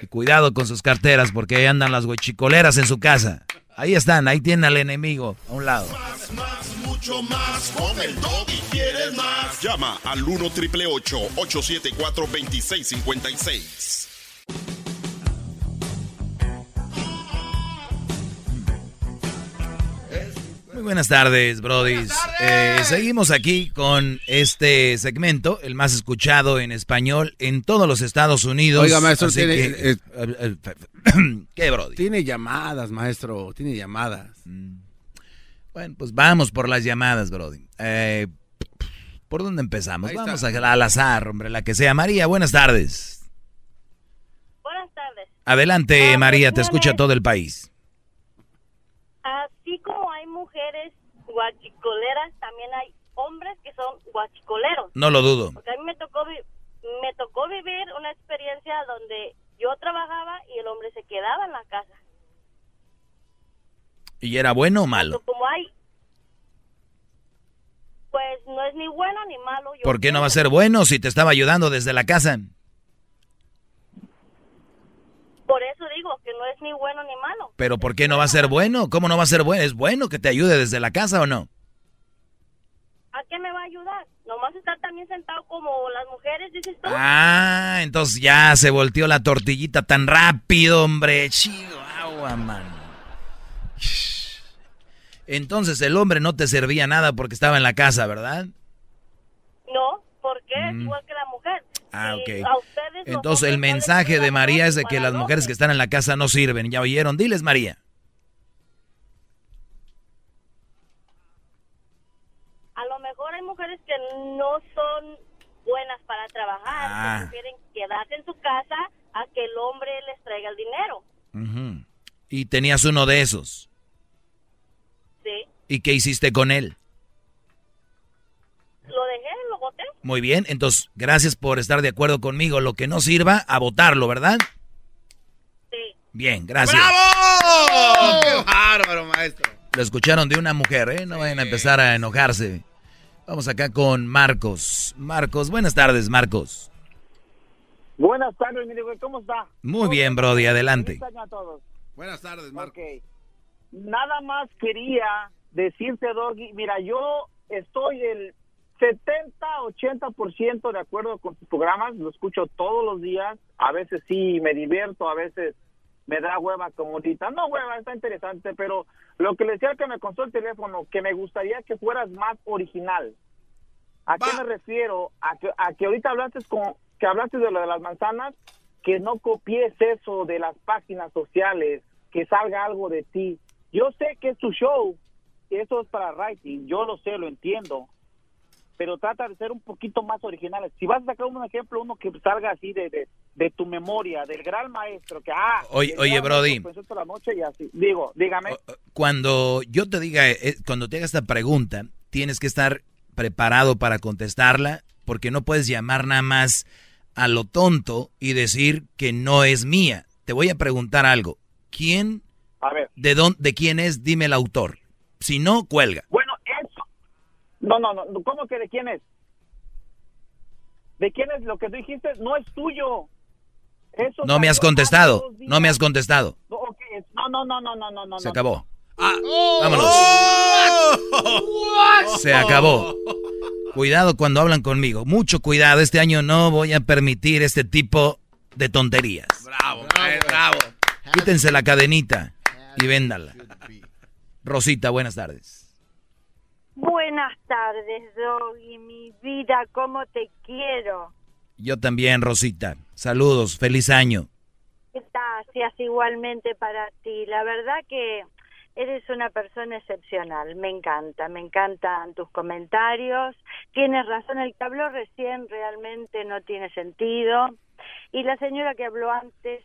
Y cuidado con sus carteras porque ahí andan las huechicoleras en su casa. Ahí están, ahí tienen al enemigo a un lado. Más, más, mucho más. Con el quieres más. Llama al 1 triple 874 2656. Muy buenas tardes, Brody. Eh, seguimos aquí con este segmento, el más escuchado en español en todos los Estados Unidos. Oiga, maestro, tiene, que, eh, eh, ¿qué, Brody? Tiene llamadas, maestro, tiene llamadas. Mm. Bueno, pues vamos por las llamadas, Brody. Eh, ¿Por dónde empezamos? Ahí vamos a- al azar, hombre, la que sea. María, buenas tardes. Buenas tardes. Adelante, Ah, María, pues, te escucha todo el país. Así como hay mujeres guachicoleras, también hay hombres que son guachicoleros. No lo dudo. Porque a mí me tocó, vi- me tocó vivir una experiencia donde yo trabajaba y el hombre se quedaba en la casa. ¿Y era bueno o malo? Como hay, pues no es ni bueno ni malo. Yo ¿Por qué no va a ser bueno si te estaba ayudando desde la casa? Por eso digo que no es ni bueno ni malo. ¿Pero por qué no va a ser bueno? ¿Cómo no va a ser bueno? ¿Es bueno que te ayude desde la casa o no? ¿A qué me va a ayudar? Nomás estar también sentado como las mujeres, dices tú. Ah, entonces ya se volteó la tortillita tan rápido, hombre. Chihuahua, mano. Entonces el hombre no te servía nada porque estaba en la casa, ¿verdad? No, porque es Mm. igual que la mujer. Ah, ok. Entonces el mensaje de María es de que las mujeres que están en la casa no sirven. ¿Ya oyeron? Diles, María. A lo mejor hay mujeres que no son buenas para trabajar, Ah. que prefieren quedarse en su casa a que el hombre les traiga el dinero. Ujú. Y tenías uno de esos. ¿Y qué hiciste con él? Lo dejé, lo boté. Muy bien, entonces gracias por estar de acuerdo conmigo. Lo que no sirva, a votarlo, ¿verdad? Sí. Bien, gracias. ¡Bravo! ¡Qué bárbaro, maestro! Lo escucharon de una mujer, ¿eh? No vayan a empezar a enojarse. Vamos acá con Marcos. Marcos, buenas tardes, Marcos. Buenas tardes, mi güey, ¿cómo está? Muy bien, Brody, adelante. Buenas tardes, Marco. Ok. Nada más quería decirte, Doggy, mira, yo estoy el 70-80% de acuerdo con tus programas, lo escucho todos los días, a veces sí me divierto, a veces me da hueva como ahorita. No hueva, está interesante, pero lo que le decía que me costó el teléfono, que me gustaría que fueras más original. ¿A qué me refiero? A que, a que ahorita hablaste con, que hablaste de lo de las manzanas, que no copies eso de las páginas sociales, que salga algo de ti. Yo sé que es tu show, eso es para writing, yo lo sé, lo entiendo, pero trata de ser un poquito más originales. Si vas a sacar un ejemplo, uno que salga así de, de, de tu memoria, del gran maestro, que ah, Oye- oye, Brody. maestro pensó toda la noche y así. Digo, dígame. Cuando yo te diga, eh, cuando te haga esta pregunta, tienes que estar preparado para contestarla, porque no puedes llamar nada más a lo tonto y decir que no es mía. Te voy a preguntar algo. ¿Quién, A ver. de dónde, de quién es? Dime el autor. Si no, cuelga. Bueno, eso. No, no, no. ¿Cómo que de quién es? ¿De quién es lo que tú dijiste? No es tuyo. Eso No me has contestado. No me has contestado. No, No, no, no, no, no, no, no. Se no. acabó. Oh. Vámonos. Se acabó. Cuidado cuando hablan conmigo. Mucho cuidado. Este año no voy a permitir este tipo de tonterías. Bravo, maestro, bravo. Quítense la cadenita y véndala. Rosita, buenas tardes. Buenas tardes, Doggy, mi vida, cómo te quiero. Yo también, Rosita. Saludos, feliz año. Gracias igualmente para ti. La verdad que eres una persona excepcional. Me encanta, me encantan tus comentarios. Tienes razón, el que habló recién realmente no tiene sentido. Y la señora que habló antes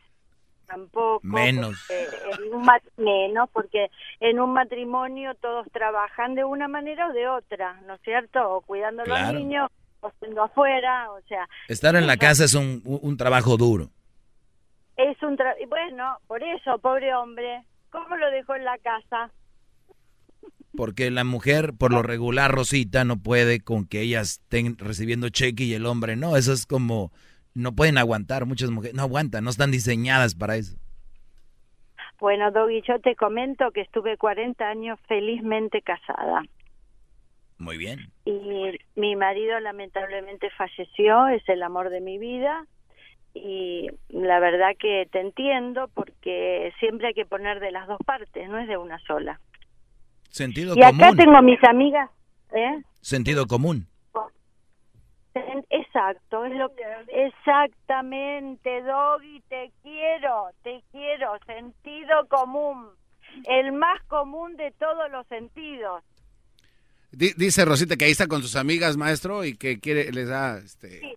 tampoco. Menos. en un menos, porque en un matrimonio todos trabajan de una manera o de otra, ¿no es cierto? O cuidando a los niños, o siendo afuera, o sea. Estar en la casa es un, un trabajo duro. Es un tra- y bueno, por eso, pobre hombre, ¿cómo lo dejó en la casa? Porque la mujer, por lo regular, Rosita, no puede con que ellas estén recibiendo cheque y el hombre no. Eso es como, no pueden aguantar. Muchas mujeres no aguantan, no están diseñadas para eso. Bueno, Doggy, yo te comento que estuve 40 años felizmente casada. Muy bien. Y mi marido lamentablemente falleció, es el amor de mi vida. Y la verdad que te entiendo porque siempre hay que poner de las dos partes, no es de una sola. Sentido y común. acá tengo mis amigas, ¿eh? Sentido común. Exacto, es lo que, exactamente, Doggy, te quiero, te quiero, sentido común, el más común de todos los sentidos. Di- dice Rosita que ahí está con sus amigas, maestro, y que quiere, les da, este... Sí,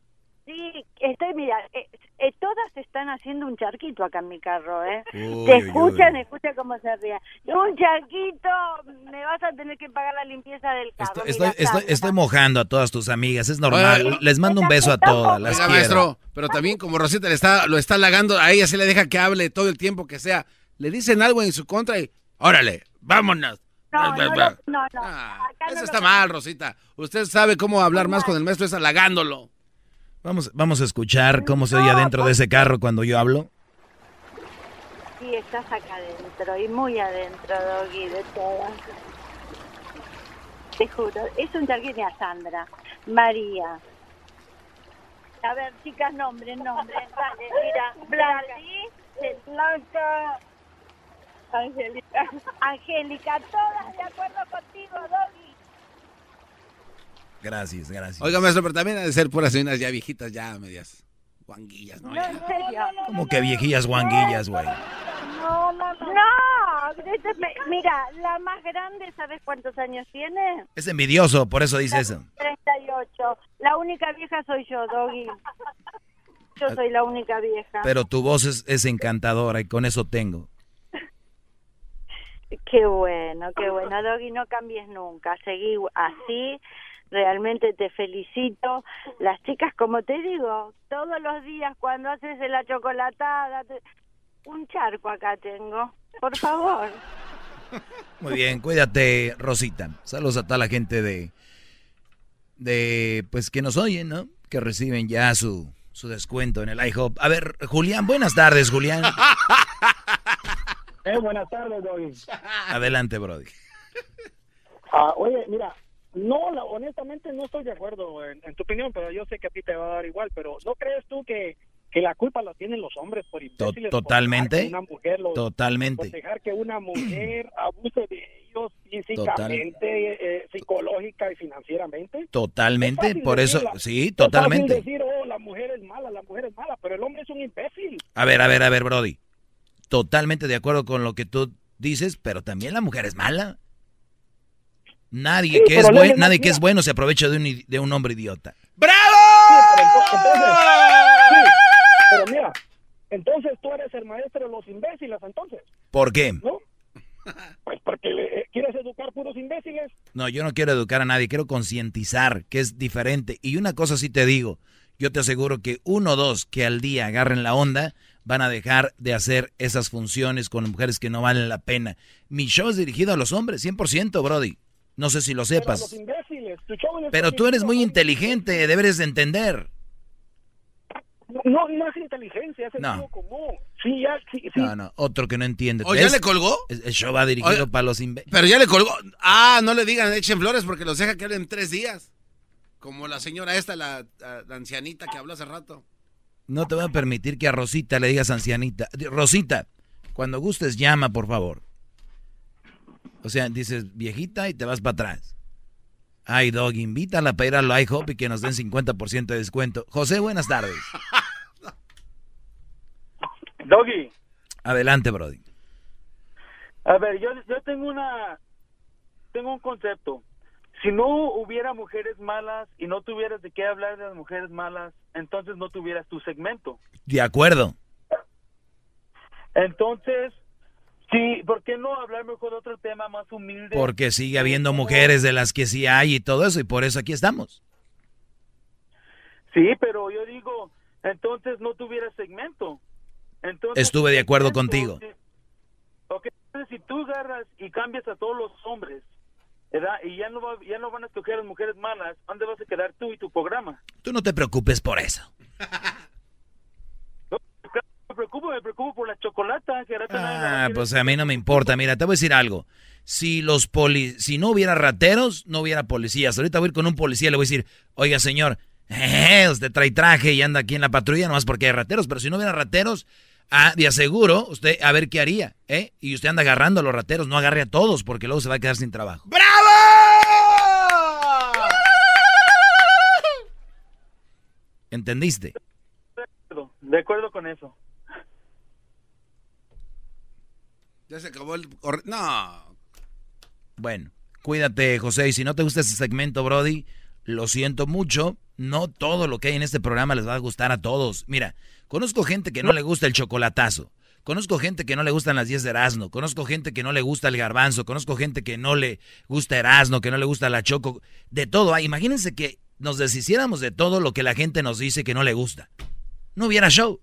sí, estoy, mira, eh, eh, todas están haciendo un charquito acá en mi carro, ¿eh? Uy, Te uy, escuchan, escucha cómo se ríe. Un charquito, me vas a tener que pagar la limpieza del carro. Estoy, estoy, estoy mojando a todas tus amigas, es normal. Les mando un beso a todas, las Oiga, maestro, pero también como Rosita le está, lo está halagando, a ella se le deja que hable todo el tiempo que sea. Le dicen algo en su contra y, órale, vámonos. No, no, no, no, no. Ah, Eso está mal, Rosita. Usted sabe cómo hablar más con el maestro, es halagándolo. Vamos, vamos a escuchar cómo se oye adentro de ese carro cuando yo hablo. Sí, estás acá adentro y muy adentro, Doggy, de todas. Te juro, es un charquito a Sandra, María. A ver, chicas, nombres, nombres. Dale, mira, Blanca, Blanca, Angélica. Angélica, todas de acuerdo contigo, Doggy. Gracias, gracias. Oiga, maestro, pero también ha de ser puras señoras ya viejitas, ya medias guanguillas, ¿no? No, en serio. Como que viejillas guanguillas, güey. No, no, no. No, mira, la más grande, ¿sabes cuántos años tiene? Es envidioso, por eso dice eso. 38. La única vieja soy yo, Doggy. Yo soy la única vieja. Pero tu voz es, es encantadora y con eso tengo. Qué bueno, qué bueno. Doggy, no cambies nunca. Seguí así. Realmente te felicito. Las chicas, como te digo, todos los días cuando haces la chocolatada, te- un charco acá tengo. Por favor. Muy bien, cuídate, Rosita. Saludos a toda la gente de, de, pues que nos oyen, ¿no? Que reciben ya su, su descuento en el IHOP. A ver, Julián, buenas tardes, Julián. Eh, buenas tardes, Doggy. Adelante, Brody. Ah, oye, mira, no, la- honestamente no estoy de acuerdo en, en tu opinión, pero yo sé que a ti te va a dar igual, pero ¿no crees tú que, que la culpa la tienen los hombres por imbéciles? por totalmente. dejar que una mujer los- Totalmente. por dejar que una mujer abuse de ellos físicamente, eh, psicológica y financieramente. Totalmente, Es por eso, sí, Es fácil totalmente. decir, oh, la mujer es mala, la mujer es mala, pero el hombre es un imbécil. A ver, a ver, a ver, Brody. Totalmente de acuerdo con lo que tú dices, pero también la mujer es mala. Nadie Sí, que es no buen- nadie que es bueno se aprovecha de un, de un hombre idiota. Sí, pero ento- entonces, sí, pero mira, entonces tú eres el maestro de los imbéciles, entonces, ¿Por qué? ¿no? Pues porque le- eh, quieres educar puros imbéciles. No, yo no quiero educar a nadie, quiero concientizar que es diferente. Y una cosa sí te digo, yo te aseguro que uno o dos que al día agarren la onda van a dejar de hacer esas funciones con mujeres que no valen la pena. Mi show es dirigido a los hombres, 100%, Brody. No sé si lo Pero los sepas. imbéciles, tu show es Pero tú eres muy inteligente, deberes de entender. No, no es inteligencia, es No. sentido común. Sí, ya, sí, sí. No, no, otro que no entiende. ¿O ya le colgó? El el show va dirigido para los imbéciles. Pero ya le colgó. Ah, no le digan, echen flores porque los deja que hablen tres días. Como la señora esta, la, la ancianita que habló hace rato. No te voy a permitir que a Rosita le digas ancianita. Rosita, cuando gustes llama, por favor. O sea, dices viejita y te vas para atrás. Ay, Dog, invítala para ir al IHOP y que nos den 50% de descuento. José, buenas tardes. Doggy, Adelante, Brody. a ver, yo, yo tengo una, tengo un concepto. Si no hubiera mujeres malas y no tuvieras de qué hablar de las mujeres malas, entonces no tuvieras tu segmento. De acuerdo. Entonces, sí, ¿por qué no hablar mejor de otro tema más humilde? Porque sigue habiendo mujeres de las que sí hay y todo eso, y por eso aquí estamos. Sí, pero yo digo, entonces no tuvieras segmento. Entonces, Estuve de acuerdo entonces, contigo. Ok, entonces si tú agarras y cambias a todos los hombres, ¿verdad? Y ya no, va- ya no van a escoger a las mujeres malas, ¿dónde vas a quedar tú y tu programa? Tú no te preocupes por eso. Me preocupo, me preocupo por la chocolata. Que Ah, pues a mí no me importa. Mira, te voy a decir algo. Si los poli si no hubiera rateros, no hubiera policías. Ahorita voy a ir con un policía y le voy a decir, oiga señor, eh, usted trae traje y anda aquí en la patrulla nomás porque hay rateros. Pero si no hubiera rateros, Ah, de aseguro, usted a ver qué haría, ¿eh? Y usted anda agarrando a los rateros, no agarre a todos porque luego se va a quedar sin trabajo. ¡Bravo! ¿Entendiste? De acuerdo con eso. Ya se acabó el... No. Bueno, cuídate, José. Y si no te gusta ese segmento, Brody, lo siento mucho. No todo lo que hay en este programa les va a gustar a todos. Mira, conozco gente que no le gusta el chocolatazo. Conozco gente que no le gustan las 10 de Erasmo. Conozco gente que no le gusta el garbanzo. Conozco gente que no le gusta Erasmo, que no le gusta la choco. De todo. Imagínense que nos deshiciéramos de todo lo que la gente nos dice que no le gusta. No hubiera show.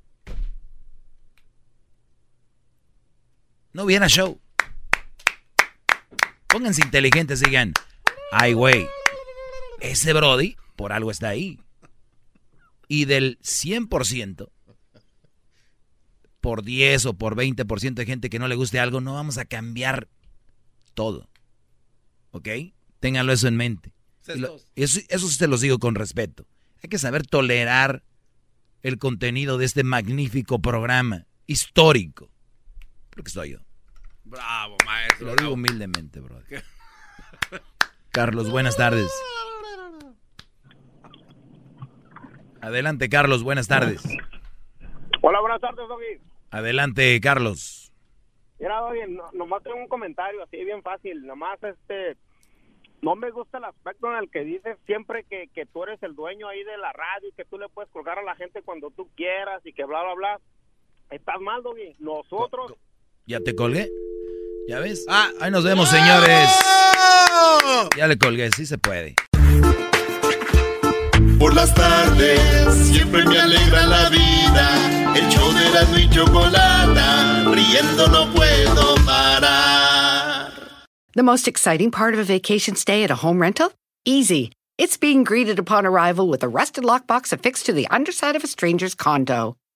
No hubiera show. Pónganse inteligentes, digan, ay, güey, ese Brody por algo está ahí. Y del 100%, por 10 o por 20% de gente que no le guste algo, no vamos a cambiar todo. ¿Ok? Ténganlo eso en mente. eso, eso se los digo con respeto. Hay que saber tolerar el contenido de este magnífico programa histórico. Porque estoy yo. Bravo, maestro. Lo digo humildemente, bro. Carlos, buenas tardes. Adelante, Carlos, buenas tardes. Hola, buenas tardes, Doggy. Adelante, Carlos. Mira, Doggy, nomás tengo un comentario así bien fácil. Nomás, este, no me gusta el aspecto en el que dices siempre que, que tú eres el dueño ahí de la radio y que tú le puedes colgar a la gente cuando tú quieras y que bla, bla, bla. Estás mal, Doggy. Nosotros... ¿Ya te colgué? ¿Ya ves? Ah, ahí nos vemos, señores. Ya le colgué, sí se puede. Por las tardes siempre me alegra la vida. El show de la y chocolata, riendo no puedo parar. The most exciting part of a vacation stay at a home rental? Easy. It's being greeted upon arrival with a rusted lockbox affixed to the underside of a stranger's condo.